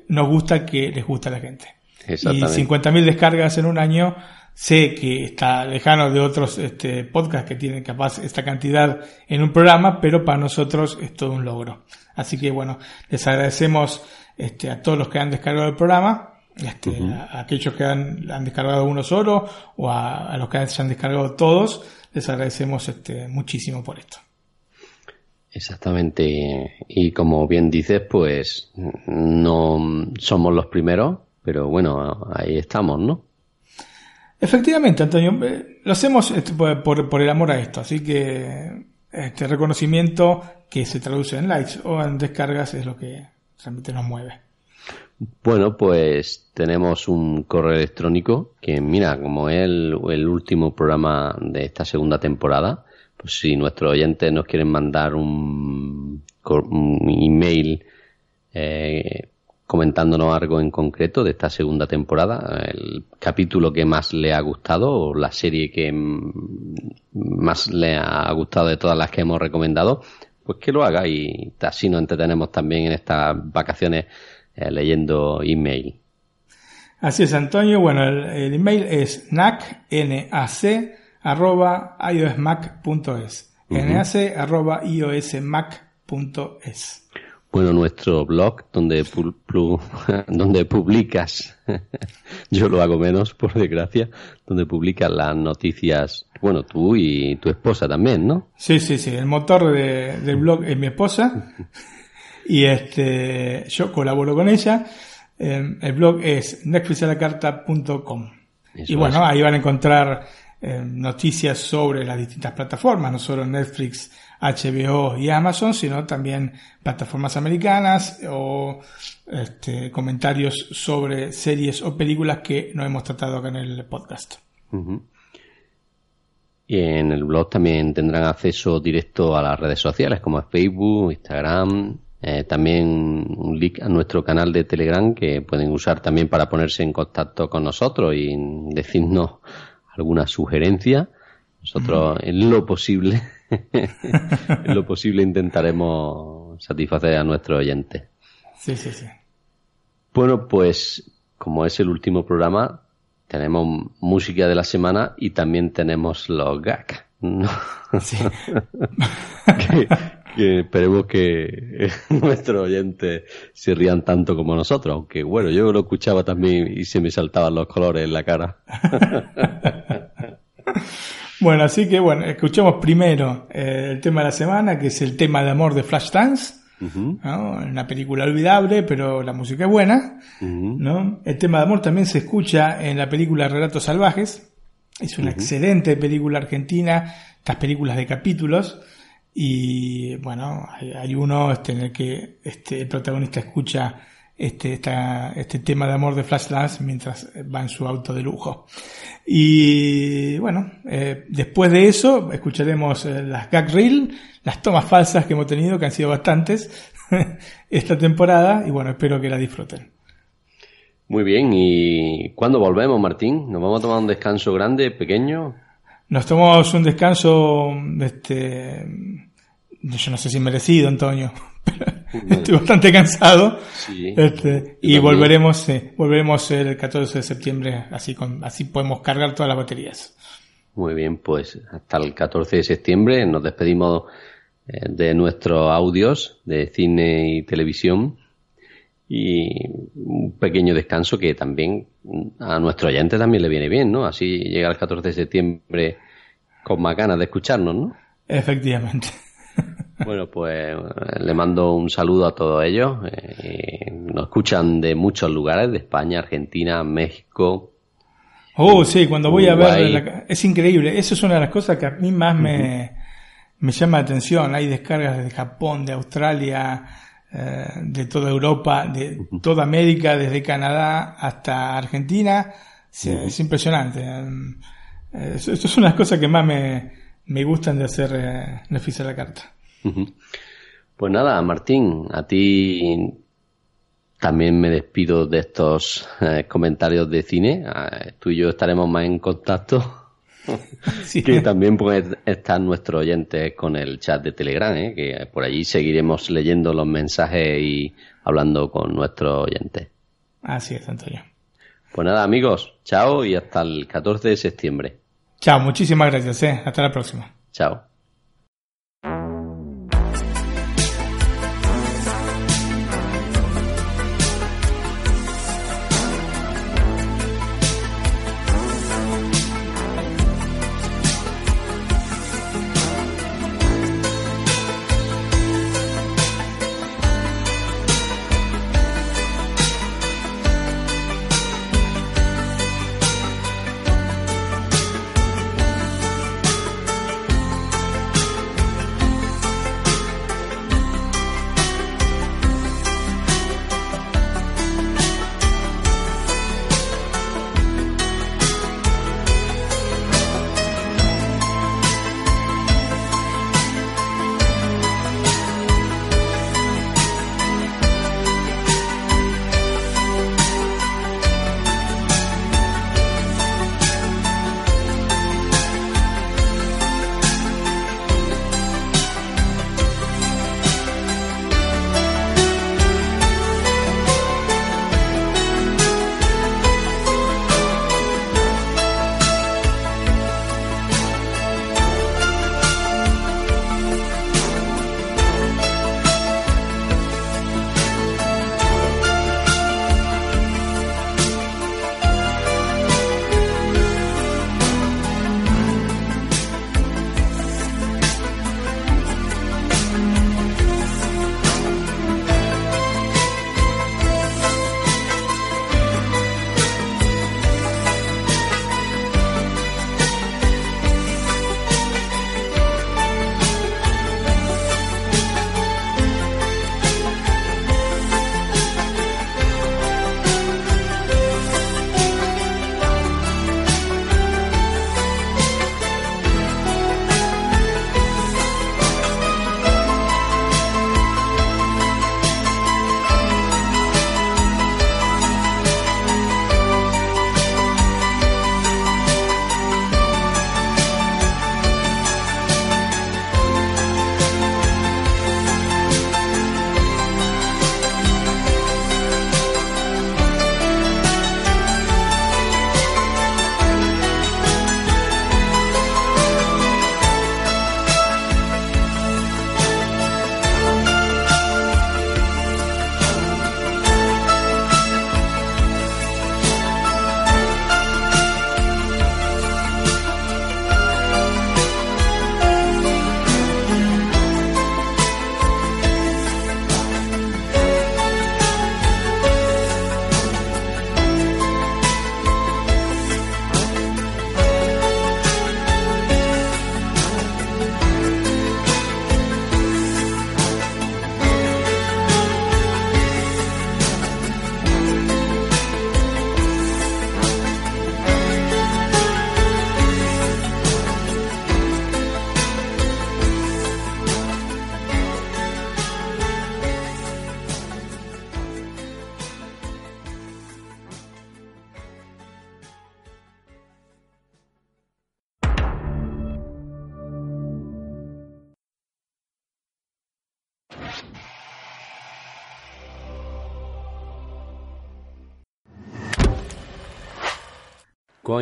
nos gusta que les gusta a la gente. Y Exactamente. 50.000 descargas en un año sé que está lejano de otros este, podcasts que tienen capaz esta cantidad en un programa, pero para nosotros es todo un logro. Así que bueno, les agradecemos este, a todos los que han descargado el programa, este, a, a aquellos que han, han descargado uno solo o a, a los que se han descargado todos, les agradecemos este, muchísimo por esto. Exactamente. Y como bien dices, pues no somos los primeros, pero bueno, ahí estamos, ¿no? Efectivamente, Antonio, eh, lo hacemos este, por, por- el amor a esto, así que este reconocimiento que se traduce en likes o en descargas es lo que realmente nos mueve. Bueno, pues tenemos un correo electrónico que, mira, como es el, el último programa de esta segunda temporada, pues si nuestros oyentes nos quieren mandar un, un email eh, comentándonos algo en concreto de esta segunda temporada, el capítulo que más le ha gustado o la serie que más le ha gustado de todas las que hemos recomendado, pues que lo haga y así nos entretenemos también en estas vacaciones eh, leyendo email. Así es, Antonio. Bueno, el, el email es nac, N-A-C, arroba iosmac.es. Nac, arroba iosmac.es. Bueno, nuestro blog donde, pu- donde publicas, yo lo hago menos, por desgracia, donde publicas las noticias, bueno, tú y tu esposa también, ¿no? Sí, sí, sí. El motor de- del blog es mi esposa. Y este, yo colaboro con ella. Eh, el blog es netflixalacarta.com. Y bueno, es. ahí van a encontrar eh, noticias sobre las distintas plataformas, no solo Netflix, HBO y Amazon, sino también plataformas americanas o este, comentarios sobre series o películas que no hemos tratado acá en el podcast. Y en el blog también tendrán acceso directo a las redes sociales como Facebook, Instagram, eh, también un link a nuestro canal de Telegram que pueden usar también para ponerse en contacto con nosotros y decirnos alguna sugerencia. Nosotros en lo posible, en lo posible intentaremos satisfacer a nuestros oyentes. Sí, sí, sí. Bueno, pues como es el último programa, tenemos música de la semana y también tenemos los gags. ¿no? que, que esperemos que nuestros oyentes se rían tanto como nosotros, aunque bueno, yo lo escuchaba también y se me saltaban los colores en la cara. Bueno, así que bueno, escuchemos primero eh, el tema de la semana, que es el tema de amor de Flashdance. ¿no? Una película olvidable, pero la música es buena. ¿no? El tema de amor también se escucha en la película Relatos Salvajes. Es una excelente película argentina, estas películas de capítulos. Y bueno, hay, hay uno este, en el que este, el protagonista escucha este, esta- este tema de amor de Flashdance mientras va en su auto de lujo. Y bueno, eh, después de eso escucharemos eh, las gag reel, las tomas falsas que hemos tenido, que han sido bastantes esta temporada, y bueno, espero que la disfruten. Muy bien, ¿y cuándo volvemos, Martín? ¿Nos vamos a tomar un descanso grande, pequeño? Nos tomamos un descanso, este, yo no sé si merecido, Antonio, pero estoy bastante cansado. Sí, Este, y también. volveremos, sí, volveremos el 14 de septiembre, así con, así podemos cargar todas las baterías. Muy bien, pues hasta el 14 de septiembre nos despedimos eh, de nuestros audios de cine y televisión y un pequeño descanso que también a nuestro oyente también le viene bien, ¿no? Así llega el 14 de septiembre con más ganas de escucharnos, ¿no? Efectivamente. Bueno, pues eh, le mando un saludo a todos ellos. eh, nos escuchan de muchos lugares, de España, Argentina, México, Oh, sí, cuando voy a ver, la- es increíble. Eso es una de las cosas que a mí más me, me llama la atención. Hay descargas desde Japón, de Australia, eh, de toda Europa, de toda América, desde Canadá hasta Argentina. Sí. Es impresionante. Eh, eso es una de las cosas que más me, me gustan de hacer eh, la carta. Pues nada, Martín, a ti también me despido de estos eh, comentarios de cine. Eh, tú y yo estaremos más en contacto. que también pueden estar nuestros oyentes con el chat de Telegram, ¿eh? que por allí seguiremos leyendo los mensajes y hablando con nuestros oyentes. Así es, Antonio. Pues nada, amigos, chao y hasta el 14 de septiembre. Chao, muchísimas gracias. ¿eh? Hasta la próxima. Chao.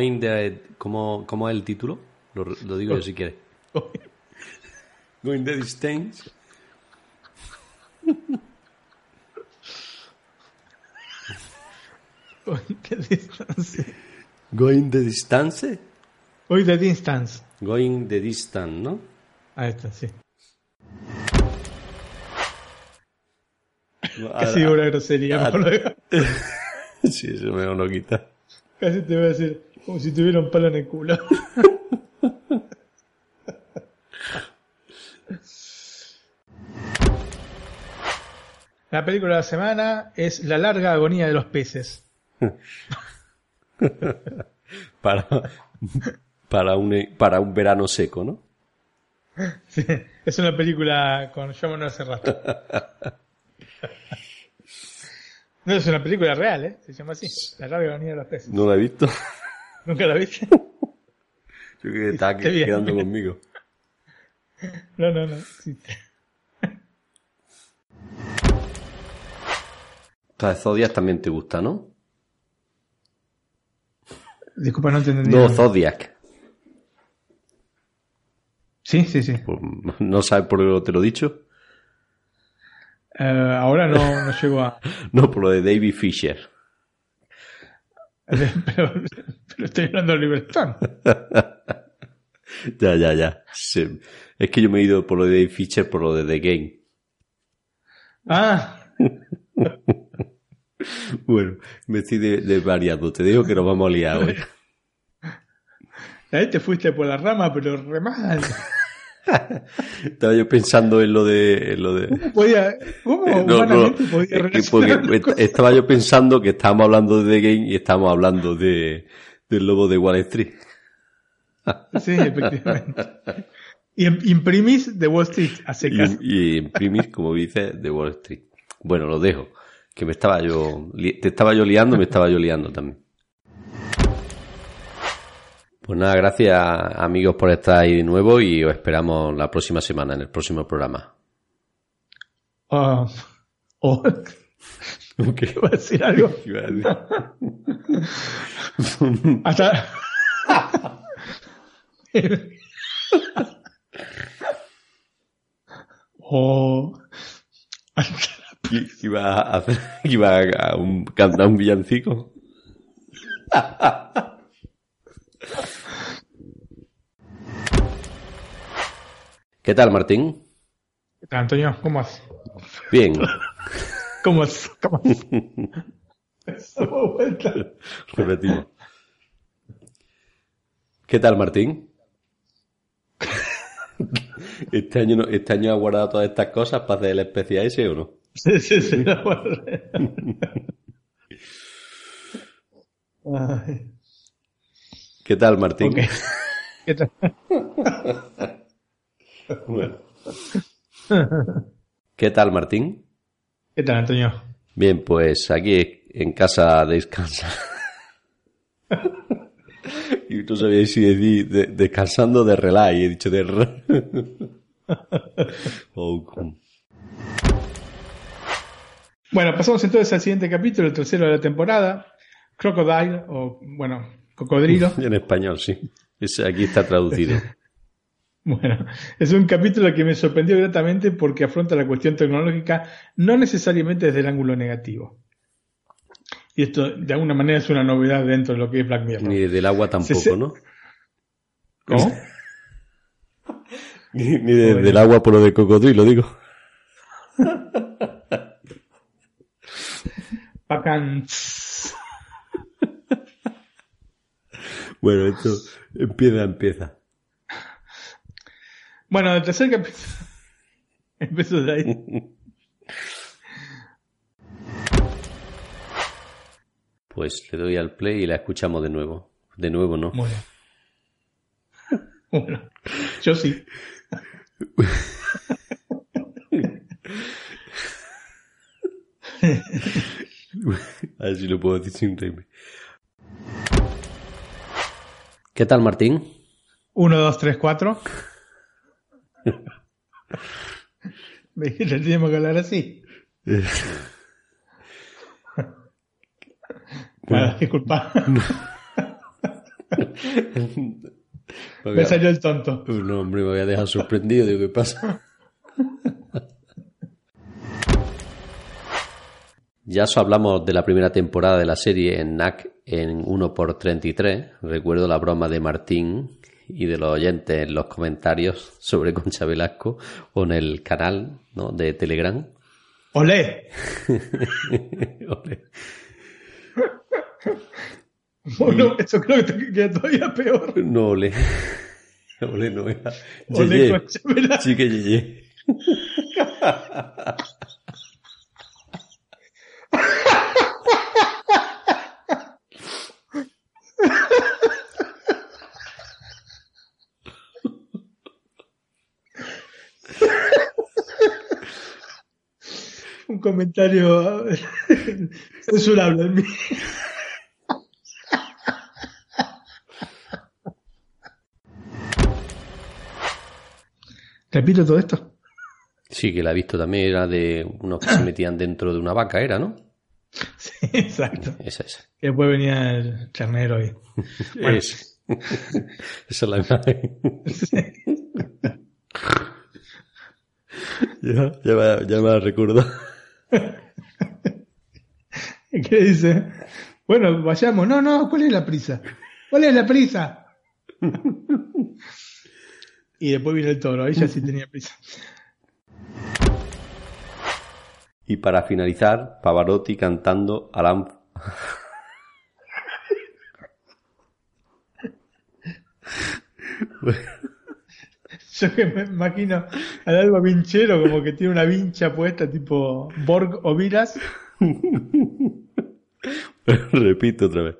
Going the... ¿Cómo, cómo es el título? Lo, lo digo yo si quieres. Going the distance. ¿Qué distancia? Going the distance. Hoy de distance. Going the distance, ¿no? Ahí está, sí. Casi una grosería. sí, eso me lo quita. Casi te voy a decir, como si tuviera un palo en el culo. La película de la semana es La larga agonía de los peces. para, para, un, para un verano seco, ¿no? Sí, es una película con John Manuel Serrat. No es una película real, ¿eh? Se llama así. La larga agonía de los peces. ¿No la he visto? ¿Nunca la viste? Yo creo que está quedando conmigo. No, no, no. sí. Entonces, Zodiac también te gusta, ¿no? Disculpa, no te entendí. No, Zodiac. Sí, sí, sí. Pues, ¿No sabes por qué te lo he dicho? Eh, ahora no, no llego a... No, por lo de David Fisher. pero, pero estoy hablando de Libertad. ya, ya, ya. Sí. Es que yo me he ido por lo de Fisher por lo de The Game. Ah, Bueno, me estoy de, de variando. Te digo que nos vamos a liar hoy. ahí te fuiste por la rama, pero re mal. Estaba yo pensando en lo de... En lo de... ¿Cómo podía, cómo No, no, podía es que cosas? estaba yo pensando que estábamos hablando de The Game y estábamos hablando de, del lobo de Wall Street. Sí, efectivamente. Y en- imprimís de Wall Street a secas. Y, y imprimir, como dice, de Wall Street. Bueno, lo dejo. Que me estaba yo, te estaba yo liando, me estaba yo liando también. Pues nada, gracias amigos por estar ahí de nuevo y os esperamos la próxima semana en el próximo programa. Ah, oh. ¿Iba a decir algo? Hasta. oh. Iba a hacer, iba a un, cantar un villancico. ¿Qué tal, Martín? ¿Qué tal, Antonio? ¿Cómo vas? Bien. ¿Cómo vas? ¿Cómo vas? Damos vuelta. Repetimos. ¿Qué tal, Martín? Este año, no- este año ha guardado todas estas cosas para hacer el especial ese o no? Sí, sí, sí. ¿Qué tal, Martín? ¿Qué tal? Bueno. ¿Qué tal, Martín? ¿Qué tal, Antonio? Bien, pues aquí en casa descansa. y no sabía si decir de- descansando de relax y he dicho de re- Oh, Bueno, pasamos entonces al siguiente capítulo, el tercero de la temporada. Crocodile, o bueno, cocodrilo. en español, sí. Ese aquí está traducido. Bueno, es un capítulo que me sorprendió gratamente porque afronta la cuestión tecnológica no necesariamente desde el ángulo negativo. Y esto de alguna manera es una novedad dentro de lo que es Black Mirror. Ni del agua tampoco, Se- ¿no? ¿Cómo? Ni, ni de- del agua por lo de cocodrilo, digo. Bacán. Bueno, esto empieza, empieza. Bueno, el tercer capítulo. Empezó de ahí. Pues le doy al play y la escuchamos de nuevo. De nuevo, ¿no? Bueno. bueno yo sí. A ver si lo puedo decir sin reírme. ¿Qué tal, Martín? 1, 2, 3, 4. Le tenemos que hablar así. Eh. Bueno, disculpa. Me, me salió el tonto. No, hombre, me voy a dejar sorprendido. Digo, ¿qué pasa? ya os hablamos de la primera temporada de la serie en NAC en 1x33. Recuerdo la broma de Martín y de los oyentes en los comentarios sobre Concha Velasco o en el canal ¿no? de Telegram. ¡Olé! Ole. Bueno, eso creo que queda todavía peor. No, ole. Ole, no era. Yeye. Concha Velasco. Sí que comentario censurable en mí. Repito todo esto. Sí, que la he visto también. Era de unos que se metían dentro de una vaca, era, ¿no? Sí, Exacto. Esa es. Y después venía el ternero y... Bueno, Es- Esa es la imagen. ya, ya, me, ya me la recuerdo. ¿Qué dice? Bueno, vayamos. No, no, ¿cuál es la prisa? ¿Cuál es la prisa? y después viene el toro, ya sí tenía prisa. Y para finalizar, Pavarotti cantando Alan. Yo que me imagino al alba vinchero como que tiene una vincha puesta tipo Borg o Viras. Repito otra vez.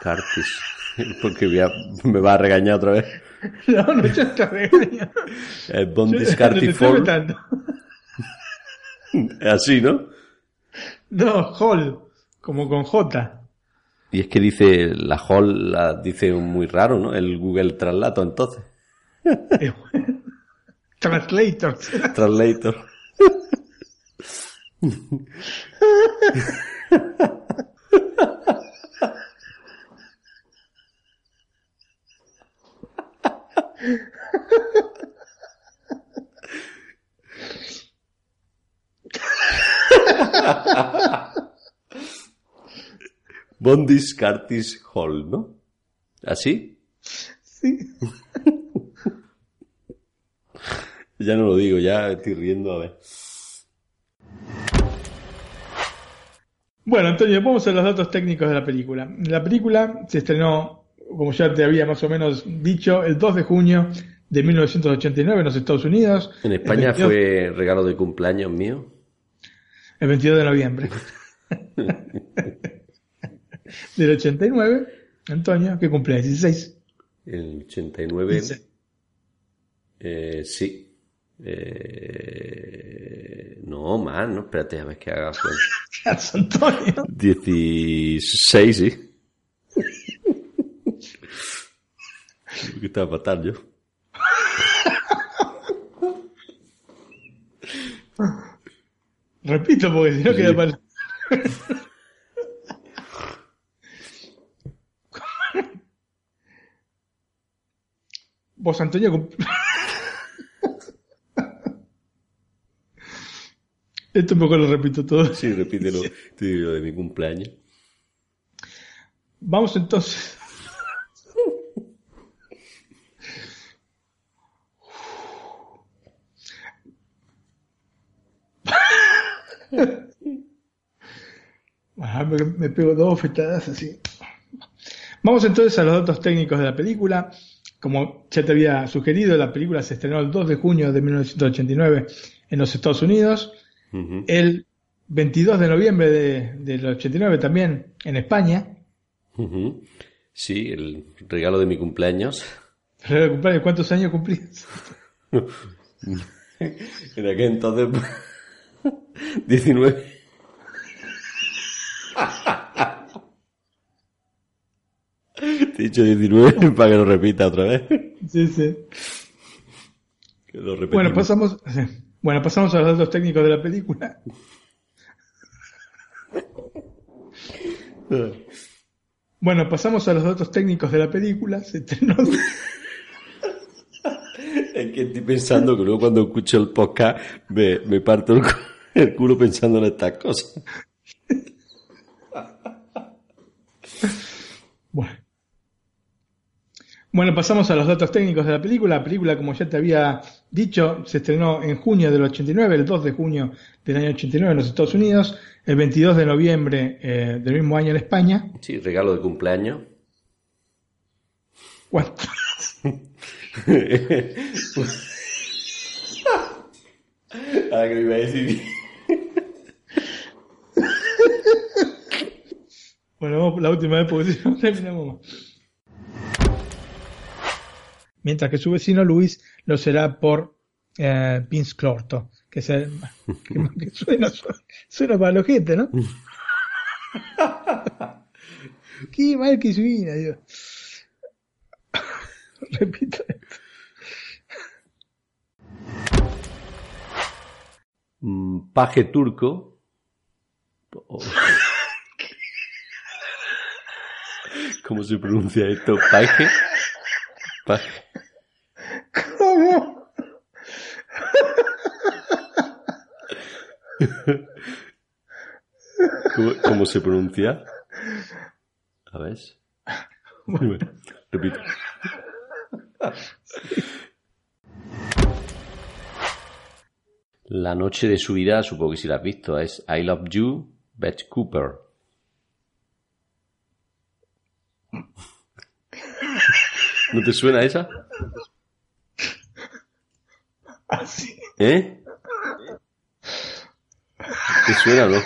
Cartis. Porque a- me va a regañar otra vez. No, no, yo te regaño. El Bon Yo- te Discarti estoy Fall. vetando. Así, ¿no? No, Hall, como con J. Y es que dice, la Hall la dice muy raro, ¿no? El Google Translato, entonces. Translator. Translator. Bondis Curtis Hall, ¿no? ¿Así? Sí. Ya no lo digo, ya estoy riendo a ver. Bueno, Antonio, vamos a los datos técnicos de la película. La película se estrenó, como ya te había más o menos dicho, el 2 de junio de 1989 en los Estados Unidos. En España el 22 fue regalo de cumpleaños mío. El 22 de noviembre. Del 89, Antonio, que cumple 16. El 89. Dice. Eh, sí. Eh, no, más, no, espérate, a ver que haga cuenta. Antonio. 16, sí. ¿Qué estaba fatal yo? Repito, porque si no Sí. queda mal. Vos, Antonio. Esto mejor lo repito todo. Sí, repítelo. Te digo de mi cumpleaños. Vamos entonces. Ah, me, me pego dos fetadas así. Vamos entonces a los datos técnicos de la película. Como ya te había sugerido, la película se estrenó el 2 de junio de 1989 en los Estados Unidos. El 22 de noviembre de- del 89 también en España. Sí, el regalo de mi cumpleaños. Pero de cumpleaños, ¿cuántos años cumplís? En aquel entonces. 19. Te he dicho 19 para que lo repita otra vez. Sí, sí. Que lo. Bueno, pasamos, bueno, pasamos a los datos técnicos de la película. Bueno, pasamos a los datos técnicos de la película. Se estrenó. Es que estoy pensando que luego cuando escucho el podcast me, me parto el, el culo pensando en estas cosas. Bueno. Bueno, pasamos a los datos técnicos de la película. La película, como ya te había dicho, se estrenó en junio del 89, el 2 de junio del año 89 en los Estados Unidos, el 22 de noviembre eh, del mismo año en España. Sí, regalo de cumpleaños. ¿Cuánto? Ahora que me iba a decir. Bueno, vamos por la última vez porque si no terminamos más. Mientras que su vecino Luis lo será por eh, Vince Clorto, que, es el- que- que suena, suena para el ojete, ¿no? Qué mal que suena, Dios. Repito esto. mm, paje turco. O- ¿Cómo se pronuncia esto? Paje. Paje. ¿Cómo? ¿Cómo, cómo se pronuncia? A ver. Bueno, repito. La noche de su vida, supongo que si la has visto, es I Love You, Beth Cooper. ¿No te suena esa? Así. ¿Eh? ¿Te suena o no?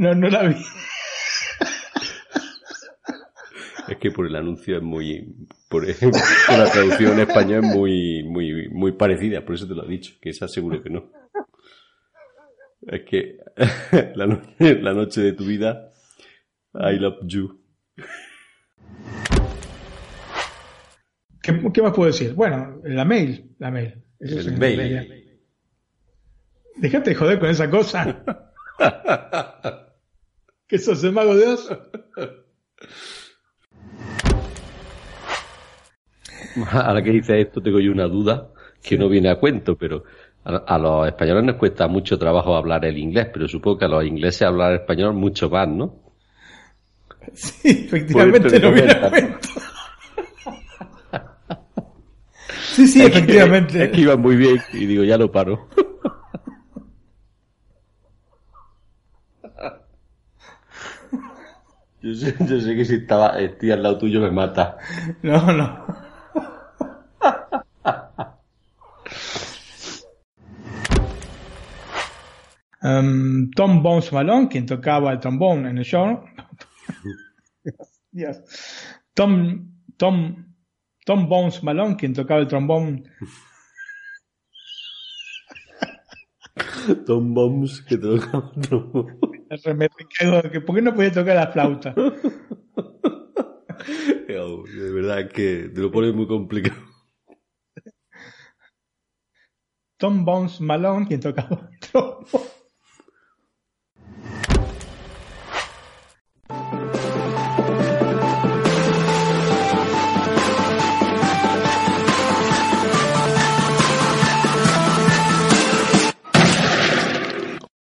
No, no la vi. Es que por el anuncio es muy. Por, por la traducción en español es muy, muy, muy parecida, por eso te lo he dicho, que esa seguro que no. Es que la, noche, la noche de tu vida, I love you. ¿Qué, qué más puedo decir? Bueno, la mail. La mail. Eso El mail. Déjate de joder con esa cosa. ¿Que sos el mago de Oz? Ahora que dices esto, tengo yo una duda que no viene a cuento, pero a, a los españoles nos cuesta mucho trabajo hablar el inglés, pero supongo que a los ingleses hablar español mucho más, ¿no? Sí, efectivamente no viene a cuento. Sí, sí, Es que- efectivamente. es que iba muy bien y digo, ya lo paro. Yo sé, yo sé que si estaba, estoy al lado tuyo me mata. No, no. Em, Tom Bones Malone, quien tocaba el trombón en el show. Dios. Tom, Tom, Tom Bones Malone, quien tocaba el trombón. Tom Bombs que toca trombón. Me cago, que ¿Por qué no podía tocar la flauta? De verdad que te lo pones muy complicado. Tom Bones Malone, quien tocaba el trombón.